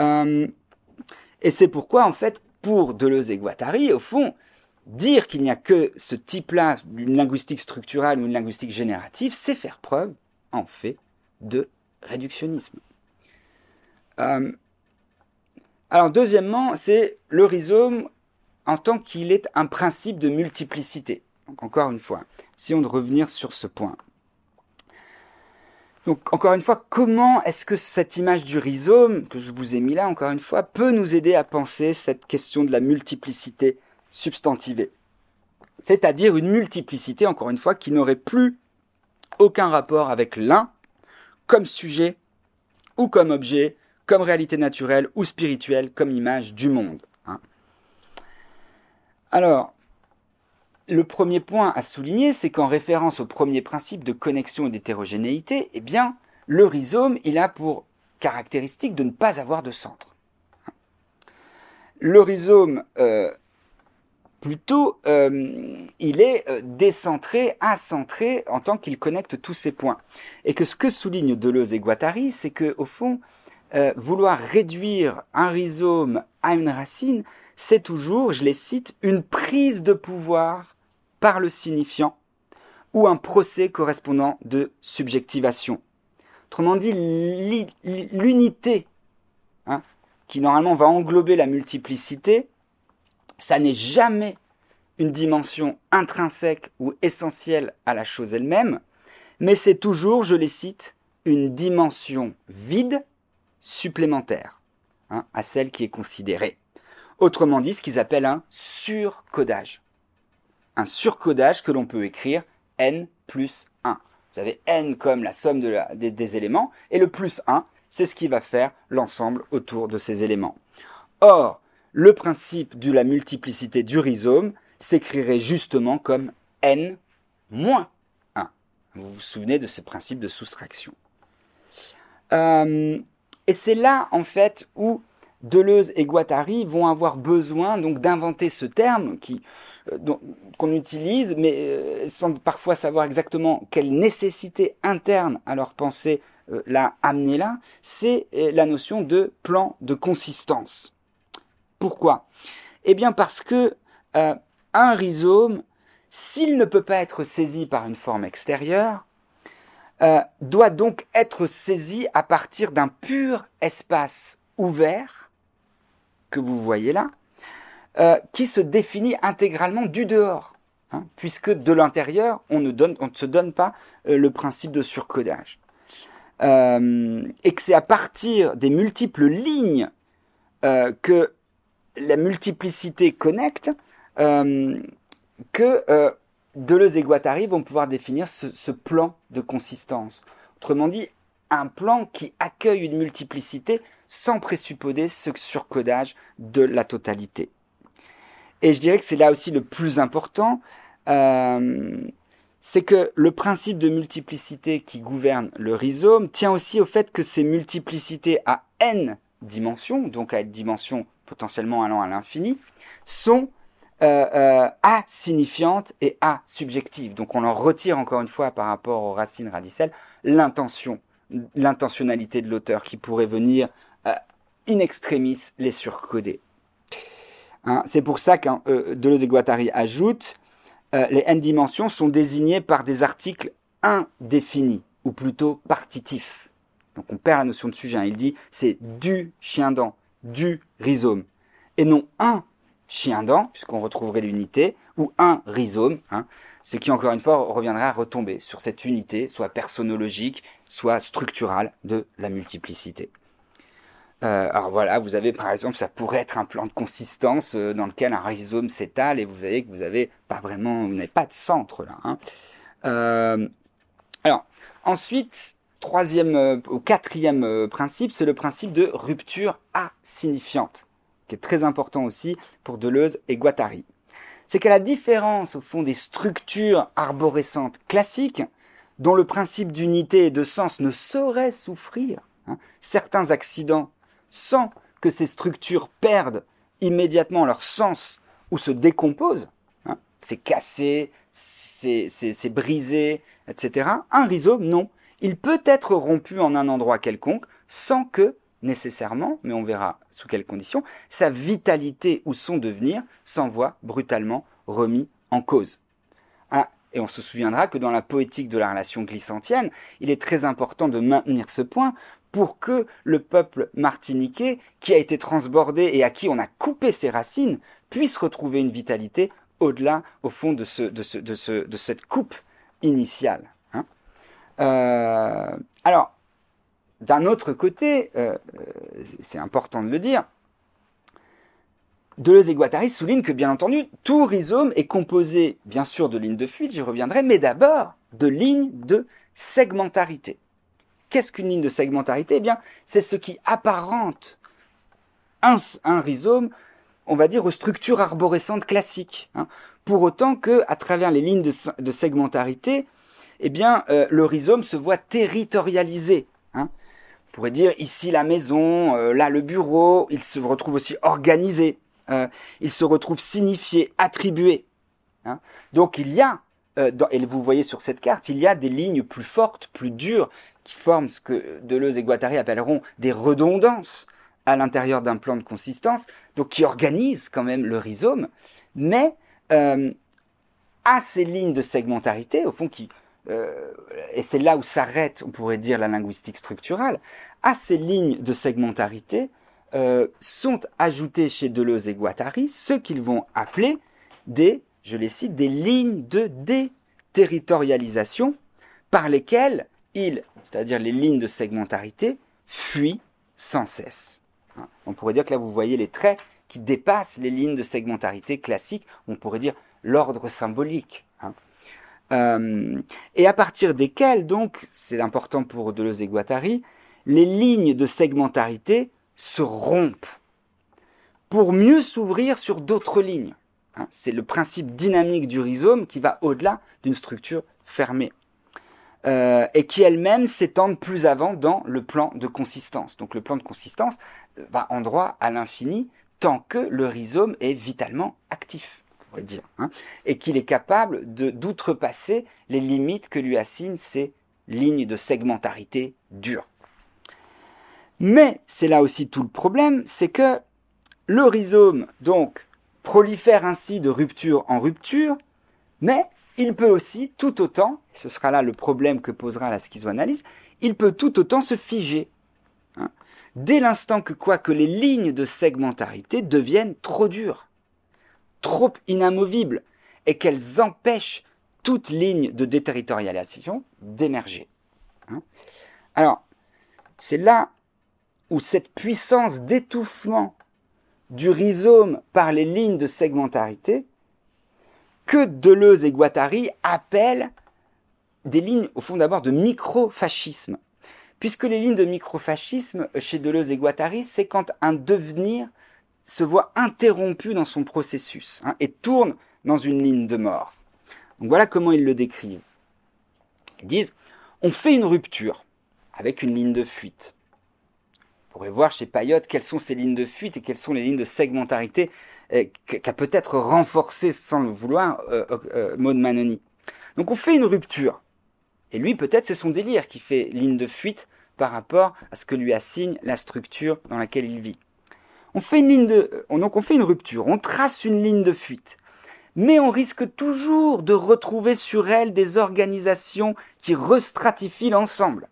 [SPEAKER 1] Euh, et c'est pourquoi, en fait, pour Deleuze et Guattari, au fond, dire qu'il n'y a que ce type-là d'une linguistique structurelle ou une linguistique générative, c'est faire preuve, en fait, de réductionnisme. Euh, alors, deuxièmement, c'est le rhizome en tant qu'il est un principe de multiplicité. Encore une fois, si on de revenir sur ce point. Donc encore une fois, comment est-ce que cette image du rhizome, que je vous ai mis là encore une fois, peut nous aider à penser cette question de la multiplicité substantivée? C'est-à-dire une multiplicité, encore une fois, qui n'aurait plus aucun rapport avec l'un comme sujet ou comme objet, comme réalité naturelle ou spirituelle, comme image du monde. Alors, le premier point à souligner, c'est qu'en référence au premier principe de connexion et d'hétérogénéité, eh bien, le rhizome, il a pour caractéristique de ne pas avoir de centre. Le rhizome, euh, plutôt, euh, il est euh, décentré, acentré, en tant qu'il connecte tous ces points. Et que ce que souligne Deleuze et Guattari, c'est que, au fond, vouloir réduire un rhizome à une racine, c'est toujours, je les cite, une prise de pouvoir par le signifiant ou un procès correspondant de subjectivation. Autrement dit, l'unité, hein, qui normalement va englober la multiplicité, ça n'est jamais une dimension intrinsèque ou essentielle à la chose elle-même, mais c'est toujours, je les cite, une dimension vide supplémentaire hein, à celle qui est considérée. Autrement dit, ce qu'ils appellent un surcodage. Un surcodage que l'on peut écrire n plus 1. Vous avez n comme la somme des, éléments, et le plus 1, c'est ce qui va faire l'ensemble autour de ces éléments. Or, le principe de la multiplicité du rhizome s'écrirait justement comme n moins 1. Vous vous souvenez de ces principes de soustraction. Euh, et c'est là, en fait, où Deleuze et Guattari vont avoir besoin donc d'inventer ce terme qui euh, qu'on utilise, mais euh, sans parfois savoir exactement quelle nécessité interne à leur pensée l'a amené là, c'est la notion de plan de consistance. Pourquoi? Eh bien parce que un rhizome, s'il ne peut pas être saisi par une forme extérieure, euh, doit donc être saisi à partir d'un pur espace ouvert, que vous voyez là, euh, qui se définit intégralement du dehors, hein, puisque de l'intérieur, on, ne se donne pas euh, le principe de surcodage. et que c'est à partir des multiples lignes que la multiplicité connecte que Deleuze et Guattari vont pouvoir définir ce, plan de consistance. Autrement dit, un plan qui accueille une multiplicité sans présupposer ce surcodage de la totalité. Et je dirais que c'est là aussi le plus important, euh, c'est que le principe de multiplicité qui gouverne le rhizome tient aussi au fait que ces multiplicités à n dimensions, donc à dimensions potentiellement allant à l'infini, sont euh, euh, et A subjective. Donc on en retire encore une fois par rapport aux racines radicelles l'intention, l'intentionnalité de l'auteur qui pourrait venir in extremis les surcoder. Hein, c'est pour ça que euh, Deleuze et Guattari ajoutent les n dimensions sont désignées par des articles indéfinis ou plutôt partitifs. Donc on perd la notion de sujet. Hein. Il dit c'est du chien-dent, du rhizome, et non un chien-dent, puisqu'on retrouverait l'unité, ou un rhizome, hein, ce qui encore une fois reviendrait à retomber sur cette unité, soit personnologique, soit structurale de la multiplicité. Euh, alors voilà, vous avez par exemple, ça pourrait être un plan de consistance euh, dans lequel un rhizome s'étale et vous voyez que vous avez pas vraiment, vous n'avez pas de centre là. Hein. Euh, alors ensuite, troisième ou quatrième principe, c'est le principe de rupture asignifiante qui est très important aussi pour Deleuze et Guattari. C'est qu'à la différence, au fond, des structures arborescentes classiques, dont le principe d'unité et de sens ne saurait souffrir hein, certains accidents sans que ces structures perdent immédiatement leur sens ou se décomposent, hein, c'est cassé, c'est brisé, etc. Un rhizome, non. Il peut être rompu en un endroit quelconque sans que nécessairement, mais on verra sous quelles conditions, sa vitalité ou son devenir s'envoie brutalement remis en cause. Ah, et on se souviendra que dans la poétique de la relation glissantienne, il est très important de maintenir ce point pour que le peuple martiniquais, qui a été transbordé et à qui on a coupé ses racines, puisse retrouver une vitalité au-delà, au fond, de, ce, de, ce, de, ce, de cette coupe initiale. Hein. Euh, alors, d'un autre côté, euh, euh, c'est important de le dire, Deleuze et Guattari soulignent que, bien entendu, tout rhizome est composé, bien sûr, de lignes de fuite, j'y reviendrai, mais d'abord de lignes de segmentarité. Qu'est-ce qu'une ligne de segmentarité? Eh bien, c'est ce qui apparente un, rhizome, on va dire, aux structures arborescentes classiques. Hein. Pour autant que, à travers les lignes de, segmentarité, eh bien, euh, le rhizome se voit territorialisé. Hein pourrait dire ici la maison, euh, là le bureau, il se retrouve aussi organisé, euh, il se retrouve signifié, attribué. Hein. Donc il y a, et vous voyez sur cette carte, il y a des lignes plus fortes, plus dures, qui forment ce que Deleuze et Guattari appelleront des redondances à l'intérieur d'un plan de consistance, donc qui organisent quand même le rhizome, mais à ces lignes de segmentarité, au fond, qui euh, et c'est là où s'arrête, on pourrait dire, la linguistique structurale, à ces lignes de segmentarité euh, sont ajoutées chez Deleuze et Guattari ce qu'ils vont appeler des, je les cite, des lignes de déterritorialisation par lesquelles c'est-à-dire les lignes de segmentarité, fuient sans cesse. Hein. On pourrait dire que là, vous voyez les traits qui dépassent les lignes de segmentarité classiques, on pourrait dire l'ordre symbolique. Hein. Euh, et à partir desquels, donc, c'est important pour Deleuze et Guattari, les lignes de segmentarité se rompent pour mieux s'ouvrir sur d'autres lignes. Hein. C'est le principe dynamique du rhizome qui va au-delà d'une structure fermée. Euh, et qui elle-même s'étendent plus avant dans le plan de consistance. Donc le plan de consistance va en droit à l'infini tant que le rhizome est vitalement actif, on pourrait dire, hein, et qu'il est capable d'outrepasser les limites que lui assignent ces lignes de segmentarité dure. Mais c'est là aussi tout le problème, c'est que le rhizome, donc, prolifère ainsi de rupture en rupture, mais il peut aussi tout autant, ce sera là le problème que posera la schizoanalyse, il peut tout autant se figer. Hein. dès l'instant que quoi que les lignes de segmentarité deviennent trop dures, trop inamovibles, et qu'elles empêchent toute ligne de déterritorialisation d'émerger. Hein. Alors, c'est là où cette puissance d'étouffement du rhizome par les lignes de segmentarité que Deleuze et Guattari appellent des lignes, au fond d'abord, de microfascisme. Puisque les lignes de microfascisme chez Deleuze et Guattari, c'est quand un devenir se voit interrompu dans son processus hein, et tourne dans une ligne de mort. Donc voilà comment ils le décrivent. Ils disent, on fait une rupture avec une ligne de fuite. On pourrait voir chez Payotte quelles sont ces lignes de fuite et quelles sont les lignes de segmentarité qu'a peut-être renforcé sans le vouloir euh, euh, Maud Manoni. Donc on fait une rupture. Et lui, peut-être, c'est son délire qui fait ligne de fuite par rapport à ce que lui assigne la structure dans laquelle il vit. On fait une ligne de, donc on fait une rupture, on trace une ligne de fuite. Mais on risque toujours de retrouver sur elle des organisations qui restratifient l'ensemble.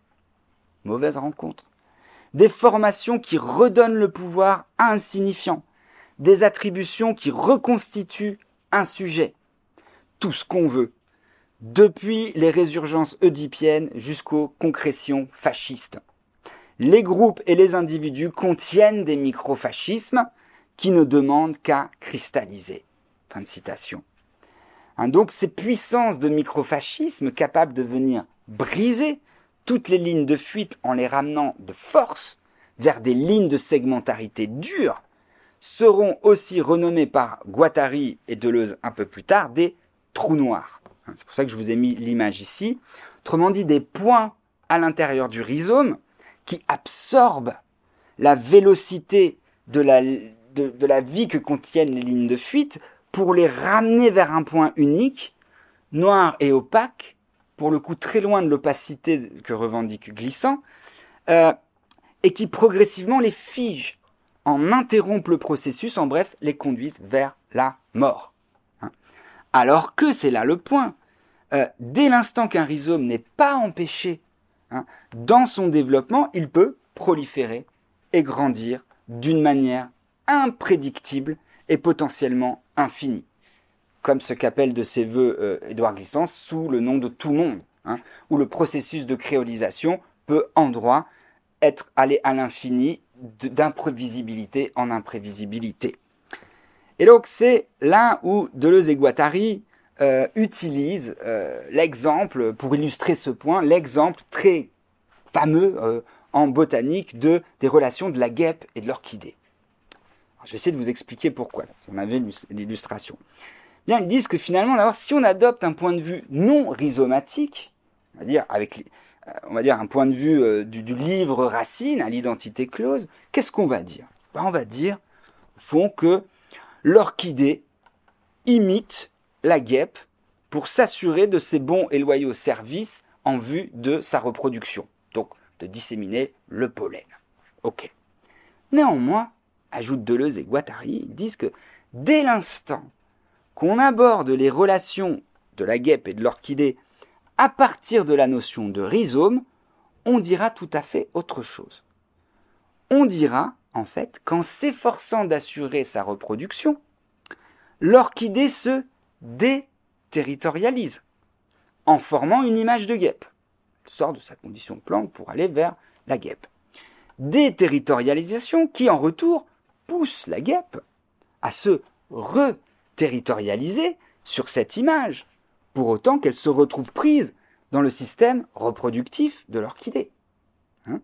[SPEAKER 1] Mauvaise rencontre. Des formations qui redonnent le pouvoir à insignifiant des attributions qui reconstituent un sujet. Tout ce qu'on veut. Depuis les résurgences oedipiennes jusqu'aux concrétions fascistes. Les groupes et les individus contiennent des microfascismes qui ne demandent qu'à cristalliser. Fin de citation. Hein, donc ces puissances de microfascisme capables de venir briser toutes les lignes de fuite en les ramenant de force vers des lignes de segmentarité dures, seront aussi renommés par Guattari et Deleuze un peu plus tard des trous noirs. C'est pour ça que je vous ai mis l'image ici. Autrement dit, des points à l'intérieur du rhizome qui absorbent la vélocité de la, de, la vie que contiennent les lignes de fuite pour les ramener vers un point unique, noir et opaque, pour le coup très loin de l'opacité que revendique Glissant, euh, et qui progressivement les fige en interrompent le processus, en bref, les conduisent vers la mort. Hein. Alors que c'est là le point. Euh, dès l'instant qu'un rhizome n'est pas empêché hein, dans son développement, il peut proliférer et grandir d'une manière imprédictible et potentiellement infinie, comme ce qu'appelle de ses voeux euh, Édouard Glissant sous le nom de tout monde, hein, où le processus de créolisation peut en droit être allé à l'infini d'imprévisibilité en imprévisibilité. Et donc c'est là où Deleuze et Guattari euh, utilisent euh, l'exemple, pour illustrer ce point, l'exemple très fameux euh, en botanique de, des relations de la guêpe et de l'orchidée. Je vais essayer de vous expliquer pourquoi. Vous en l'illustration. Bien, ils disent que finalement, d'abord, si on adopte un point de vue non rhizomatique, on va dire avec on va dire, un point de vue euh, du, livre Racine à l'identité close, qu'est-ce qu'on va dire? Ben, On va dire, au fond, que l'orchidée imite la guêpe pour s'assurer de ses bons et loyaux services en vue de sa reproduction, donc de disséminer le pollen. Ok. Néanmoins, ajoutent Deleuze et Guattari, ils disent que dès l'instant qu'on aborde les relations de la guêpe et de l'orchidée à partir de la notion de rhizome, on dira tout à fait autre chose. On dira, en fait, qu'en s'efforçant d'assurer sa reproduction, l'orchidée se déterritorialise en formant une image de guêpe. Elle sort de sa condition de plante pour aller vers la guêpe. Déterritorialisation qui, en retour, pousse la guêpe à se reterritorialiser sur cette image pour autant qu'elle se retrouve prise dans le système reproductif de l'orchidée. Hein.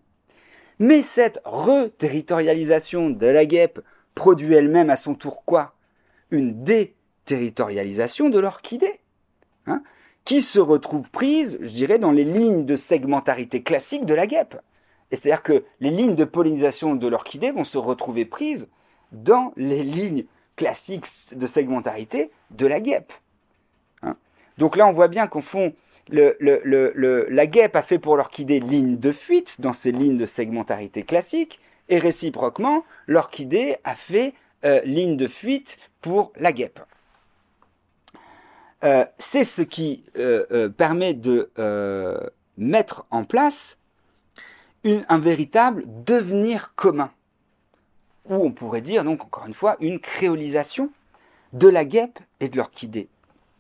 [SPEAKER 1] Mais cette reterritorialisation de la guêpe produit elle-même à son tour quoi? Une déterritorialisation de l'orchidée, hein, qui se retrouve prise, je dirais, dans les lignes de segmentarité classique de la guêpe. C'est-à-dire que les lignes de pollinisation de l'orchidée vont se retrouver prises dans les lignes classiques de segmentarité de la guêpe. Donc là, on voit bien qu'au fond, la guêpe a fait pour l'orchidée ligne de fuite dans ces lignes de segmentarité classique, et réciproquement, l'orchidée a fait euh, ligne de fuite pour la guêpe. Euh, c'est ce qui euh, permet de mettre en place un véritable devenir commun, ou on pourrait dire donc encore une fois une créolisation de la guêpe et de l'orchidée.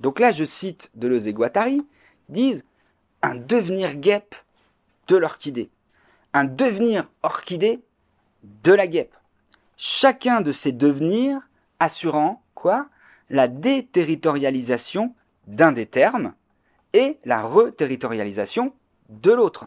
[SPEAKER 1] Donc là, je cite Deleuze et Guattari, disent un devenir guêpe de l'orchidée, un devenir orchidée de la guêpe. Chacun de ces devenirs assurant quoi? La déterritorialisation d'un des termes et la reterritorialisation de l'autre.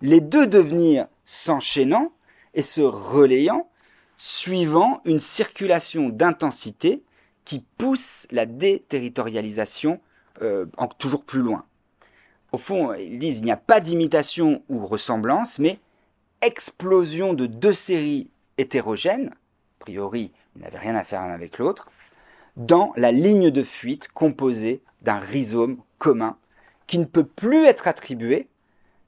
[SPEAKER 1] Les deux devenirs s'enchaînant et se relayant suivant une circulation d'intensité qui pousse la déterritorialisation euh, toujours plus loin. Au fond, ils disent il n'y a pas d'imitation ou ressemblance, mais explosion de deux séries hétérogènes, a priori, ils n'avaient rien à faire l'un avec l'autre, dans la ligne de fuite composée d'un rhizome commun qui ne peut plus être attribué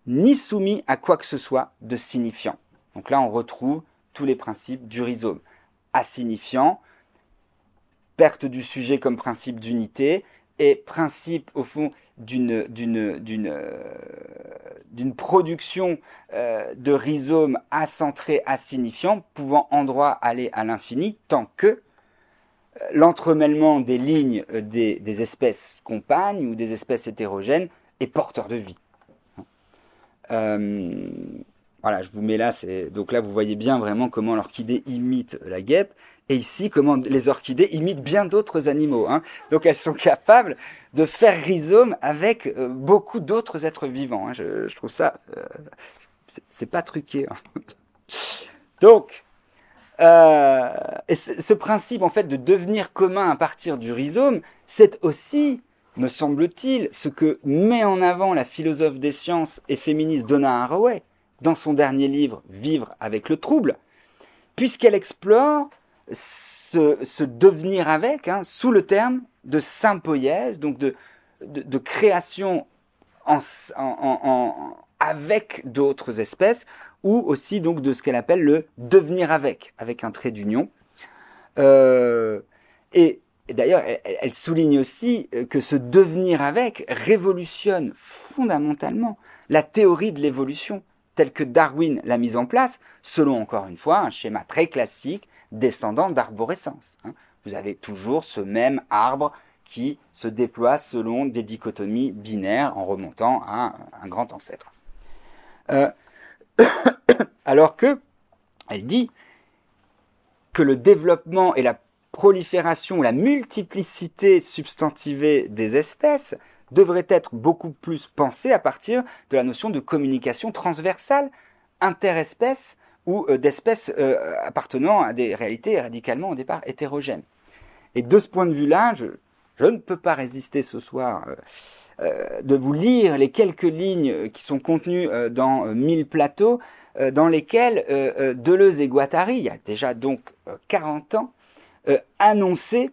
[SPEAKER 1] ni soumis à quoi que ce soit de signifiant. Donc là, on retrouve tous les principes du rhizome. Assignifiant, perte du sujet comme principe d'unité, et principe, au fond, d'une, euh, production euh, de rhizomes acentrés, assignifiants, pouvant en droit aller à l'infini, tant que euh, l'entremêlement des lignes des, espèces compagnes ou des espèces hétérogènes est porteur de vie. voilà, je vous mets là, donc là vous voyez bien vraiment comment l'orchidée imite la guêpe et ici comment les orchidées imitent bien d'autres animaux. Hein. Donc elles sont capables de faire rhizome avec euh, beaucoup d'autres êtres vivants. Hein. Je, trouve ça, euh, c'est pas truqué. Hein. Donc, euh, ce principe en fait de devenir commun à partir du rhizome, c'est aussi, me semble-t-il, ce que met en avant la philosophe des sciences et féministe Donna Haraway dans son dernier livre Vivre avec le trouble, puisqu'elle explore se, devenir avec, hein, sous le terme de sympoïèse, donc de, création avec d'autres espèces, ou aussi donc de ce qu'elle appelle le devenir avec, avec un trait d'union. Euh, et, d'ailleurs, elle, souligne aussi que ce devenir avec révolutionne fondamentalement la théorie de l'évolution, telle que Darwin l'a mise en place, selon encore une fois un schéma très classique descendant d'arborescence. Hein. Vous avez toujours ce même arbre qui se déploie selon des dichotomies binaires en remontant à un, grand ancêtre. Euh, alors que, elle dit que le développement et la prolifération, la multiplicité substantivée des espèces devraient être beaucoup plus pensés à partir de la notion de communication transversale interespèce ou euh, d'espèces euh, appartenant à des réalités radicalement au départ hétérogènes. Et de ce point de vue-là, je, ne peux pas résister ce soir euh, de vous lire les quelques lignes qui sont contenues dans Mille plateaux, dans lesquelles Deleuze et Guattari, il y a déjà donc 40 ans, annonçaient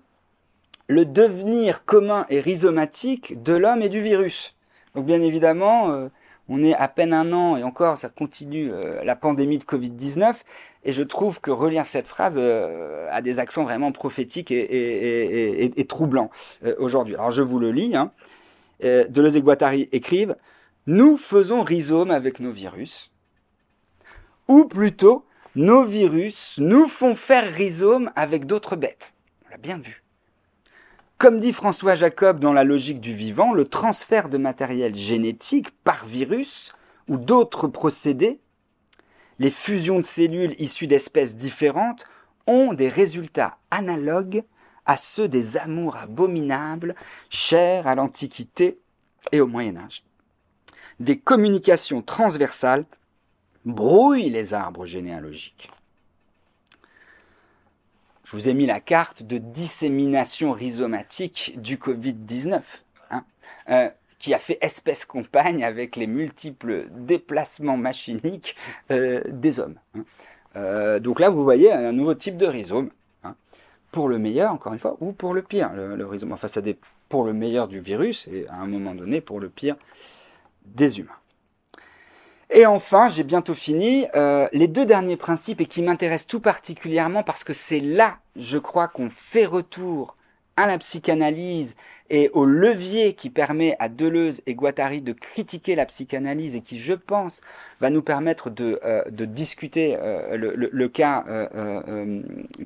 [SPEAKER 1] le devenir commun et rhizomatique de l'homme et du virus. Donc bien évidemment, on est à peine un an et encore ça continue euh, la pandémie de Covid-19 et je trouve que relire cette phrase euh, a des accents vraiment prophétiques et, troublants euh, aujourd'hui. Alors je vous le lis. Hein. Deleuze et Guattari écrivent Nous faisons rhizome avec nos virus, ou plutôt nos virus nous font faire rhizome avec d'autres bêtes. On l'a bien vu. Comme dit François Jacob dans La logique du vivant, le transfert de matériel génétique par virus ou d'autres procédés, les fusions de cellules issues d'espèces différentes ont des résultats analogues à ceux des amours abominables chers à l'Antiquité et au Moyen Âge. Des communications transversales brouillent les arbres généalogiques. Je vous ai mis la carte de dissémination rhizomatique du Covid-19, hein, euh, qui a fait espèce compagne avec les multiples déplacements machiniques euh, des hommes. Hein. Euh, donc là, vous voyez un nouveau type de rhizome, hein, pour le meilleur, encore une fois, ou pour le pire. Le, rhizome, enfin, ça dépend pour le meilleur du virus et à un moment donné pour le pire des humains. Et enfin, j'ai bientôt fini, euh, les deux derniers principes et qui m'intéressent tout particulièrement parce que c'est là, je crois, qu'on fait retour à la psychanalyse et au levier qui permet à Deleuze et Guattari de critiquer la psychanalyse et qui, je pense, va nous permettre de, euh, de discuter euh, le, le, cas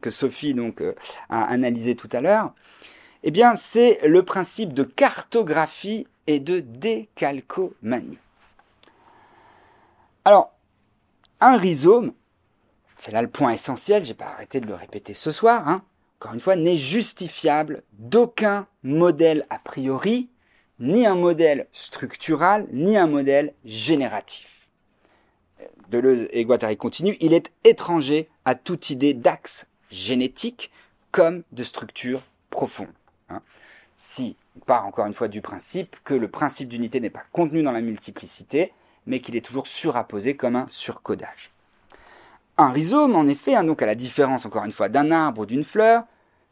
[SPEAKER 1] que Sophie donc a analysé tout à l'heure. Eh bien, c'est le principe de cartographie et de décalcomanie. Alors, un rhizome, c'est là le point essentiel, j'ai pas arrêté de le répéter ce soir, hein, encore une fois, n'est justifiable d'aucun modèle a priori, ni un modèle structural, ni un modèle génératif. Deleuze et Guattari continuent, il est étranger à toute idée d'axe génétique comme de structure profonde. Hein. Si on part encore une fois du principe que le principe d'unité n'est pas contenu dans la multiplicité, mais qu'il est toujours surapposé comme un surcodage. Un rhizome, en effet, hein, donc à la différence encore une fois d'un arbre ou d'une fleur,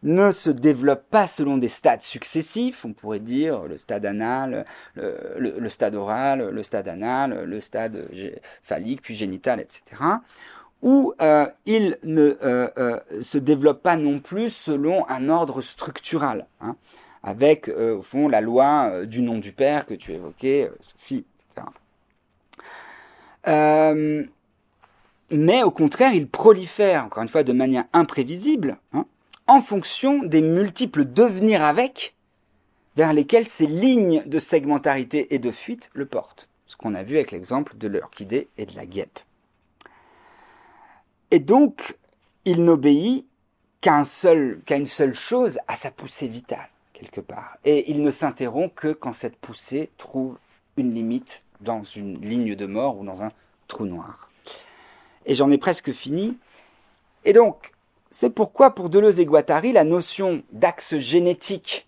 [SPEAKER 1] ne se développe pas selon des stades successifs, on pourrait dire le stade anal, le, stade oral, le stade anal, le stade phallique, puis génital, etc. Ou euh, il ne euh, euh, se développe pas non plus selon un ordre structural, hein, avec au fond la loi du nom du père que tu évoquais, Sophie. Euh, mais au contraire, il prolifère, encore une fois, de manière imprévisible, hein, en fonction des multiples devenirs avec vers lesquels ces lignes de segmentarité et de fuite le portent. Ce qu'on a vu avec l'exemple de l'orchidée et de la guêpe. Et donc, il n'obéit qu'à qu'à une seule chose, à sa poussée vitale, quelque part. Et il ne s'interrompt que quand cette poussée trouve une limite dans une ligne de mort ou dans un trou noir. Et j'en ai presque fini. Et donc, c'est pourquoi pour Deleuze et Guattari, la notion d'axe génétique,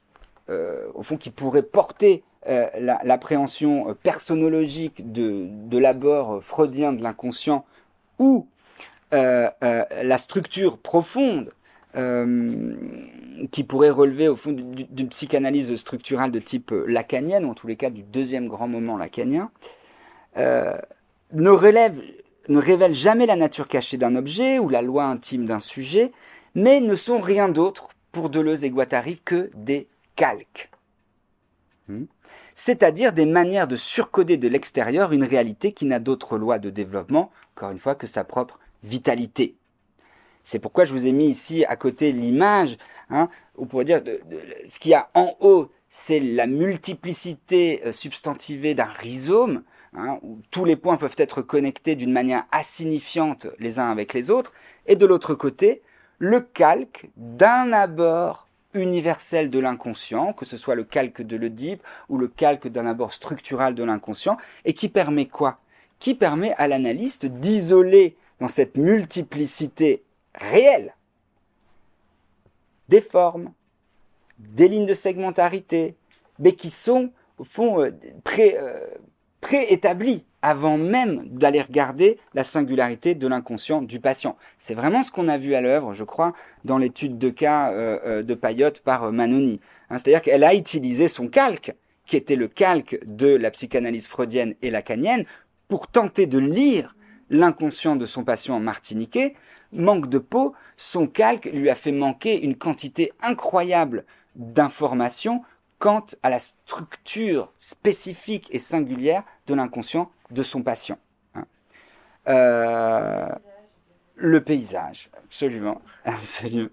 [SPEAKER 1] euh, au fond, qui pourrait porter euh, l'appréhension euh, personnologique de, de l'abord freudien de l'inconscient, ou la structure profonde qui pourrait relever au fond d'une psychanalyse structurale de type lacanienne, ou en tous les cas du deuxième grand moment lacanien, ne, relève, ne révèle jamais la nature cachée d'un objet ou la loi intime d'un sujet, mais ne sont rien d'autre pour Deleuze et Guattari que des calques. Hmm? C'est-à-dire des manières de surcoder de l'extérieur une réalité qui n'a d'autre loi de développement, encore une fois, que sa propre vitalité. C'est pourquoi je vous ai mis ici à côté l'image. Hein, on pourrait dire de, ce qu'il y a en haut, c'est la multiplicité euh, substantivée d'un rhizome, Hein, où tous les points peuvent être connectés d'une manière insignifiante les uns avec les autres, et de l'autre côté, le calque d'un abord universel de l'inconscient, que ce soit le calque de l'Oedipe ou le calque d'un abord structural de l'inconscient, et qui permet quoi? Qui permet à l'analyste d'isoler dans cette multiplicité réelle des formes, des lignes de segmentarité, mais qui sont au fond euh, très, euh, préétabli avant même d'aller regarder la singularité de l'inconscient du patient. C'est vraiment ce qu'on a vu à l'œuvre, je crois, dans l'étude de cas euh, euh, de Payotte par Manoni. Hein, c'est-à-dire qu'elle a utilisé son calque, qui était le calque de la psychanalyse freudienne et lacanienne, pour tenter de lire l'inconscient de son patient martiniquais. Manque de peau, son calque lui a fait manquer une quantité incroyable d'informations quant à la structure spécifique et singulière de l'inconscient de son patient. Hein. Euh, le paysage, absolument, absolument.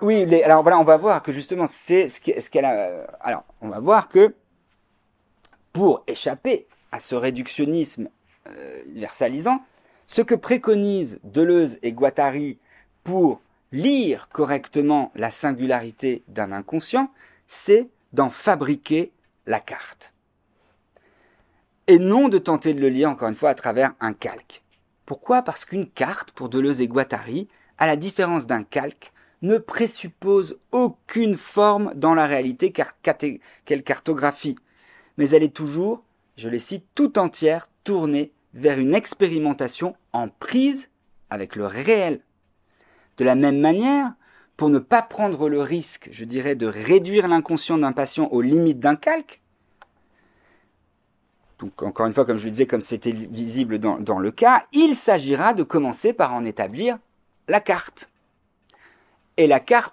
[SPEAKER 1] Oui, alors voilà, on va voir que justement, c'est ce qu'elle a. Euh, alors, on va voir que pour échapper à ce réductionnisme euh, universalisant, ce que préconisent Deleuze et Guattari pour lire correctement la singularité d'un inconscient, c'est d'en fabriquer la carte. Et non de tenter de le lire, encore une fois, à travers un calque. Pourquoi? Parce qu'une carte, pour Deleuze et Guattari, à la différence d'un calque, ne présuppose aucune forme dans la réalité qu'elle cartographie, mais elle est toujours, je les cite, tout entière tournée vers une expérimentation en prise avec le réel. De la même manière, pour ne pas prendre le risque, je dirais, de réduire l'inconscient d'un patient aux limites d'un calque, donc encore une fois, comme je le disais, comme c'était visible dans, le cas, il s'agira de commencer par en établir la carte. Et la carte